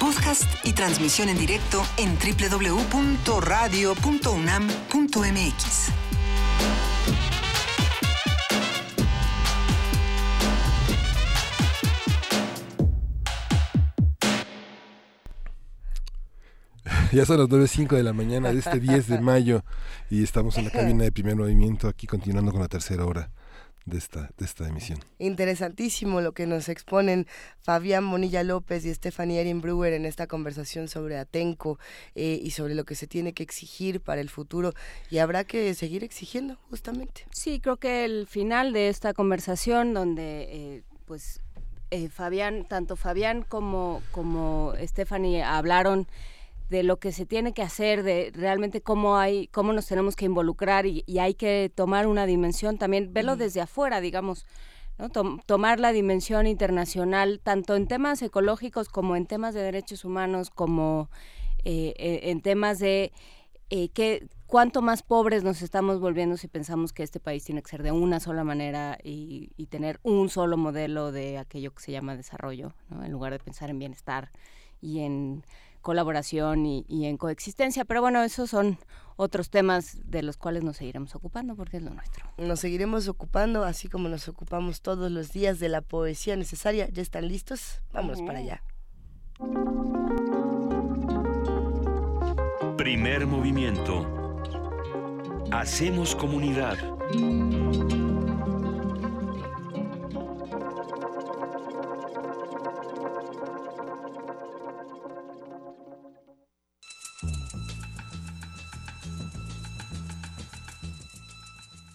Podcast y transmisión en directo en www.radio.unam.mx. Ya son las 9.05 de la mañana de este 10 de mayo y estamos en la cabina de primer movimiento aquí continuando con la tercera hora de esta, de esta emisión. Interesantísimo lo que nos exponen Fabián Bonilla López y Stephanie Erin Brewer en esta conversación sobre Atenco eh, y sobre lo que se tiene que exigir para el futuro y habrá que seguir exigiendo justamente. Sí, creo que el final de esta conversación donde eh, pues eh, Fabián, tanto Fabián como, como Stephanie hablaron de lo que se tiene que hacer, de realmente cómo hay, cómo nos tenemos que involucrar y, y hay que tomar una dimensión también, verlo desde afuera, digamos, ¿no? Tom- tomar la dimensión internacional, tanto en temas ecológicos como en temas de derechos humanos, como eh, eh, en temas de eh, que cuánto más pobres nos estamos volviendo si pensamos que este país tiene que ser de una sola manera y, y tener un solo modelo de aquello que se llama desarrollo, ¿no? en lugar de pensar en bienestar y en colaboración y, y en coexistencia. Pero bueno, esos son otros temas de los cuales nos seguiremos ocupando porque es lo nuestro. Nos seguiremos ocupando, así como nos ocupamos todos los días de la poesía necesaria. ¿Ya están listos? Vámonos para allá. Primer movimiento. Hacemos comunidad.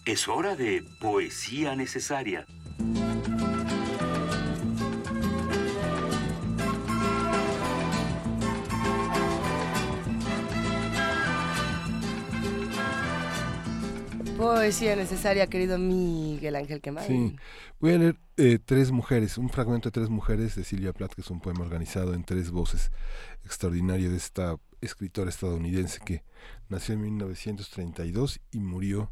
Es hora de poesía necesaria. Poesía necesaria, querido Miguel Ángel Quemado. Sí, voy a leer eh, Tres Mujeres, un fragmento de Tres Mujeres de Silvia Plath, que es un poema organizado en tres voces, extraordinario de esta escritora estadounidense que nació en 1932 y murió,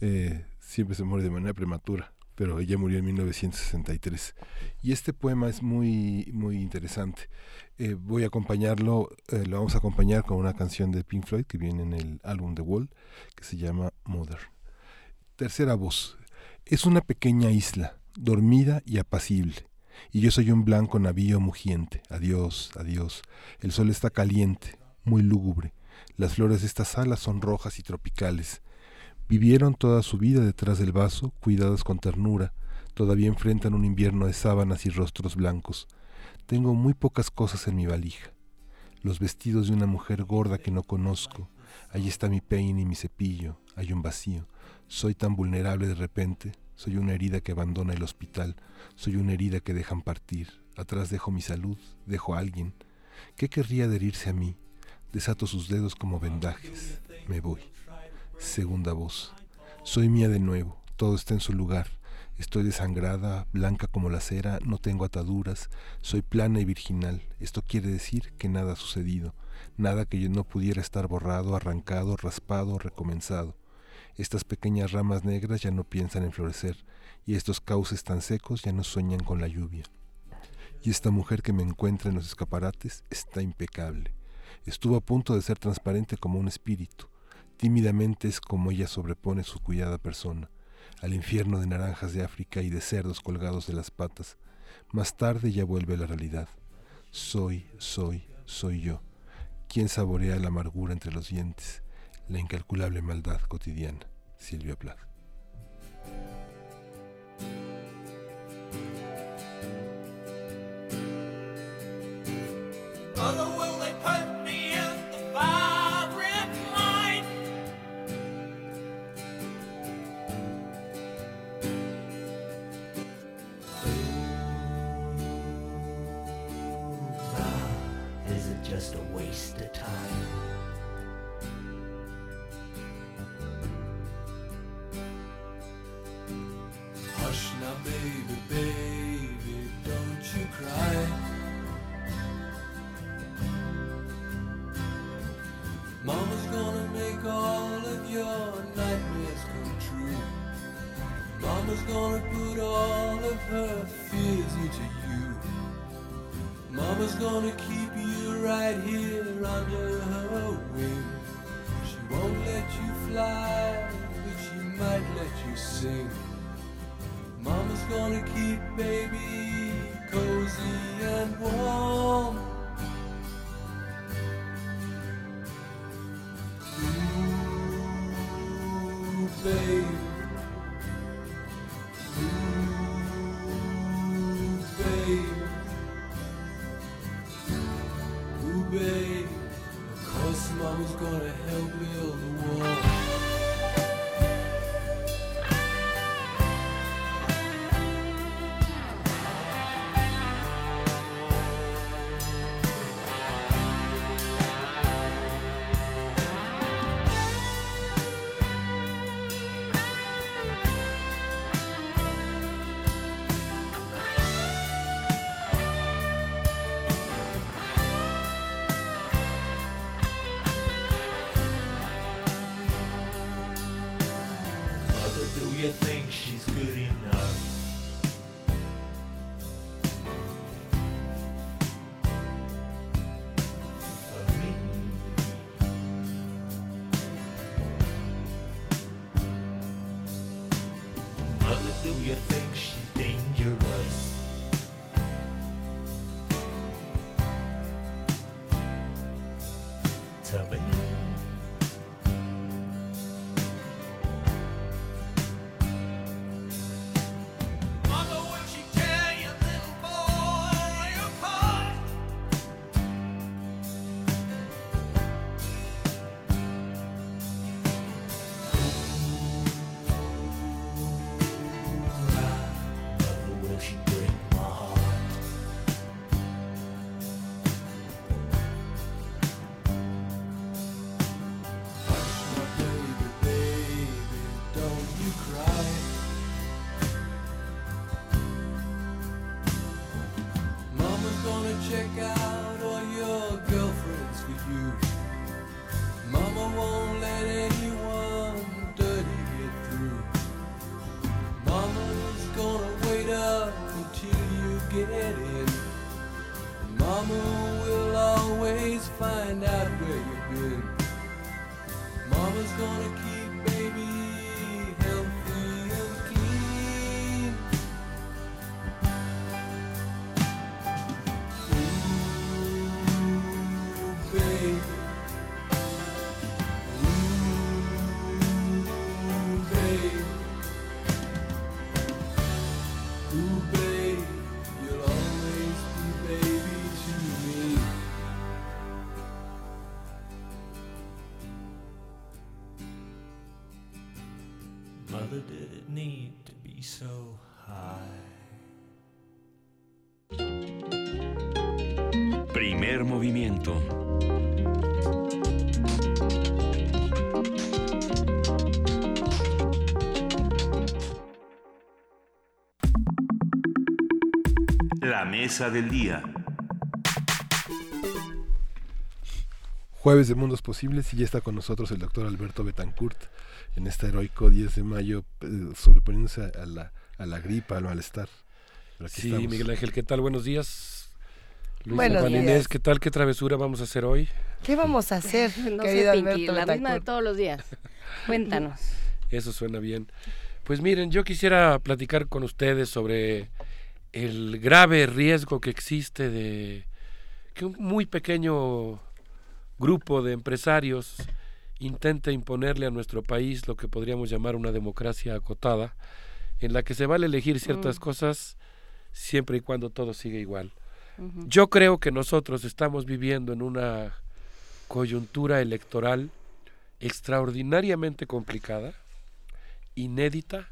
eh, siempre se muere de manera prematura, pero ella murió en 1963. Y este poema es muy, muy interesante. Eh, voy a acompañarlo, eh, lo vamos a acompañar con una canción de Pink Floyd que viene en el álbum The Wall, que se llama Mother. Tercera voz. Es una pequeña isla, dormida y apacible. Y yo soy un blanco navío mugiente. Adiós, adiós. El sol está caliente, muy lúgubre. Las flores de esta sala son rojas y tropicales. Vivieron toda su vida detrás del vaso, cuidadas con ternura. Todavía enfrentan un invierno de sábanas y rostros blancos. Tengo muy pocas cosas en mi valija. Los vestidos de una mujer gorda que no conozco. Allí está mi peine y mi cepillo. Hay un vacío. Soy tan vulnerable de repente. Soy una herida que abandona el hospital. Soy una herida que dejan partir. Atrás dejo mi salud. Dejo a alguien. ¿Qué querría adherirse a mí? Desato sus dedos como vendajes. Me voy. Segunda voz. Soy mía de nuevo. Todo está en su lugar. Estoy desangrada, blanca como la cera, no tengo ataduras, soy plana y virginal. Esto quiere decir que nada ha sucedido, nada que yo no pudiera estar borrado, arrancado, raspado, recomenzado. Estas pequeñas ramas negras ya no piensan en florecer, y estos cauces tan secos ya no sueñan con la lluvia. Y esta mujer que me encuentra en los escaparates está impecable. Estuvo a punto de ser transparente como un espíritu. Tímidamente es como ella sobrepone su cuidada persona al infierno de naranjas de África y de cerdos colgados de las patas. Más tarde ya vuelve a la realidad. Soy, soy, soy yo, quien saborea la amargura entre los dientes, la incalculable maldad cotidiana. Silvia Plath. Mama's gonna put all of her fears into you. Mama's gonna keep you right here under her wing. She won't let you fly, but she might let you sing. Mama's gonna keep baby cozy and warm. Ooh, babe. Mama will always find out where you've been. Mama's gonna keep. La mesa del día. Jueves de Mundos Posibles y ya está con nosotros el doctor Alberto Betancourt en este heroico 10 de mayo eh, sobreponiéndose a la, a la gripa, al malestar. Pero aquí Sí, estamos. Miguel Ángel, ¿qué tal? Buenos días. Luisa, Buenos Juan días. Inés, ¿qué tal? ¿Qué travesura vamos a hacer hoy? ¿Qué vamos a hacer, No sé, querido Pinky, Alberto la misma de todos los días. Cuéntanos. Eso suena bien. Pues miren, yo quisiera platicar con ustedes sobre el grave riesgo que existe de que un muy pequeño grupo de empresarios intente imponerle a nuestro país lo que podríamos llamar una democracia acotada, en la que se vale elegir ciertas Mm. cosas siempre y cuando todo siga igual. Yo creo que nosotros estamos viviendo en una coyuntura electoral extraordinariamente complicada, inédita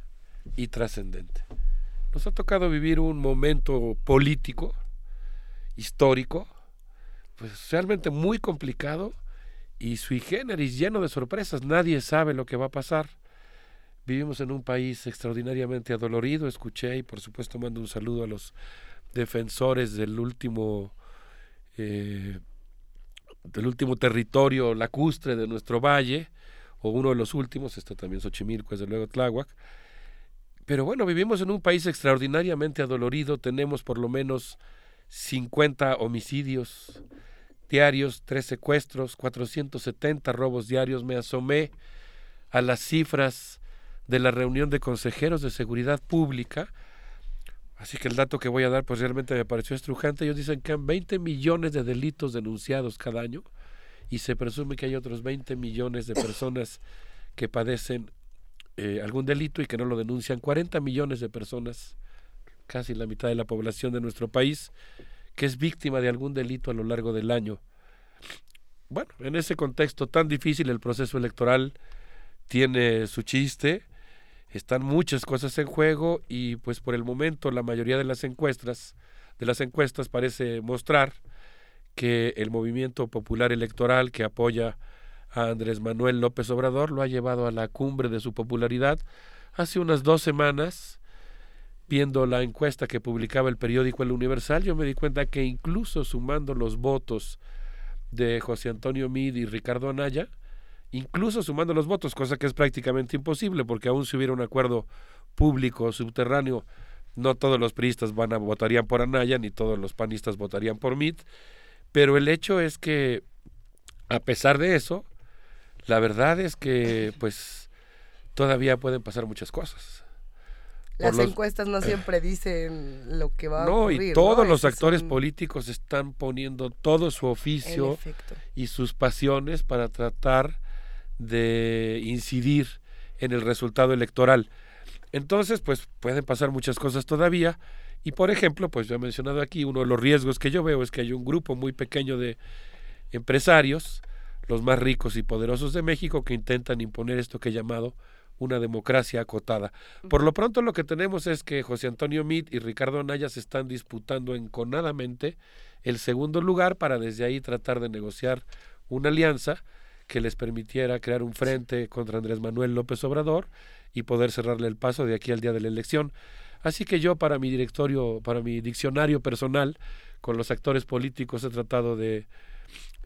y trascendente. Nos ha tocado vivir un momento político, histórico, pues realmente muy complicado y sui generis, lleno de sorpresas. Nadie sabe lo que va a pasar. Vivimos en un país extraordinariamente adolorido, escuché y por supuesto mando un saludo a los defensores del último eh, del último territorio lacustre de nuestro valle, o uno de los últimos, está también Xochimilco, desde luego Tláhuac. Pero bueno, vivimos en un país extraordinariamente adolorido, tenemos por lo menos 50 homicidios diarios, tres secuestros, 470 robos diarios. Me asomé a las cifras de la reunión de consejeros de seguridad pública, Así que el dato que voy a dar pues realmente me pareció estrujante. Ellos dicen que hay 20 millones de delitos denunciados cada año y se presume que hay otros 20 millones de personas que padecen eh, algún delito y que no lo denuncian. 40 millones de personas, casi la mitad de la población de nuestro país, que es víctima de algún delito a lo largo del año. Bueno, en ese contexto tan difícil el proceso electoral tiene su chiste están muchas cosas en juego y pues por el momento la mayoría de las encuestas de las encuestas parece mostrar que el movimiento popular electoral que apoya a Andrés Manuel López Obrador lo ha llevado a la cumbre de su popularidad. Hace unas dos semanas viendo la encuesta que publicaba el periódico El Universal yo me di cuenta que incluso sumando los votos de José Antonio Mid y Ricardo Anaya incluso sumando los votos, cosa que es prácticamente imposible, porque aún si hubiera un acuerdo público subterráneo, no todos los priistas van a votarían por Anaya, ni todos los panistas votarían por Mitt, pero el hecho es que, a pesar de eso, la verdad es que, pues, todavía pueden pasar muchas cosas. Las los- encuestas no siempre dicen lo que va a no, ocurrir. y todos ¿no? los actores políticos están poniendo todo su oficio y sus pasiones para tratar de incidir en el resultado electoral. Entonces, pues pueden pasar muchas cosas todavía. Y por ejemplo, pues yo he mencionado aquí, uno de los riesgos que yo veo es que hay un grupo muy pequeño de empresarios, los más ricos y poderosos de México, que intentan imponer esto que he llamado una democracia acotada. Por lo pronto lo que tenemos es que José Antonio Meade y Ricardo Anaya se están disputando enconadamente el segundo lugar para desde ahí tratar de negociar una alianza que les permitiera crear un frente contra Andrés Manuel López Obrador y poder cerrarle el paso de aquí al día de la elección. Así que yo para mi directorio, para mi diccionario personal con los actores políticos he tratado de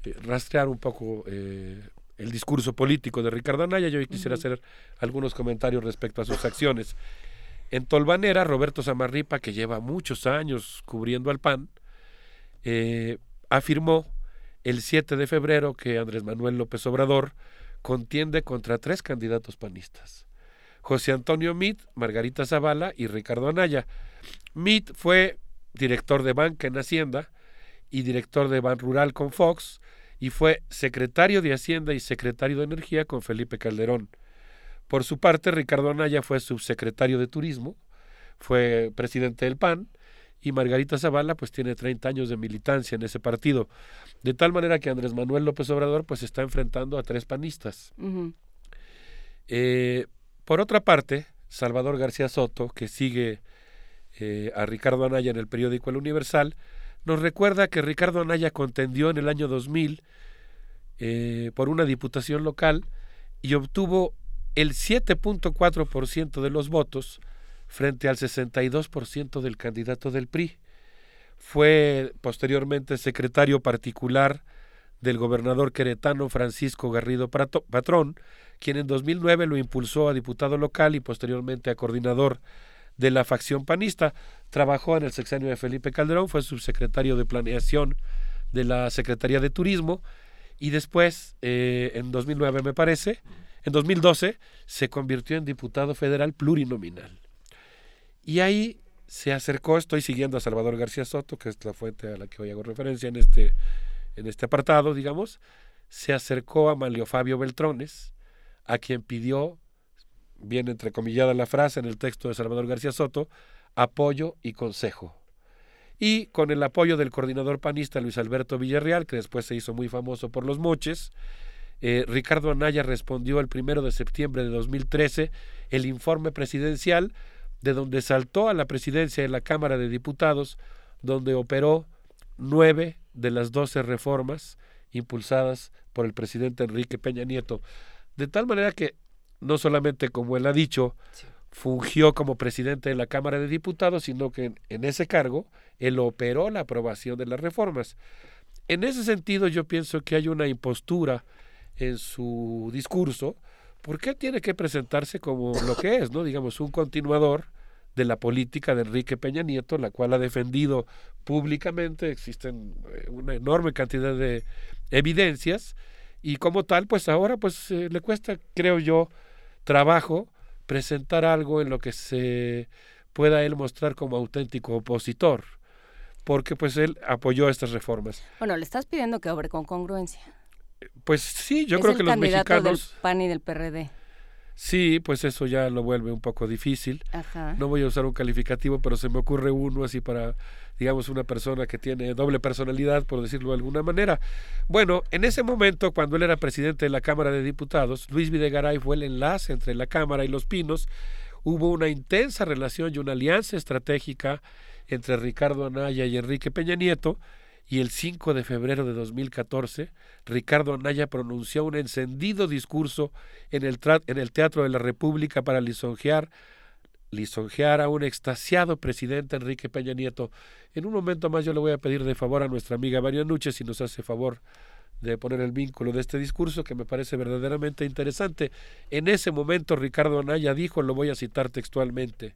eh, rastrear un poco eh, el discurso político de Ricardo Anaya. Yo hoy quisiera hacer algunos comentarios respecto a sus acciones. En Tolvanera, Roberto Zamarripa, que lleva muchos años cubriendo al PAN, eh, afirmó el 7 de febrero que Andrés Manuel López Obrador contiende contra tres candidatos panistas. José Antonio Mit, Margarita Zavala y Ricardo Anaya. Mit fue director de banca en Hacienda y director de Ban Rural con Fox y fue secretario de Hacienda y secretario de Energía con Felipe Calderón. Por su parte, Ricardo Anaya fue subsecretario de Turismo, fue presidente del PAN y Margarita Zavala pues tiene 30 años de militancia en ese partido. De tal manera que Andrés Manuel López Obrador pues está enfrentando a tres panistas. Eh, por otra parte, Salvador García Soto, que sigue eh, a Ricardo Anaya en el periódico El Universal, nos recuerda que Ricardo Anaya contendió en el año 2000 eh, por una diputación local y obtuvo el 7.4% de los votos frente al 62% del candidato del PRI. Fue posteriormente secretario particular del gobernador queretano Francisco Garrido Patrón, quien en 2009 lo impulsó a diputado local y posteriormente a coordinador de la facción panista. Trabajó en el sexenio de Felipe Calderón, fue subsecretario de Planeación de la Secretaría de Turismo y después, eh, en 2009 me parece, en 2012 se convirtió en diputado federal plurinominal. Y ahí se acercó, estoy siguiendo a Salvador García Soto, que es la fuente a la que hoy hago referencia en este, en este apartado, digamos, se acercó a Manlio Fabio Beltrones, a quien pidió, bien entrecomillada la frase en el texto de Salvador García Soto, apoyo y consejo. Y con el apoyo del coordinador panista Luis Alberto Villarreal, que después se hizo muy famoso por los moches, eh, Ricardo Anaya respondió el primero de septiembre de 2013 el informe presidencial de donde saltó a la presidencia de la Cámara de Diputados, donde operó nueve de las doce reformas impulsadas por el presidente Enrique Peña Nieto. De tal manera que, no solamente como él ha dicho, fungió como presidente de la Cámara de Diputados, sino que en, ese cargo él operó la aprobación de las reformas. En ese sentido, yo pienso que hay una impostura en su discurso, porque él tiene que presentarse como lo que es, ¿no? Digamos, un continuador de la política de Enrique Peña Nieto, la cual ha defendido públicamente, existen eh, una enorme cantidad de evidencias, y como tal, pues ahora pues eh, le cuesta, creo yo, trabajo presentar algo en lo que se pueda él mostrar como auténtico opositor, porque pues él apoyó estas reformas. Bueno, le estás pidiendo que obre con congruencia. Pues sí, yo creo que los mexicanos del PAN y del PRD. Sí, pues eso ya lo vuelve un poco difícil. Ajá. No voy a usar un calificativo, pero se me ocurre uno así para, digamos, una persona que tiene doble personalidad, por decirlo de alguna manera. Bueno, en ese momento, cuando él era presidente de la Cámara de Diputados, Luis Videgaray fue el enlace entre la Cámara y los Pinos. Hubo una intensa relación y una alianza estratégica entre Ricardo Anaya y Enrique Peña Nieto, y el 5 de febrero de 2014, Ricardo Anaya pronunció un encendido discurso en el, Teatro de la República para lisonjear, lisonjear a un extasiado presidente Enrique Peña Nieto. En un momento más yo le voy a pedir de favor a nuestra amiga María Nuche si nos hace favor de poner el vínculo de este discurso que me parece verdaderamente interesante. En ese momento Ricardo Anaya dijo, lo voy a citar textualmente,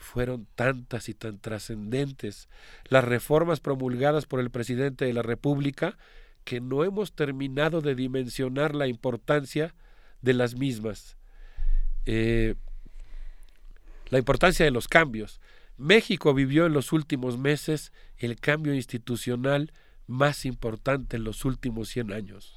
fueron tantas y tan trascendentes las reformas promulgadas por el presidente de la República que no hemos terminado de dimensionar la importancia de las mismas. Eh, la importancia de los cambios. México vivió en los últimos meses el cambio institucional más importante en los últimos 100 años.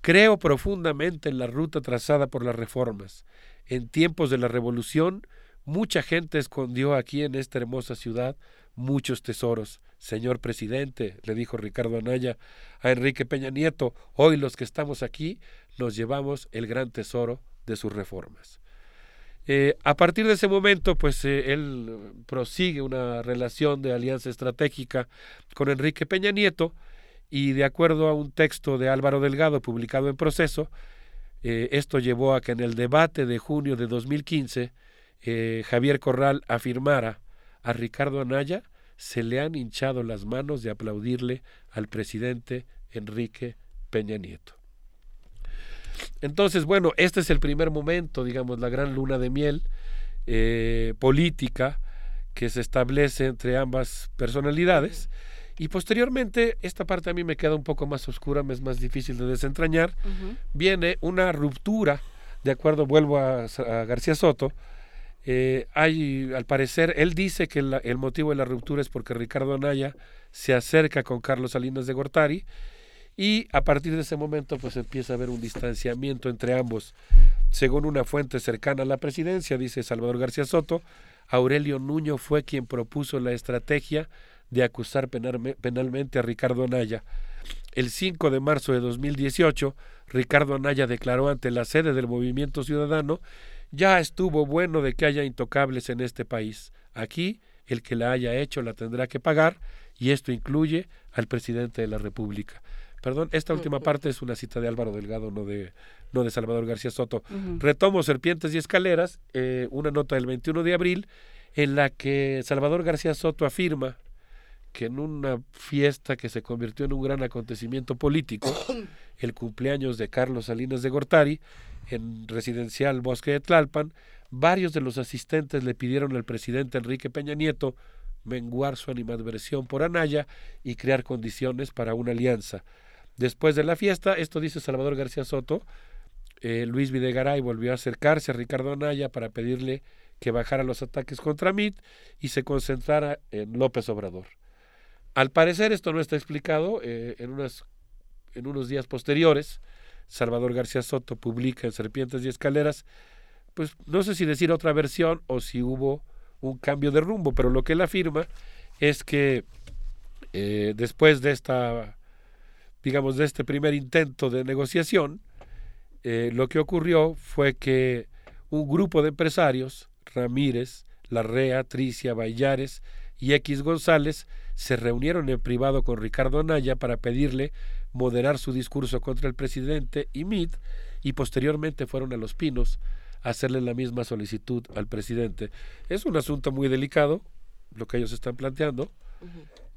Creo profundamente en la ruta trazada por las reformas. En tiempos de la revolución, Mucha gente escondió aquí en esta hermosa ciudad muchos tesoros. Señor presidente, le dijo Ricardo Anaya a Enrique Peña Nieto, hoy los que estamos aquí nos llevamos el gran tesoro de sus reformas. Eh, a partir de ese momento, pues eh, él prosigue una relación de alianza estratégica con Enrique Peña Nieto y de acuerdo a un texto de Álvaro Delgado publicado en proceso, eh, esto llevó a que en el debate de junio de 2015 eh, Javier Corral afirmara a Ricardo Anaya, se le han hinchado las manos de aplaudirle al presidente Enrique Peña Nieto. Entonces, bueno, este es el primer momento, digamos, la gran luna de miel eh, política que se establece entre ambas personalidades. Y posteriormente, esta parte a mí me queda un poco más oscura, me es más difícil de desentrañar, viene una ruptura, de acuerdo, vuelvo a, a García Soto, eh, hay, al parecer, él dice que el motivo de la ruptura es porque Ricardo Anaya se acerca con Carlos Salinas de Gortari y a partir de ese momento pues empieza a haber un distanciamiento entre ambos. Según una fuente cercana a la presidencia, dice Salvador García Soto, Aurelio Nuño fue quien propuso la estrategia de acusar penalme- penalmente a Ricardo Anaya. El 5 de marzo de 2018, Ricardo Anaya declaró ante la sede del Movimiento Ciudadano, ya estuvo bueno de que haya intocables en este país. Aquí, el que la haya hecho la tendrá que pagar, y esto incluye al presidente de la República. Perdón, esta última parte es una cita de Álvaro Delgado, no de, no de Salvador García Soto. Retomo Serpientes y Escaleras, eh, una nota del 21 de abril, en la que Salvador García Soto afirma que en una fiesta que se convirtió en un gran acontecimiento político, el cumpleaños de Carlos Salinas de Gortari, en residencial Bosque de Tlalpan, varios de los asistentes le pidieron al presidente Enrique Peña Nieto menguar su animadversión por Anaya y crear condiciones para una alianza. Después de la fiesta, esto dice Salvador García Soto, eh, Luis Videgaray volvió a acercarse a Ricardo Anaya para pedirle que bajara los ataques contra Mit y se concentrara en López Obrador. Al parecer esto no está explicado. eh, en, en unos días posteriores, Salvador García Soto publica en Serpientes y Escaleras, pues no sé si decir otra versión o si hubo un cambio de rumbo, pero lo que él afirma es que eh, después de esta, digamos, de este primer intento de negociación, eh, lo que ocurrió fue que un grupo de empresarios, Ramírez, Larrea, Tricia, Bayares y X González, se reunieron en privado con Ricardo Anaya para pedirle moderar su discurso contra el presidente y Mit, y posteriormente fueron a Los Pinos a hacerle la misma solicitud al presidente. Es un asunto muy delicado lo que ellos están planteando.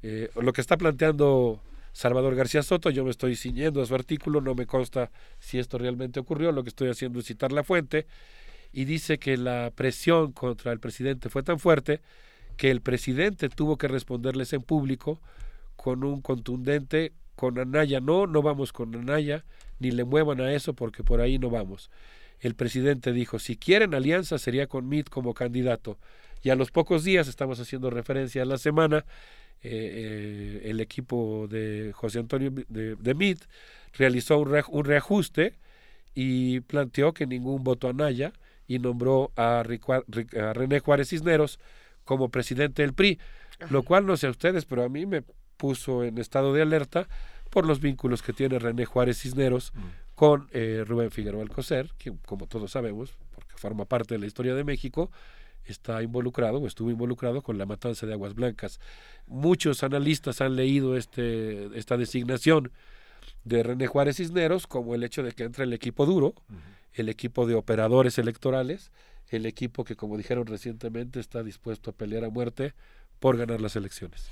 Eh, lo que está planteando Salvador García Soto, yo me estoy ciñendo a su artículo, no me consta si esto realmente ocurrió, lo que estoy haciendo es citar la fuente, y dice que la presión contra el presidente fue tan fuerte que el presidente tuvo que responderles en público con un contundente, con Anaya no, no vamos con Anaya, ni le muevan a eso porque por ahí no vamos. El presidente dijo, si quieren alianza sería con Mit como candidato. Y a los pocos días, estamos haciendo referencia a la semana, eh, eh, el equipo de José Antonio de, Mit realizó un, rea- un reajuste y planteó que ningún voto a Naya y nombró a, a René Juárez Cisneros como presidente del PRI, lo cual no sé a ustedes, pero a mí me puso en estado de alerta por los vínculos que tiene René Juárez Cisneros con eh, Rubén Figueroa Alcocer, que como todos sabemos, porque forma parte de la historia de México, está involucrado o estuvo involucrado con la matanza de Aguas Blancas. Muchos analistas han leído este, esta designación de René Juárez Cisneros como el hecho de que entra el equipo duro, el equipo de operadores electorales, el equipo que, como dijeron recientemente, está dispuesto a pelear a muerte por ganar las elecciones.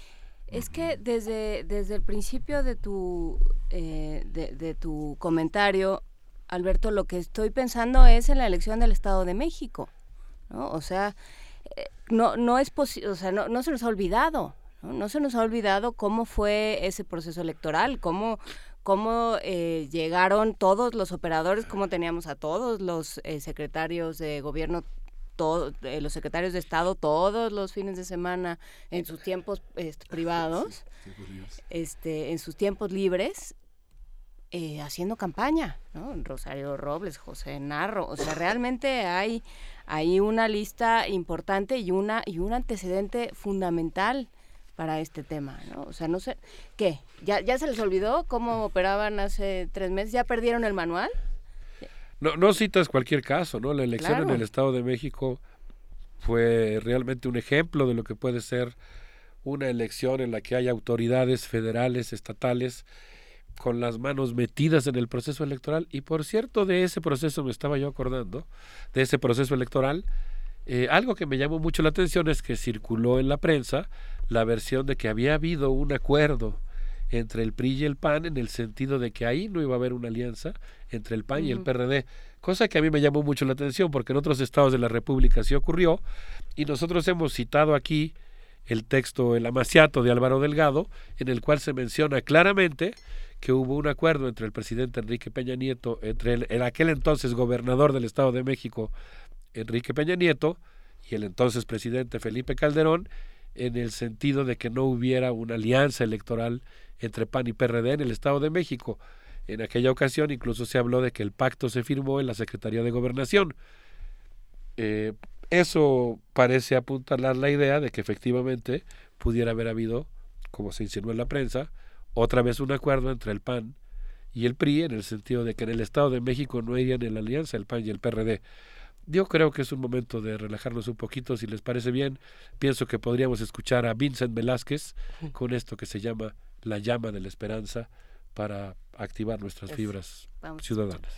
Es que desde, desde el principio de tu, eh, de, tu comentario, Alberto, lo que estoy pensando es en la elección del Estado de México, ¿no? O sea, eh, no, no es o sea, no, no se nos ha olvidado, ¿no? No se nos ha olvidado cómo fue ese proceso electoral, cómo, cómo eh, llegaron todos los operadores, cómo teníamos a todos los eh, secretarios de gobierno todo- eh, los secretarios de Estado todos los fines de semana en sus tiempos este, privados, este, en sus tiempos libres, eh, haciendo campaña, ¿no? Rosario Robles, José Narro, o sea, realmente hay, hay una lista importante y una y un antecedente fundamental para este tema, ¿no? O sea, no sé, ¿qué? ¿Ya, ya se les olvidó cómo operaban hace tres meses? ¿Ya perdieron el manual? No, no citas cualquier caso, ¿no? La elección en el Estado de México fue realmente un ejemplo de lo que puede ser una elección en la que hay autoridades federales, estatales, con las manos metidas en el proceso electoral. Y por cierto, de ese proceso me estaba yo acordando, de ese proceso electoral, eh, algo que me llamó mucho la atención es que circuló en la prensa la versión de que había habido un acuerdo entre el PRI y el PAN en el sentido de que ahí no iba a haber una alianza entre el PAN y el. PRD, cosa que a mí me llamó mucho la atención porque en otros estados de la República sí ocurrió y nosotros hemos citado aquí el texto El Amaciato de Álvaro Delgado, en el cual se menciona claramente que hubo un acuerdo entre el presidente Enrique Peña Nieto, entre el, el aquel entonces gobernador del Estado de México, Enrique Peña Nieto, y el entonces presidente Felipe Calderón, en el sentido de que no hubiera una alianza electoral entre PAN y PRD en el Estado de México. En aquella ocasión incluso se habló de que el pacto se firmó en la Secretaría de Gobernación. Eh, eso parece apuntalar la idea de que efectivamente pudiera haber habido, como se insinuó en la prensa, otra vez un acuerdo entre el PAN y el PRI en el sentido de que en el Estado de México no irían en la alianza el PAN y el PRD. Yo creo que es un momento de relajarnos un poquito, si les parece bien. Pienso que podríamos escuchar a Vincent Velázquez con esto que se llama La llama de la esperanza para activar nuestras fibras Vamos. ciudadanas.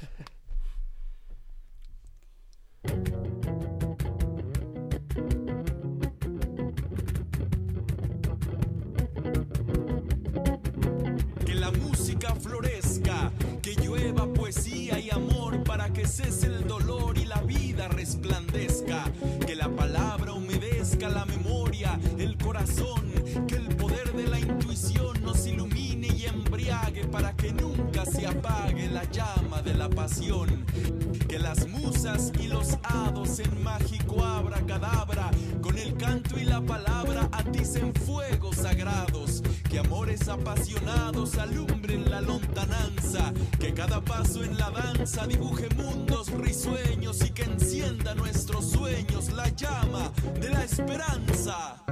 Que la música florezca, que llueva poesía y amor para que cese el dolor palabra humedezca la memoria, el corazón, que el poder de la intuición nos ilumine y embriague para que nunca se apague la llama de la pasión. Que las musas y los hados en mágico abracadabra, con el canto y la palabra aticen fuegos sagrados. Que amores apasionados alumbren la lontananza. Que cada paso en la danza dibuje mundos risueños y que encienda nuestros sueños la llama de la esperanza.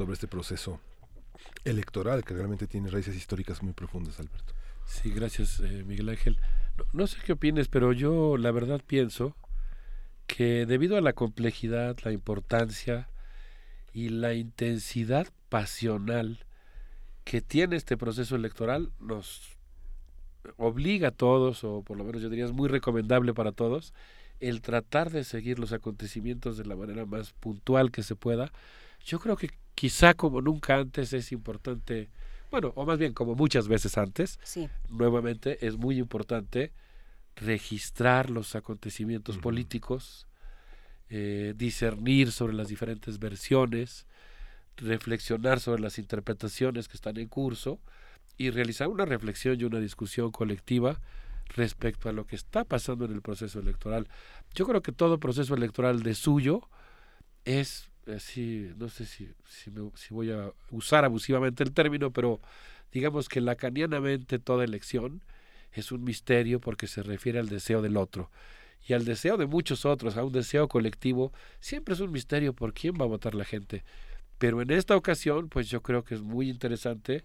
Sobre este proceso electoral que realmente tiene raíces históricas muy profundas, Alberto. Sí, gracias, eh, Miguel Ángel. No, no sé qué opines, pero yo la verdad pienso que debido a la complejidad, la importancia y la intensidad pasional que tiene este proceso electoral, nos obliga a todos, o por lo menos yo diría es muy recomendable para todos, el tratar de seguir los acontecimientos de la manera más puntual que se pueda. Yo creo que quizá como nunca antes es importante, bueno, o más bien como muchas veces antes, Sí. nuevamente es muy importante registrar los acontecimientos políticos, eh, discernir sobre las diferentes versiones, reflexionar sobre las interpretaciones que están en curso y realizar una reflexión y una discusión colectiva respecto a lo que está pasando en el proceso electoral. Yo creo que todo proceso electoral de suyo es así, no sé si, si, me- voy a usar abusivamente el término, pero digamos que lacanianamente toda elección es un misterio porque se refiere al deseo del otro. Y al deseo de muchos otros, a un deseo colectivo, siempre es un misterio por quién va a votar la gente. Pero en esta ocasión, pues yo creo que es muy interesante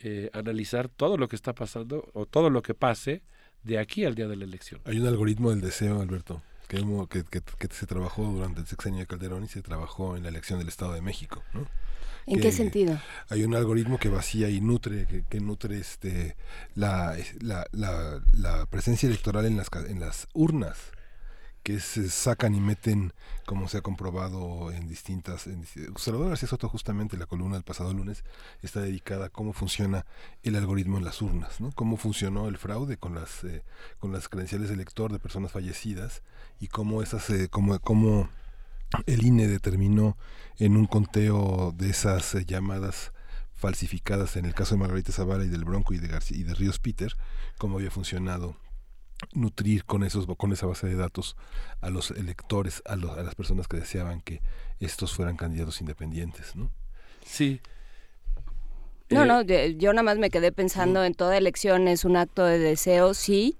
eh, analizar todo lo que está pasando o todo lo que pase de aquí al día de la elección. Hay un algoritmo del deseo, Alberto, que, hemo- que, que- que se trabajó durante el sexenio de Calderón y se trabajó en la elección del Estado de México, ¿no? ¿En Que qué sentido? Hay un algoritmo que vacía y nutre, que, que nutre este la, la, la, la presencia electoral en las, en las urnas que se sacan y meten, como se ha comprobado en distintas... En, Salvador García Soto, justamente la columna del pasado lunes, está dedicada a cómo funciona el algoritmo en las urnas, ¿no? Cómo funcionó el fraude con las, eh, con las credenciales de elector de personas fallecidas y cómo esas... eh, cómo, cómo el INE determinó en un conteo de esas eh, llamadas falsificadas en el caso de Margarita Zavala y del Bronco y de, García, y de Ríos Peter, cómo había funcionado nutrir con esos con esa base de datos a los electores a, los, a las personas que deseaban que estos fueran candidatos independientes no sí. No Eh, no yo nada más me quedé pensando en toda elección es un acto de deseo sí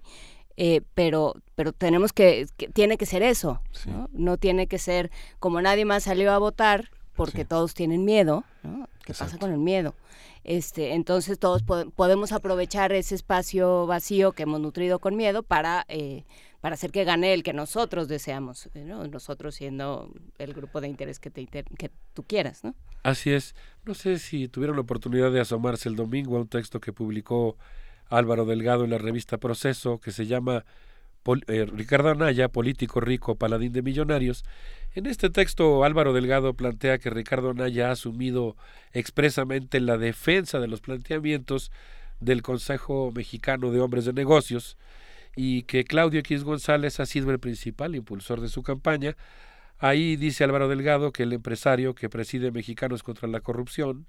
eh, pero pero tenemos que, que- tiene que ser eso ¿no? no tiene que ser como nadie más salió a votar porque todos tienen miedo ¿no? qué pasa con el miedo este entonces todos po- podemos aprovechar ese espacio vacío que hemos nutrido con miedo para eh, para hacer que gane el que nosotros deseamos eh, ¿no? nosotros siendo el grupo de interés que te que tú quieras no Así es. No sé si tuvieron la oportunidad de asomarse el domingo a un texto que publicó Álvaro Delgado en la revista Proceso, que se llama Eh, Ricardo Anaya, político rico, paladín de millonarios. En este texto, Álvaro Delgado plantea que Ricardo Anaya ha asumido expresamente la defensa de los planteamientos del Consejo Mexicano de Hombres de Negocios y que Claudio X González ha sido el principal impulsor de su campaña. Ahí dice Álvaro Delgado que el empresario que preside Mexicanos contra la Corrupción,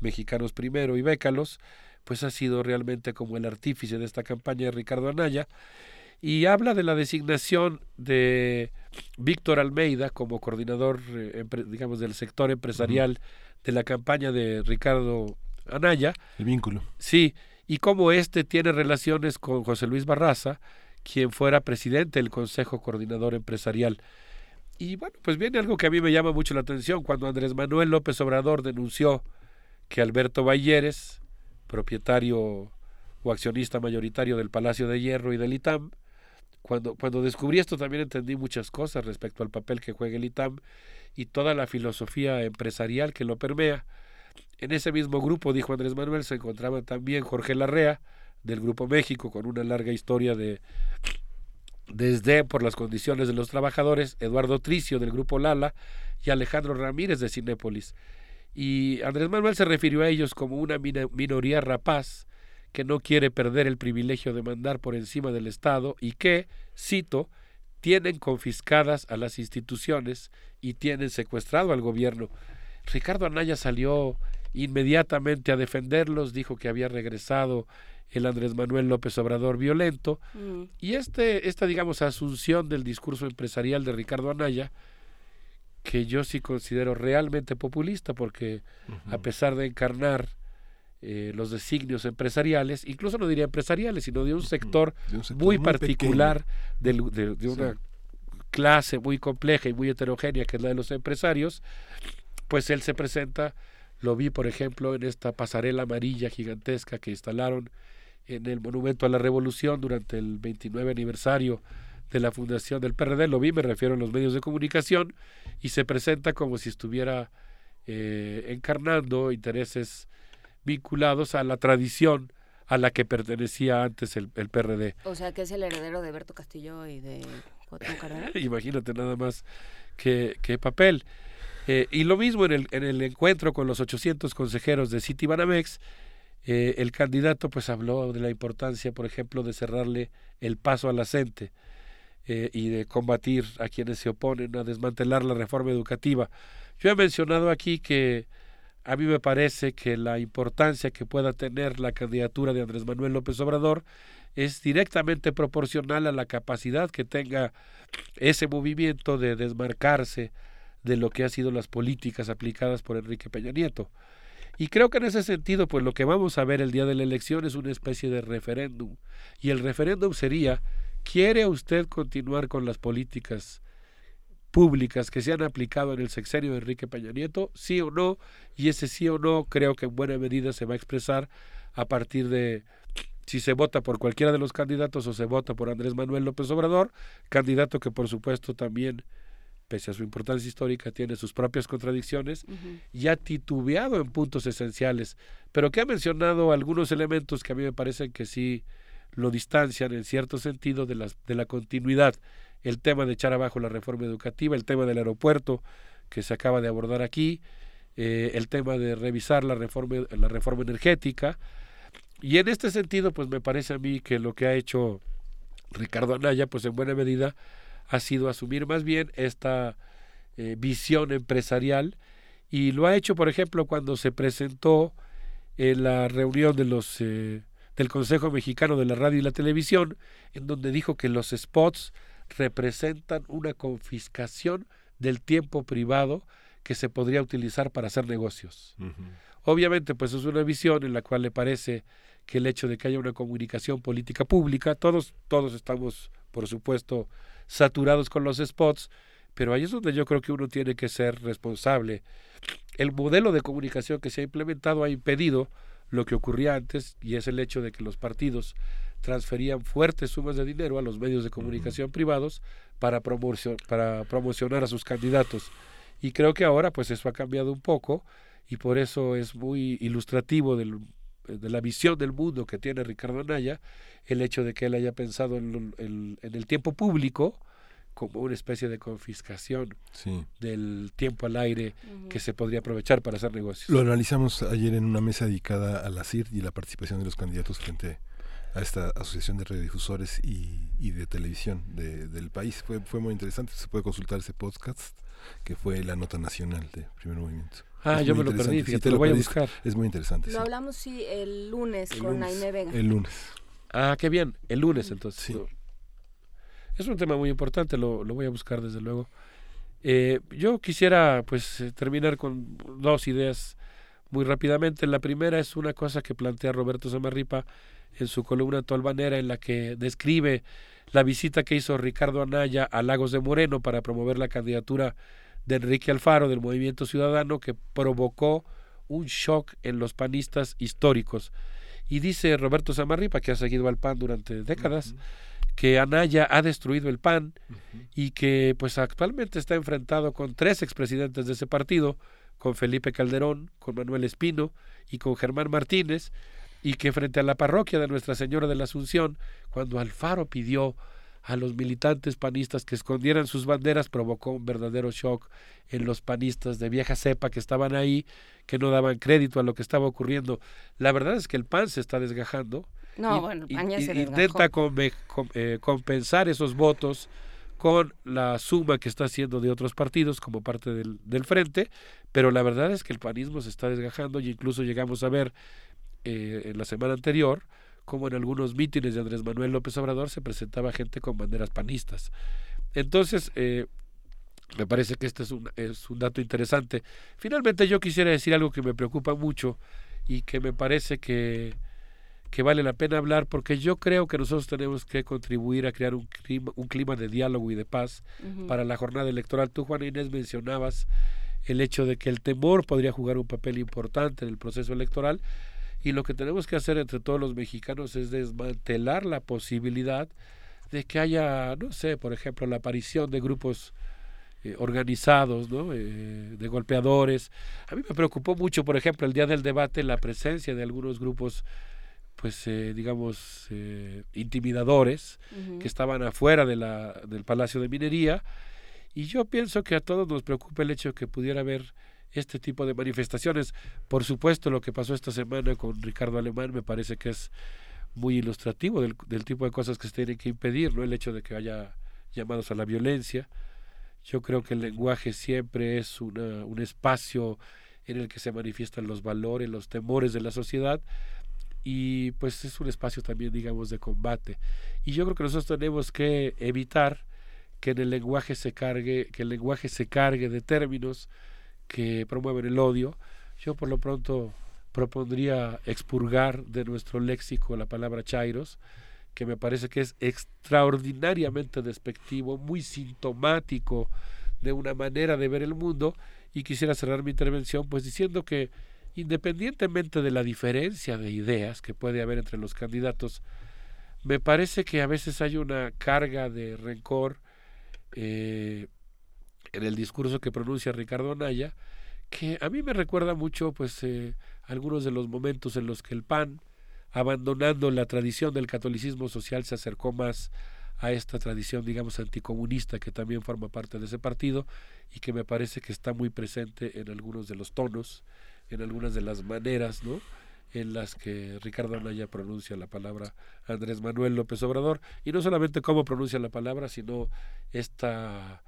Mexicanos Primero y Bécalos, pues ha sido realmente como el artífice de esta campaña de Ricardo Anaya y habla de la designación de Víctor Almeida como coordinador, eh, digamos, del sector empresarial de la campaña de Ricardo Anaya. el vínculo Sí, y cómo este tiene relaciones con José Luis Barraza, quien fuera presidente del Consejo Coordinador Empresarial. Y bueno, pues viene algo que a mí me llama mucho la atención, cuando Andrés Manuel López Obrador denunció que Alberto Balleres, propietario o accionista mayoritario del Palacio de Hierro y del ITAM, cuando, cuando descubrí esto también entendí muchas cosas respecto al papel que juega el ITAM y toda la filosofía empresarial que lo permea. En ese mismo grupo, dijo Andrés Manuel, se encontraba también Jorge Larrea, del Grupo México, con una larga historia de desdén por las condiciones de los trabajadores, Eduardo Tricio, del Grupo Lala, y Alejandro Ramírez, de Cinépolis. Y Andrés Manuel se refirió a ellos como una minoría rapaz que no quiere perder el privilegio de mandar por encima del Estado y que, cito, tienen confiscadas a las instituciones y tienen secuestrado al gobierno. Ricardo Anaya salió inmediatamente a defenderlos, dijo que había regresado el Andrés Manuel López Obrador violento. Y este esta digamos asunción del discurso empresarial de Ricardo Anaya que yo sí considero realmente populista porque a pesar de encarnar eh, los designios empresariales, incluso no diría empresariales, sino de un sector, De un sector muy muy particular de, de una Sí. clase muy compleja y muy heterogénea que es la de los empresarios, pues él se presenta, lo vi por ejemplo en esta pasarela amarilla gigantesca que instalaron en el Monumento a la Revolución durante el 29 aniversario de la fundación del PRD, lo vi, me refiero a los medios de comunicación, y se presenta como si estuviera eh, encarnando intereses vinculados a la tradición a la que pertenecía antes el, el PRD. o sea que es el heredero de Berto Castillo y de Cuauhtémoc Cárdenas Imagínate nada más qué, qué papel. Eh, y lo mismo en el, en el encuentro con los 800 consejeros de Citibanamex, eh, el candidato pues habló de la importancia, por ejemplo, de cerrarle el paso a la CENTE eh, y de combatir a quienes se oponen a desmantelar la reforma educativa. Yo he mencionado aquí que a mí me parece que la importancia que pueda tener la candidatura de Andrés Manuel López Obrador es directamente proporcional a la capacidad que tenga ese movimiento de desmarcarse de lo que han sido las políticas aplicadas por Enrique Peña Nieto. Y creo que en ese sentido, pues lo que vamos a ver el día de la elección es una especie de referéndum. Y el referéndum sería, ¿quiere usted continuar con las políticas públicas que se han aplicado en el sexenio de Enrique Peña Nieto? ¿Sí o no? Y ese sí o no creo que en buena medida se va a expresar a partir de si se vota por cualquiera de los candidatos o se vota por Andrés Manuel López Obrador, candidato que por supuesto también, pese a su importancia histórica, tiene sus propias contradicciones y ha titubeado en puntos esenciales, pero que ha mencionado algunos elementos que a mí me parecen que sí lo distancian en cierto sentido de, las, de la continuidad. El tema de echar abajo la reforma educativa, el tema del aeropuerto que se acaba de abordar aquí, eh, el tema de revisar la reforma, la reforma energética. Y en este sentido, pues me parece a mí que lo que ha hecho Ricardo Anaya, pues en buena medida ha sido asumir más bien esta eh, visión empresarial y lo ha hecho, por ejemplo, cuando se presentó en la reunión de los eh, del Consejo Mexicano de la Radio y la Televisión, en donde dijo que los spots representan una confiscación del tiempo privado que se podría utilizar para hacer negocios. Obviamente, pues es una visión en la cual le parece que el hecho de que haya una comunicación política pública, todos, todos estamos, por supuesto, saturados con los spots, pero ahí es donde yo creo que uno tiene que ser responsable. El modelo de comunicación que se ha implementado ha impedido lo que ocurría antes y es el hecho de que los partidos transferían fuertes sumas de dinero a los medios de comunicación privados para, para promocionar a sus candidatos. Y creo que ahora pues eso ha cambiado un poco y por eso es muy ilustrativo del, de la visión del mundo que tiene Ricardo Anaya el hecho de que él haya pensado en, en el tiempo público como una especie de confiscación del tiempo al aire que se podría aprovechar para hacer negocios. Lo analizamos ayer en una mesa dedicada a la CIR y la participación de los candidatos frente a esta asociación de radiodifusores y, y de televisión de, del país. Fue, fue muy interesante, se puede consultar ese podcast que fue la nota nacional de Primer Movimiento. Ah, yo me lo perdí, fíjate, te lo, voy a buscar. Es muy interesante. Lo hablamos, sí, el lunes con Aime Vega. El lunes. Ah, qué bien, el lunes entonces. Sí. Es un tema muy importante, lo, lo voy a buscar desde luego. Eh, yo quisiera pues eh, terminar con dos ideas muy rápidamente. La primera es una cosa que plantea Roberto Samarripa en su columna Tolvanera en la que describe la visita que hizo Ricardo Anaya a Lagos de Moreno para promover la candidatura de Enrique Alfaro del Movimiento Ciudadano que provocó un shock en los panistas históricos. Y dice Roberto Samarripa, que ha seguido al PAN durante décadas, que Anaya ha destruido el PAN y que pues actualmente está enfrentado con tres expresidentes de ese partido, con Felipe Calderón, con Manuel Espino y con Germán Martínez, y que frente a la parroquia de Nuestra Señora de la Asunción, cuando Alfaro pidió a los militantes panistas que escondieran sus banderas, provocó un verdadero shock en los panistas de vieja cepa que estaban ahí, que no daban crédito a lo que estaba ocurriendo. La verdad es que el PAN se está desgajando no, bueno, intenta eh, compensar esos votos con la suma que está haciendo de otros partidos como parte del, del, frente, pero la verdad es que el panismo se está desgajando y incluso llegamos a ver eh, en la semana anterior como en algunos mítines de Andrés Manuel López Obrador se presentaba gente con banderas panistas. Entonces, eh, me parece que este es un, es un dato interesante. Finalmente yo quisiera decir algo que me preocupa mucho y que me parece que que vale la pena hablar porque yo creo que nosotros tenemos que contribuir a crear un clima, un clima de diálogo y de paz para la jornada electoral. Tú, Juan Inés, mencionabas el hecho de que el temor podría jugar un papel importante en el proceso electoral y lo que tenemos que hacer entre todos los mexicanos es desmantelar la posibilidad de que haya, no sé, por ejemplo, la aparición de grupos eh, organizados, ¿no? Eh, de golpeadores. A mí me preocupó mucho, por ejemplo, el día del debate, la presencia de algunos grupos pues eh, digamos eh, intimidadores que estaban afuera de la, del Palacio de Minería y yo pienso que a todos nos preocupa el hecho de que pudiera haber este tipo de manifestaciones. Por supuesto, lo que pasó esta semana con Ricardo Alemán me parece que es muy ilustrativo del, del tipo de cosas que se tienen que impedir, ¿no? El hecho de que haya llamados a la violencia. Yo creo que el lenguaje siempre es una, un espacio en el que se manifiestan los valores, los temores de la sociedad, y pues es un espacio también, digamos, de combate. Y yo creo que nosotros tenemos que evitar que en el lenguaje se cargue, que el lenguaje se cargue de términos que promueven el odio. Yo por lo pronto propondría expurgar de nuestro léxico la palabra chairos, que me parece que es extraordinariamente despectivo, muy sintomático de una manera de ver el mundo, y quisiera cerrar mi intervención pues diciendo que independientemente de la diferencia de ideas que puede haber entre los candidatos, me parece que a veces hay una carga de rencor eh, en el discurso que pronuncia Ricardo Anaya, que a mí me recuerda mucho pues eh, algunos de los momentos en los que el PAN, abandonando la tradición del catolicismo social, se acercó más a esta tradición, digamos, anticomunista que también forma parte de ese partido y que me parece que está muy presente en algunos de los tonos en algunas de las maneras, ¿no? en las que Ricardo Anaya pronuncia la palabra Andrés Manuel López Obrador, y no solamente cómo pronuncia la palabra, sino esta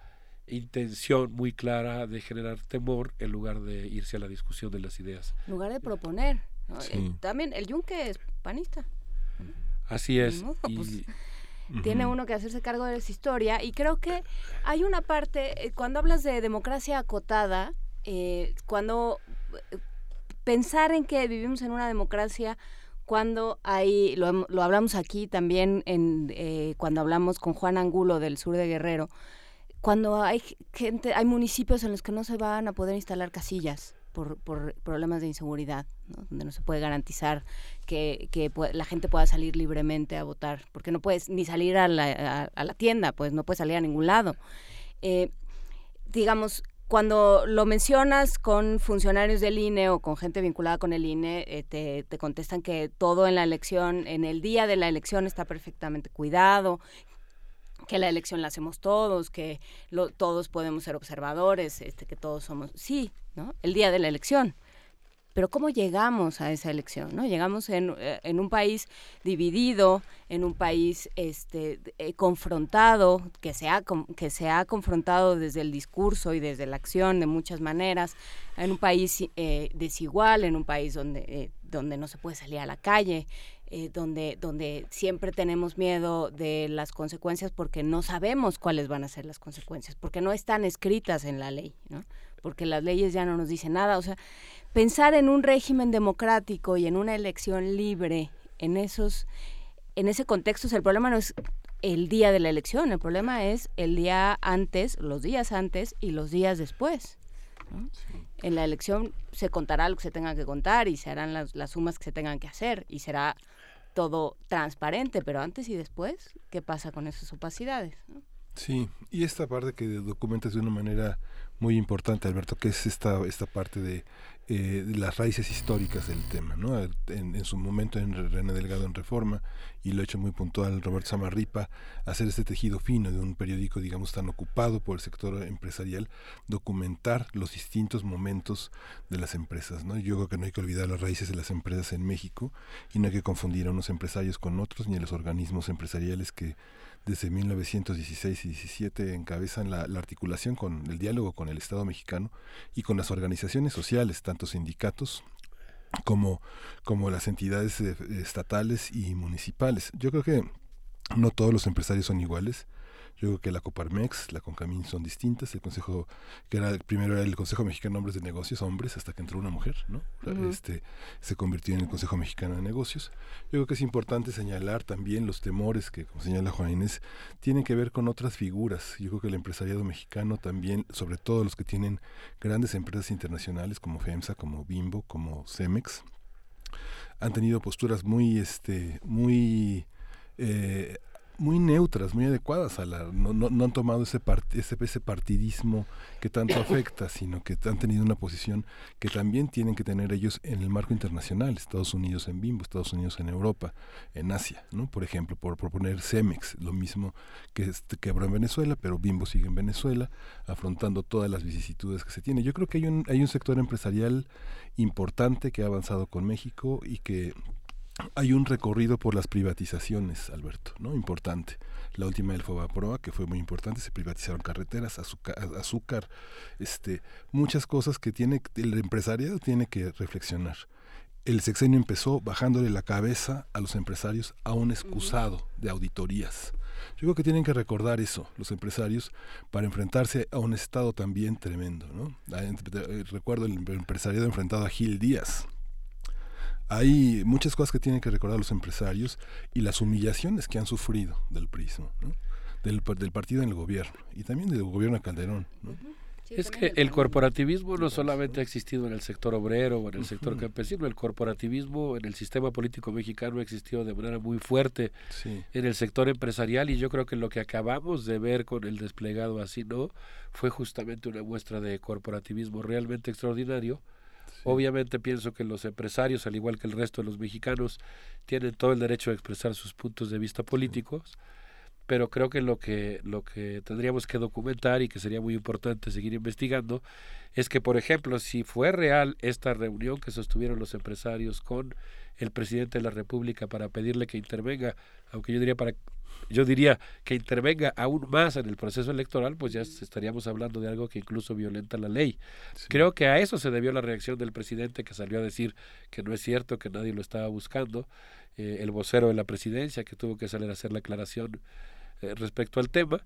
intención muy clara de generar temor en lugar de irse a la discusión de las ideas. En lugar de proponer. ¿no? Sí. Eh, también el yunque es panista. Así es. Y- pues, Tiene uno que hacerse cargo de esa historia y creo que hay una parte, eh, cuando hablas de democracia acotada, eh, cuando eh, pensar en que vivimos en una democracia cuando hay, lo, lo hablamos aquí también en, eh, cuando hablamos con Juan Angulo del sur de Guerrero, cuando hay gente, hay municipios en los que no se van a poder instalar casillas por, por problemas de inseguridad, ¿no? donde no se puede garantizar que, que la gente pueda salir libremente a votar, porque no puedes ni salir a la, a la tienda, pues no puedes salir a ningún lado. Eh, digamos, cuando lo mencionas con funcionarios del INE o con gente vinculada con el INE, eh, te, te contestan que todo en la elección, en el día de la elección está perfectamente cuidado, que la elección la hacemos todos, que lo- todos podemos ser observadores, este, que todos somos, sí, ¿no? El día de la elección. Pero ¿cómo llegamos a esa elección? ¿no? Llegamos en, eh, en un país dividido, en un país este, eh, confrontado, que se, ha, que se ha confrontado desde el discurso y desde la acción de muchas maneras, en un país eh, desigual, en un país donde, eh, donde no se puede salir a la calle, eh, donde, donde siempre tenemos miedo de las consecuencias porque no sabemos cuáles van a ser las consecuencias, porque no están escritas en la ley, ¿no? porque las leyes ya no nos dicen nada. O sea, pensar en un régimen democrático y en una elección libre, en esos, en ese contexto, el problema no es el día de la elección, el problema es el día antes, los días antes y los días después. ¿no? En la elección se contará lo que se tenga que contar y se harán las, las sumas que se tengan que hacer y será todo transparente, pero antes y después, ¿qué pasa con esas opacidades? Sí, y esta parte que documentas de una manera muy importante, Alberto, que es esta, esta parte de, eh, las raíces históricas del tema, ¿no? En, en su momento en René Delgado en Reforma, y lo ha hecho muy puntual Roberto Samarripa, hacer este tejido fino de un periódico, digamos, tan ocupado por el sector empresarial, documentar los distintos momentos de las empresas, ¿no? Yo creo que no hay que olvidar las raíces de las empresas en México, y no hay que confundir a unos empresarios con otros, ni a los organismos empresariales que desde 1916 y 17 encabezan la, la, articulación con el diálogo con el Estado mexicano y con las organizaciones sociales, tanto sindicatos como, como las entidades eh, estatales y municipales. Yo creo que no todos los empresarios son iguales. Yo creo que la Coparmex, la Concamín son distintas. El Consejo, que era primero era el Consejo Mexicano de Hombres de Negocios, hombres, hasta que entró una mujer, ¿no? Uh -huh. Este se convirtió en el Consejo Mexicano de Negocios. Yo creo que es importante señalar también los temores que, como señala Juan Inés, tienen que ver con otras figuras. Yo creo que el empresariado mexicano también, sobre todo los que tienen grandes empresas internacionales como FEMSA, como Bimbo, como Cemex, han tenido posturas muy, este, muy eh, muy neutras, muy adecuadas a la no, no, no han tomado ese, part, ese, ese partidismo que tanto afecta, sino que han tenido una posición que también tienen que tener ellos en el marco internacional, Estados Unidos en Bimbo, Estados Unidos en Europa, en Asia, ¿no? Por ejemplo, por proponer Cemex, lo mismo que quebró en Venezuela, pero Bimbo sigue en Venezuela, afrontando todas las vicisitudes que se tiene. Yo creo que hay un, hay un sector empresarial importante que ha avanzado con México y que hay un recorrido por las privatizaciones, Alberto, ¿no? Importante. La última del Fobaproa, que fue muy importante, se privatizaron carreteras, azúcar, azúcar, este, muchas cosas que tiene el empresariado tiene que reflexionar. El sexenio empezó bajándole la cabeza a los empresarios a un excusado de auditorías. Yo creo que tienen que recordar eso, los empresarios, para enfrentarse a un estado también tremendo, ¿no? Recuerdo el empresariado enfrentado a Gil Díaz, hay muchas cosas que tienen que recordar los empresarios y las humillaciones que han sufrido del prismo, ¿no? del, del, partido en el gobierno y también del gobierno de Calderón. ¿no? Sí, es que el corporativismo no solamente ha existido en el sector obrero o en el sector uh -huh. campesino, el corporativismo en el sistema político mexicano ha existido de manera muy fuerte sí. en el sector empresarial y yo creo que lo que acabamos de ver con el desplegado así, ¿no? Fue justamente una muestra de corporativismo realmente extraordinario. Obviamente pienso que los empresarios, al igual que el resto de los mexicanos, tienen todo el derecho a expresar sus puntos de vista políticos, pero creo que lo que lo que tendríamos que documentar y que sería muy importante seguir investigando es que, por ejemplo, si fue real esta reunión que sostuvieron los empresarios con el presidente de la República para pedirle que intervenga, aunque yo diría para yo diría que intervenga aún más en el proceso electoral, pues ya estaríamos hablando de algo que incluso violenta la ley. Creo que a eso se debió la reacción del presidente que salió a decir que no es cierto, que nadie lo estaba buscando, eh, el vocero de la presidencia que tuvo que salir a hacer la aclaración eh, respecto al tema.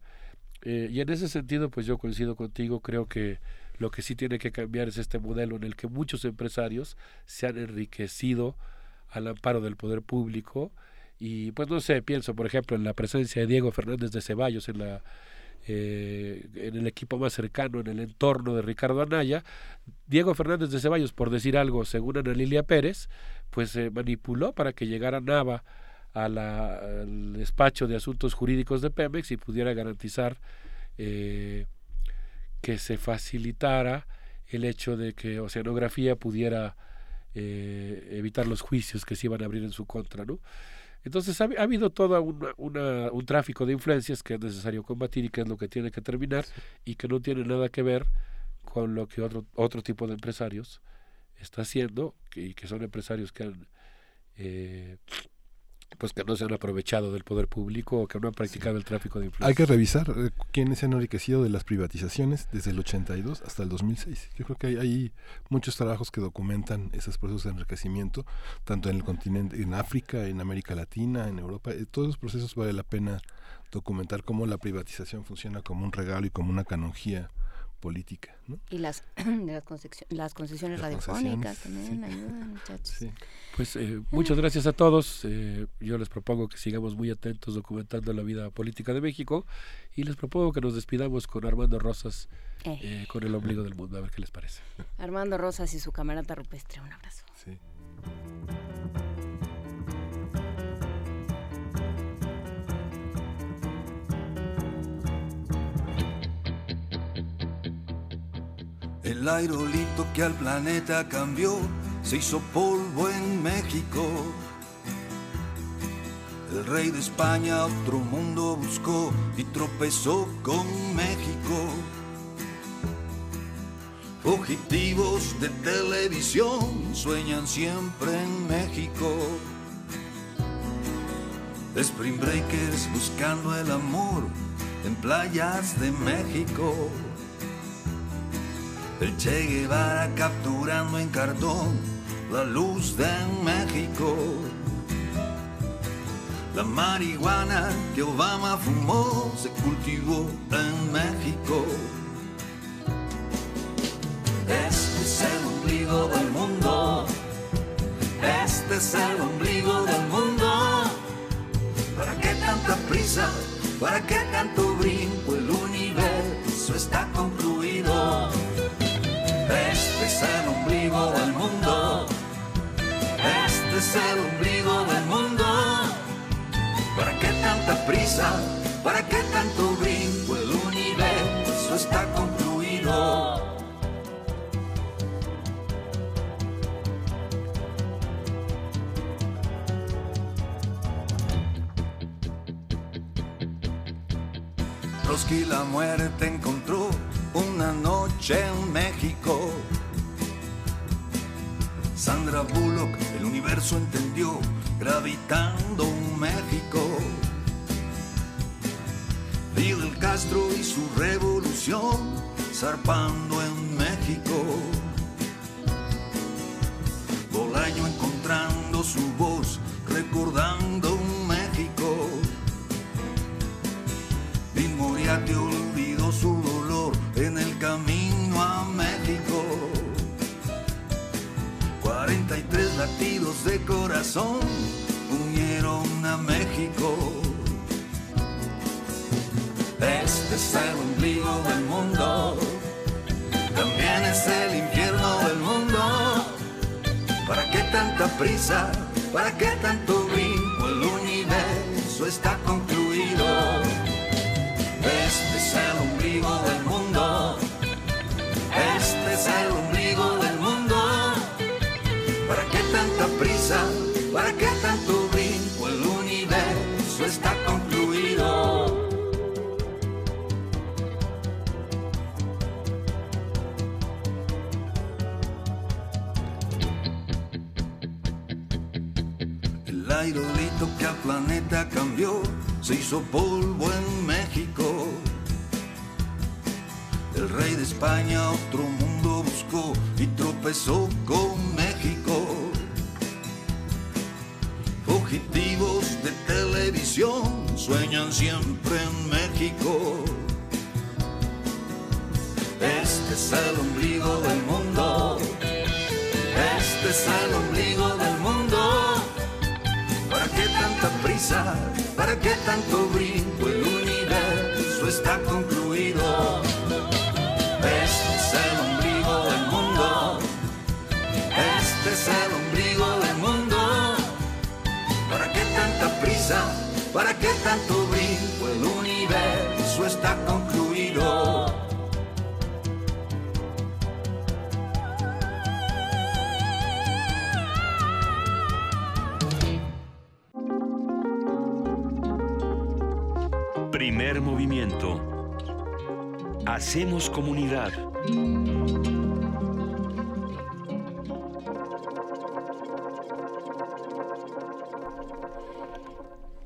Eh, y en ese sentido, pues yo coincido contigo, creo que lo que sí tiene que cambiar es este modelo en el que muchos empresarios se han enriquecido al amparo del poder público y pues no sé, pienso por ejemplo en la presencia de Diego Fernández de Ceballos en la eh, en el equipo más cercano, en el entorno de Ricardo Anaya. Diego Fernández de Ceballos, por decir algo, según Ana Lilia Pérez, pues se manipuló para que llegara Nava a la, al despacho de asuntos jurídicos de Pemex y pudiera garantizar eh, que se facilitara el hecho de que Oceanografía pudiera eh, evitar los juicios que se iban a abrir en su contra, ¿no? Entonces ha, habido todo un tráfico de influencias que es necesario combatir y que es lo que tiene que terminar y que no tiene nada que ver con lo que otro, otro tipo de empresarios está haciendo y que son empresarios que han eh, pues que no se han aprovechado del poder público o que no han practicado el tráfico de influencias. Hay que revisar eh, quiénes se han enriquecido de las privatizaciones desde el 82 hasta el 2006. Yo creo que hay, hay, muchos trabajos que documentan esos procesos de enriquecimiento, tanto en el continente, en África, en América Latina, en Europa. Eh, todos los procesos vale la pena documentar cómo la privatización funciona como un regalo y como una canonjía política. ¿no? Y las, las, concesiones, las concesiones radiofónicas también ayudan, muchachos. Pues eh, muchas gracias a todos. Eh, yo les propongo que sigamos muy atentos documentando la vida política de México y les propongo que nos despidamos con Armando Rosas, eh. eh con el ombligo del mundo, a ver qué les parece. Armando Rosas y su camarata rupestre, un abrazo. Sí. El aerolito que al planeta cambió se hizo polvo en México. El rey de España otro mundo buscó y tropezó con México. Fugitivos de televisión sueñan siempre en México. Spring Breakers buscando el amor en playas de México. El Che Guevara capturando en cartón la luz de México. La marihuana que Obama fumó se cultivó en México. Este es el ombligo del mundo. Este es el ombligo del mundo. ¿Para qué tanta prisa? ¿Para qué tanto brinco? El universo está concluido. Este es el ombligo del mundo. Este es el ombligo del mundo. ¿Para qué tanta prisa? ¿Para qué tanto brinco? El universo está concluido. Trotsky la muerte encontró una noche en México. Sandra Bullock, el universo entendió, gravitando un México. Fidel Castro y su revolución, zarpando en México. Unieron a México. Este es el ombligo del mundo, también es el infierno del mundo. ¿Para qué tanta prisa? ¿Para qué tanto brinco? El universo está se hizo polvo en México. El rey de España otro mundo buscó y tropezó con México. Fugitivos de televisión sueñan siempre en México. Este es el ombligo del ¿Para qué tanto brinco? El universo está concluido. Este es el ombligo del mundo. Este es el ombligo del mundo. ¿Para qué tanta prisa? ¿Para qué tanto Hacemos comunidad.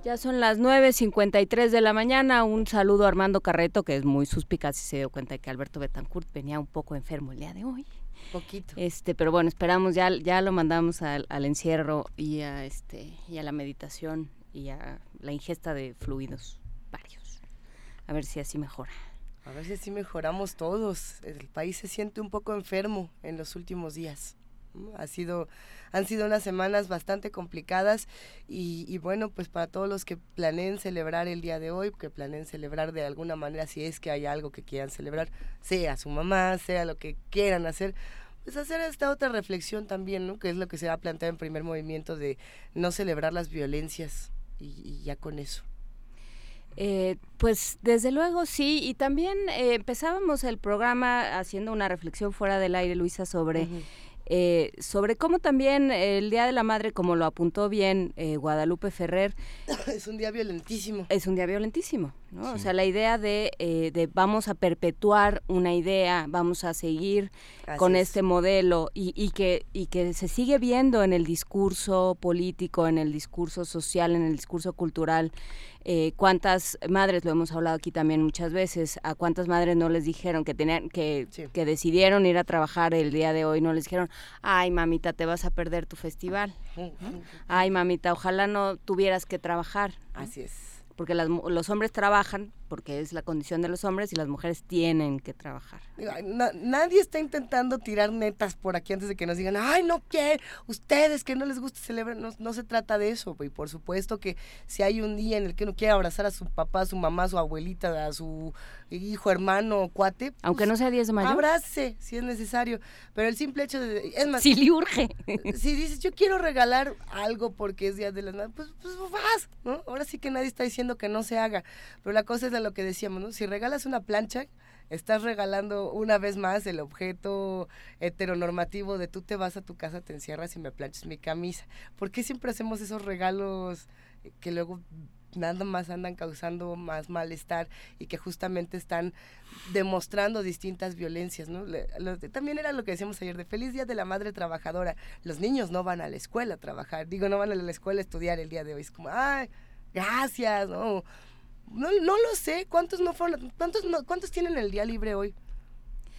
Ya son las 9.53 de la mañana. Un saludo a Armando Carreto, que es muy suspicaz y se dio cuenta de que Alberto Betancourt venía un poco enfermo el día de hoy. Poquito. Este, pero bueno, esperamos, ya, ya lo mandamos al, al encierro y a, este, y a la meditación y a la ingesta de fluidos varios. A ver si así mejora. A ver si así mejoramos todos. El país se siente un poco enfermo en los últimos días. Ha sido, han sido unas semanas bastante complicadas y, bueno, pues para todos los que planeen celebrar el día de hoy, que planeen celebrar de alguna manera, si es que hay algo que quieran celebrar, sea su mamá, sea lo que quieran hacer, pues hacer esta otra reflexión también, ¿no? Que es lo que se ha planteado en primer movimiento de no celebrar las violencias y ya con eso. Eh, pues desde luego sí, y también eh, empezábamos el programa haciendo una reflexión fuera del aire, Luisa, sobre, eh, sobre cómo también el Día de la Madre, como lo apuntó bien eh, Guadalupe Ferrer, es un día violentísimo. es un día violentísimo, ¿no? O sea, la idea de, eh, de vamos a perpetuar una idea, vamos a seguir Así con es. este modelo y, y que, y que se sigue viendo en el discurso político, en el discurso social, en el discurso cultural. Eh, cuántas madres, lo hemos hablado aquí también muchas veces, a cuántas madres no les dijeron que tenían, que, que decidieron ir a trabajar el día de hoy, no les dijeron, ay mamita, te vas a perder tu festival. ¿no? Ay mamita, ojalá no tuvieras que trabajar. ¿no? Así es. Porque las los hombres trabajan porque es la condición de los hombres y las mujeres tienen que trabajar. Na- nadie está intentando tirar netas por aquí antes de que nos digan, ay, no quieren, ustedes que no les gusta celebrar, no, no se trata de eso, y por supuesto que si hay un día en el que uno quiere abrazar a su papá, a su mamá, a su abuelita, a su hijo, hermano, cuate, pues, Aunque no sea 10 de mayo. Abrace, si es necesario, pero el simple hecho de, es más, Si le urge. si dices, yo quiero regalar algo porque es Día de las Madres, pues, pues vas, ¿no? Ahora sí que nadie está diciendo que no se haga, pero la cosa es de lo que decíamos, ¿no? Si regalas una plancha, estás regalando una vez más el objeto heteronormativo de tú te vas a tu casa, te encierras y me planchas mi camisa. ¿Por qué siempre hacemos esos regalos que luego nada más andan causando más malestar y que justamente están demostrando distintas violencias, ¿no? Le- lo- también era lo que decíamos ayer de feliz día de la madre trabajadora. Los niños no van a la escuela a trabajar, digo, no van a la escuela a estudiar el día de hoy. Es como, ay, gracias, ¿no? No, no lo sé, ¿cuántos no fueron, cuántos no, cuántos tienen el día libre hoy?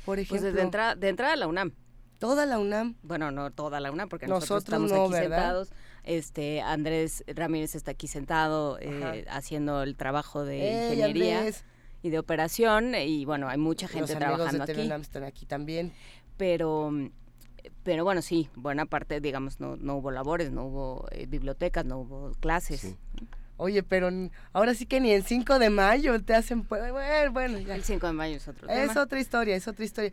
Por ejemplo. Pues desde entrada, de entrada a la UNAM. Toda la UNAM. Bueno, no toda la UNAM, porque nosotros, Nosotros estamos no, aquí ¿verdad? sentados. Este, Andrés Ramírez está aquí sentado eh, haciendo el trabajo de ¡Ey, ingeniería Andrés! y de operación. Y bueno, hay mucha Los gente amigos trabajando de aquí. UNAM están aquí también. Pero, pero bueno, sí, buena parte, digamos, no, no hubo labores, no hubo eh, bibliotecas, no hubo clases. Oye, pero ahora sí que ni el 5 de mayo te hacen... Bueno, bueno, ya. El 5 de mayo es otro Es tema. otra historia, es otra historia.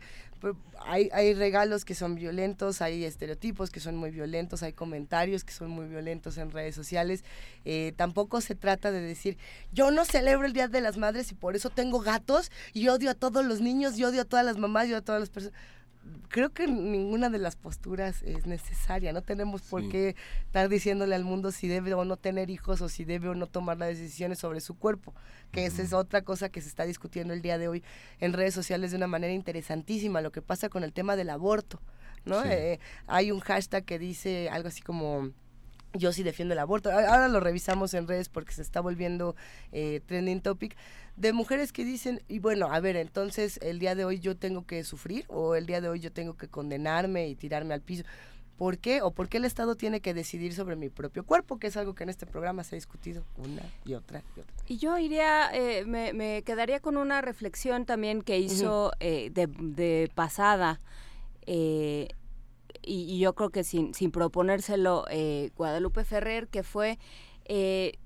Hay, hay regalos que son violentos, hay estereotipos que son muy violentos, hay comentarios que son muy violentos en redes sociales. Eh, tampoco se trata de decir, yo no celebro el Día de las Madres y por eso tengo gatos y odio a todos los niños y odio a todas las mamás y odio a todas las personas. Creo que ninguna de las posturas es necesaria. No tenemos por Sí. qué estar diciéndole al mundo si debe o no tener hijos o si debe o no tomar las decisiones sobre su cuerpo. Que esa es otra cosa que se está discutiendo el día de hoy en redes sociales de una manera interesantísima. Lo que pasa con el tema del aborto. ¿no? Sí. Eh, hay un hashtag que dice algo así como yo sí defiendo el aborto. Ahora lo revisamos en redes porque se está volviendo eh, trending topic de mujeres que dicen, y bueno, a ver, entonces el día de hoy yo tengo que sufrir o el día de hoy yo tengo que condenarme y tirarme al piso. ¿Por qué? ¿O por qué el Estado tiene que decidir sobre mi propio cuerpo? Que es algo que en este programa se ha discutido una y otra y otra. Y yo iría, eh, me, me quedaría con una reflexión también que hizo eh, de, de pasada, eh, y, y yo creo que sin, sin proponérselo eh, Guadalupe Ferrer, que fue eh,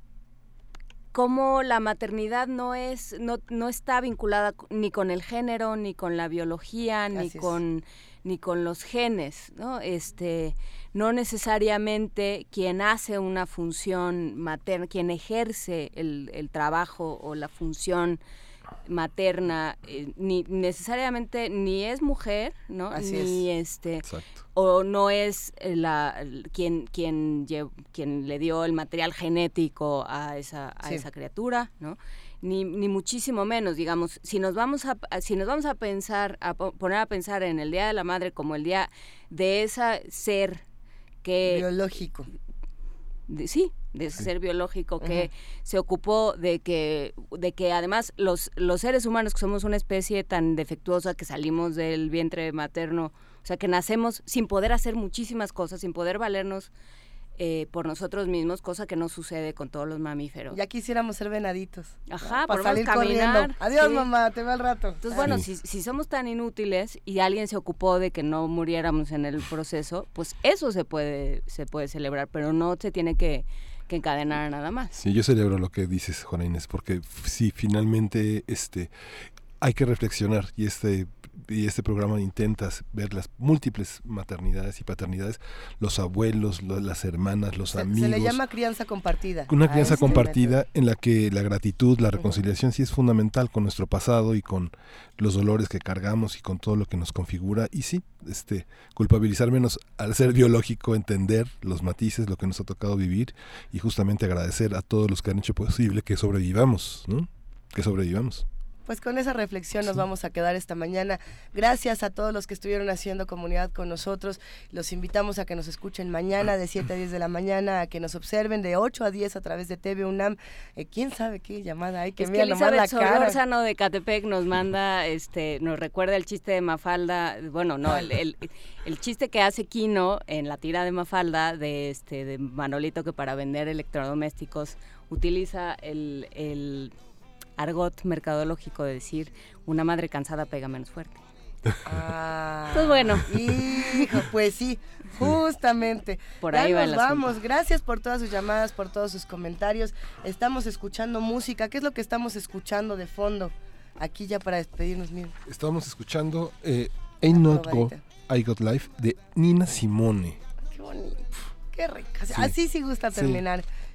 cómo la maternidad no es, no, no está vinculada ni con el género, ni con la biología, ni es. con ni con los genes, ¿no? Este, no necesariamente quien hace una función materna, quien ejerce el, el trabajo o la función materna, eh, ni necesariamente ni es mujer, ¿no? Así ni este o no es eh, la quien quien quien le dio el material genético a esa a Sí. esa criatura, ¿no? Ni, ni muchísimo menos, digamos, si nos vamos a si nos vamos a pensar a po- poner a pensar en el Día de la Madre como el día de ese ser que biológico. Sí, de ese ser biológico que se ocupó de que de que además los los seres humanos que somos una especie tan defectuosa que salimos del vientre materno, o sea, que nacemos sin poder hacer muchísimas cosas, sin poder valernos eh, por nosotros mismos, cosa que no sucede con todos los mamíferos. Ya quisiéramos ser venaditos. Ajá, para salir caminar, corriendo. Adiós, sí. mamá, te veo al rato. Entonces, bueno, si, si somos tan inútiles y alguien se ocupó de que no muriéramos en el proceso, pues eso se puede, se puede celebrar, pero no se tiene que, que encadenar a nada más. Sí, yo celebro lo que dices, Juana Inés, porque sí, finalmente este, hay que reflexionar y este, y este programa intenta ver las múltiples maternidades y paternidades, los abuelos, lo- las hermanas, los Se, amigos. se le llama crianza compartida. Una crianza este compartida en la que la gratitud, la reconciliación sí es fundamental con nuestro pasado y con los dolores que cargamos y con todo lo que nos configura. Y sí, este, culpabilizar menos al ser biológico, entender los matices, lo que nos ha tocado vivir y justamente agradecer a todos los que han hecho posible que sobrevivamos, ¿no? Que sobrevivamos. Pues con esa reflexión nos vamos a quedar esta mañana. Gracias a todos los que estuvieron haciendo comunidad con nosotros. Los invitamos a que nos escuchen mañana de 7 a 10 de la mañana, a que nos observen de 8 a 10 a través de TV UNAM. Eh, ¿Quién sabe qué llamada hay? Que es que mira nomás la Elizabeth. Solórzano de Catepec nos manda, este, nos recuerda el chiste de Mafalda, bueno, no, el, el, el chiste que hace Kino en la tira de Mafalda de este de Manolito que para vender electrodomésticos utiliza el, el argot mercadológico de decir una madre cansada pega menos fuerte. Ah, Pues bueno. Hijo, pues sí, justamente. Por Ya ahí va nos asunto. vamos. Gracias por todas sus llamadas, por todos sus comentarios. Estamos escuchando música. ¿Qué es lo que estamos escuchando de fondo? Aquí ya para despedirnos, miren. Estamos escuchando eh, Ain't Not Go, I Got Life de Nina Simone. Qué bonito. Qué rica. Sí. Así sí gusta Sí.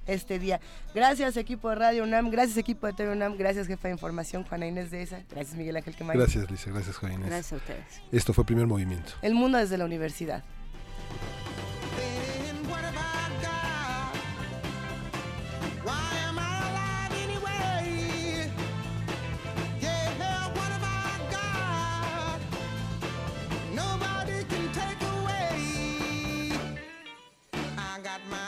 Este día. Gracias equipo de Radio UNAM, gracias equipo de TV UNAM, gracias jefa de información Juana Inés de esa, gracias Miguel Ángel Quemain. Gracias, Lisa. Gracias, Juana Inés. Gracias a ustedes. Esto fue Primer Movimiento. El mundo desde la universidad. Nobody can take away. I got my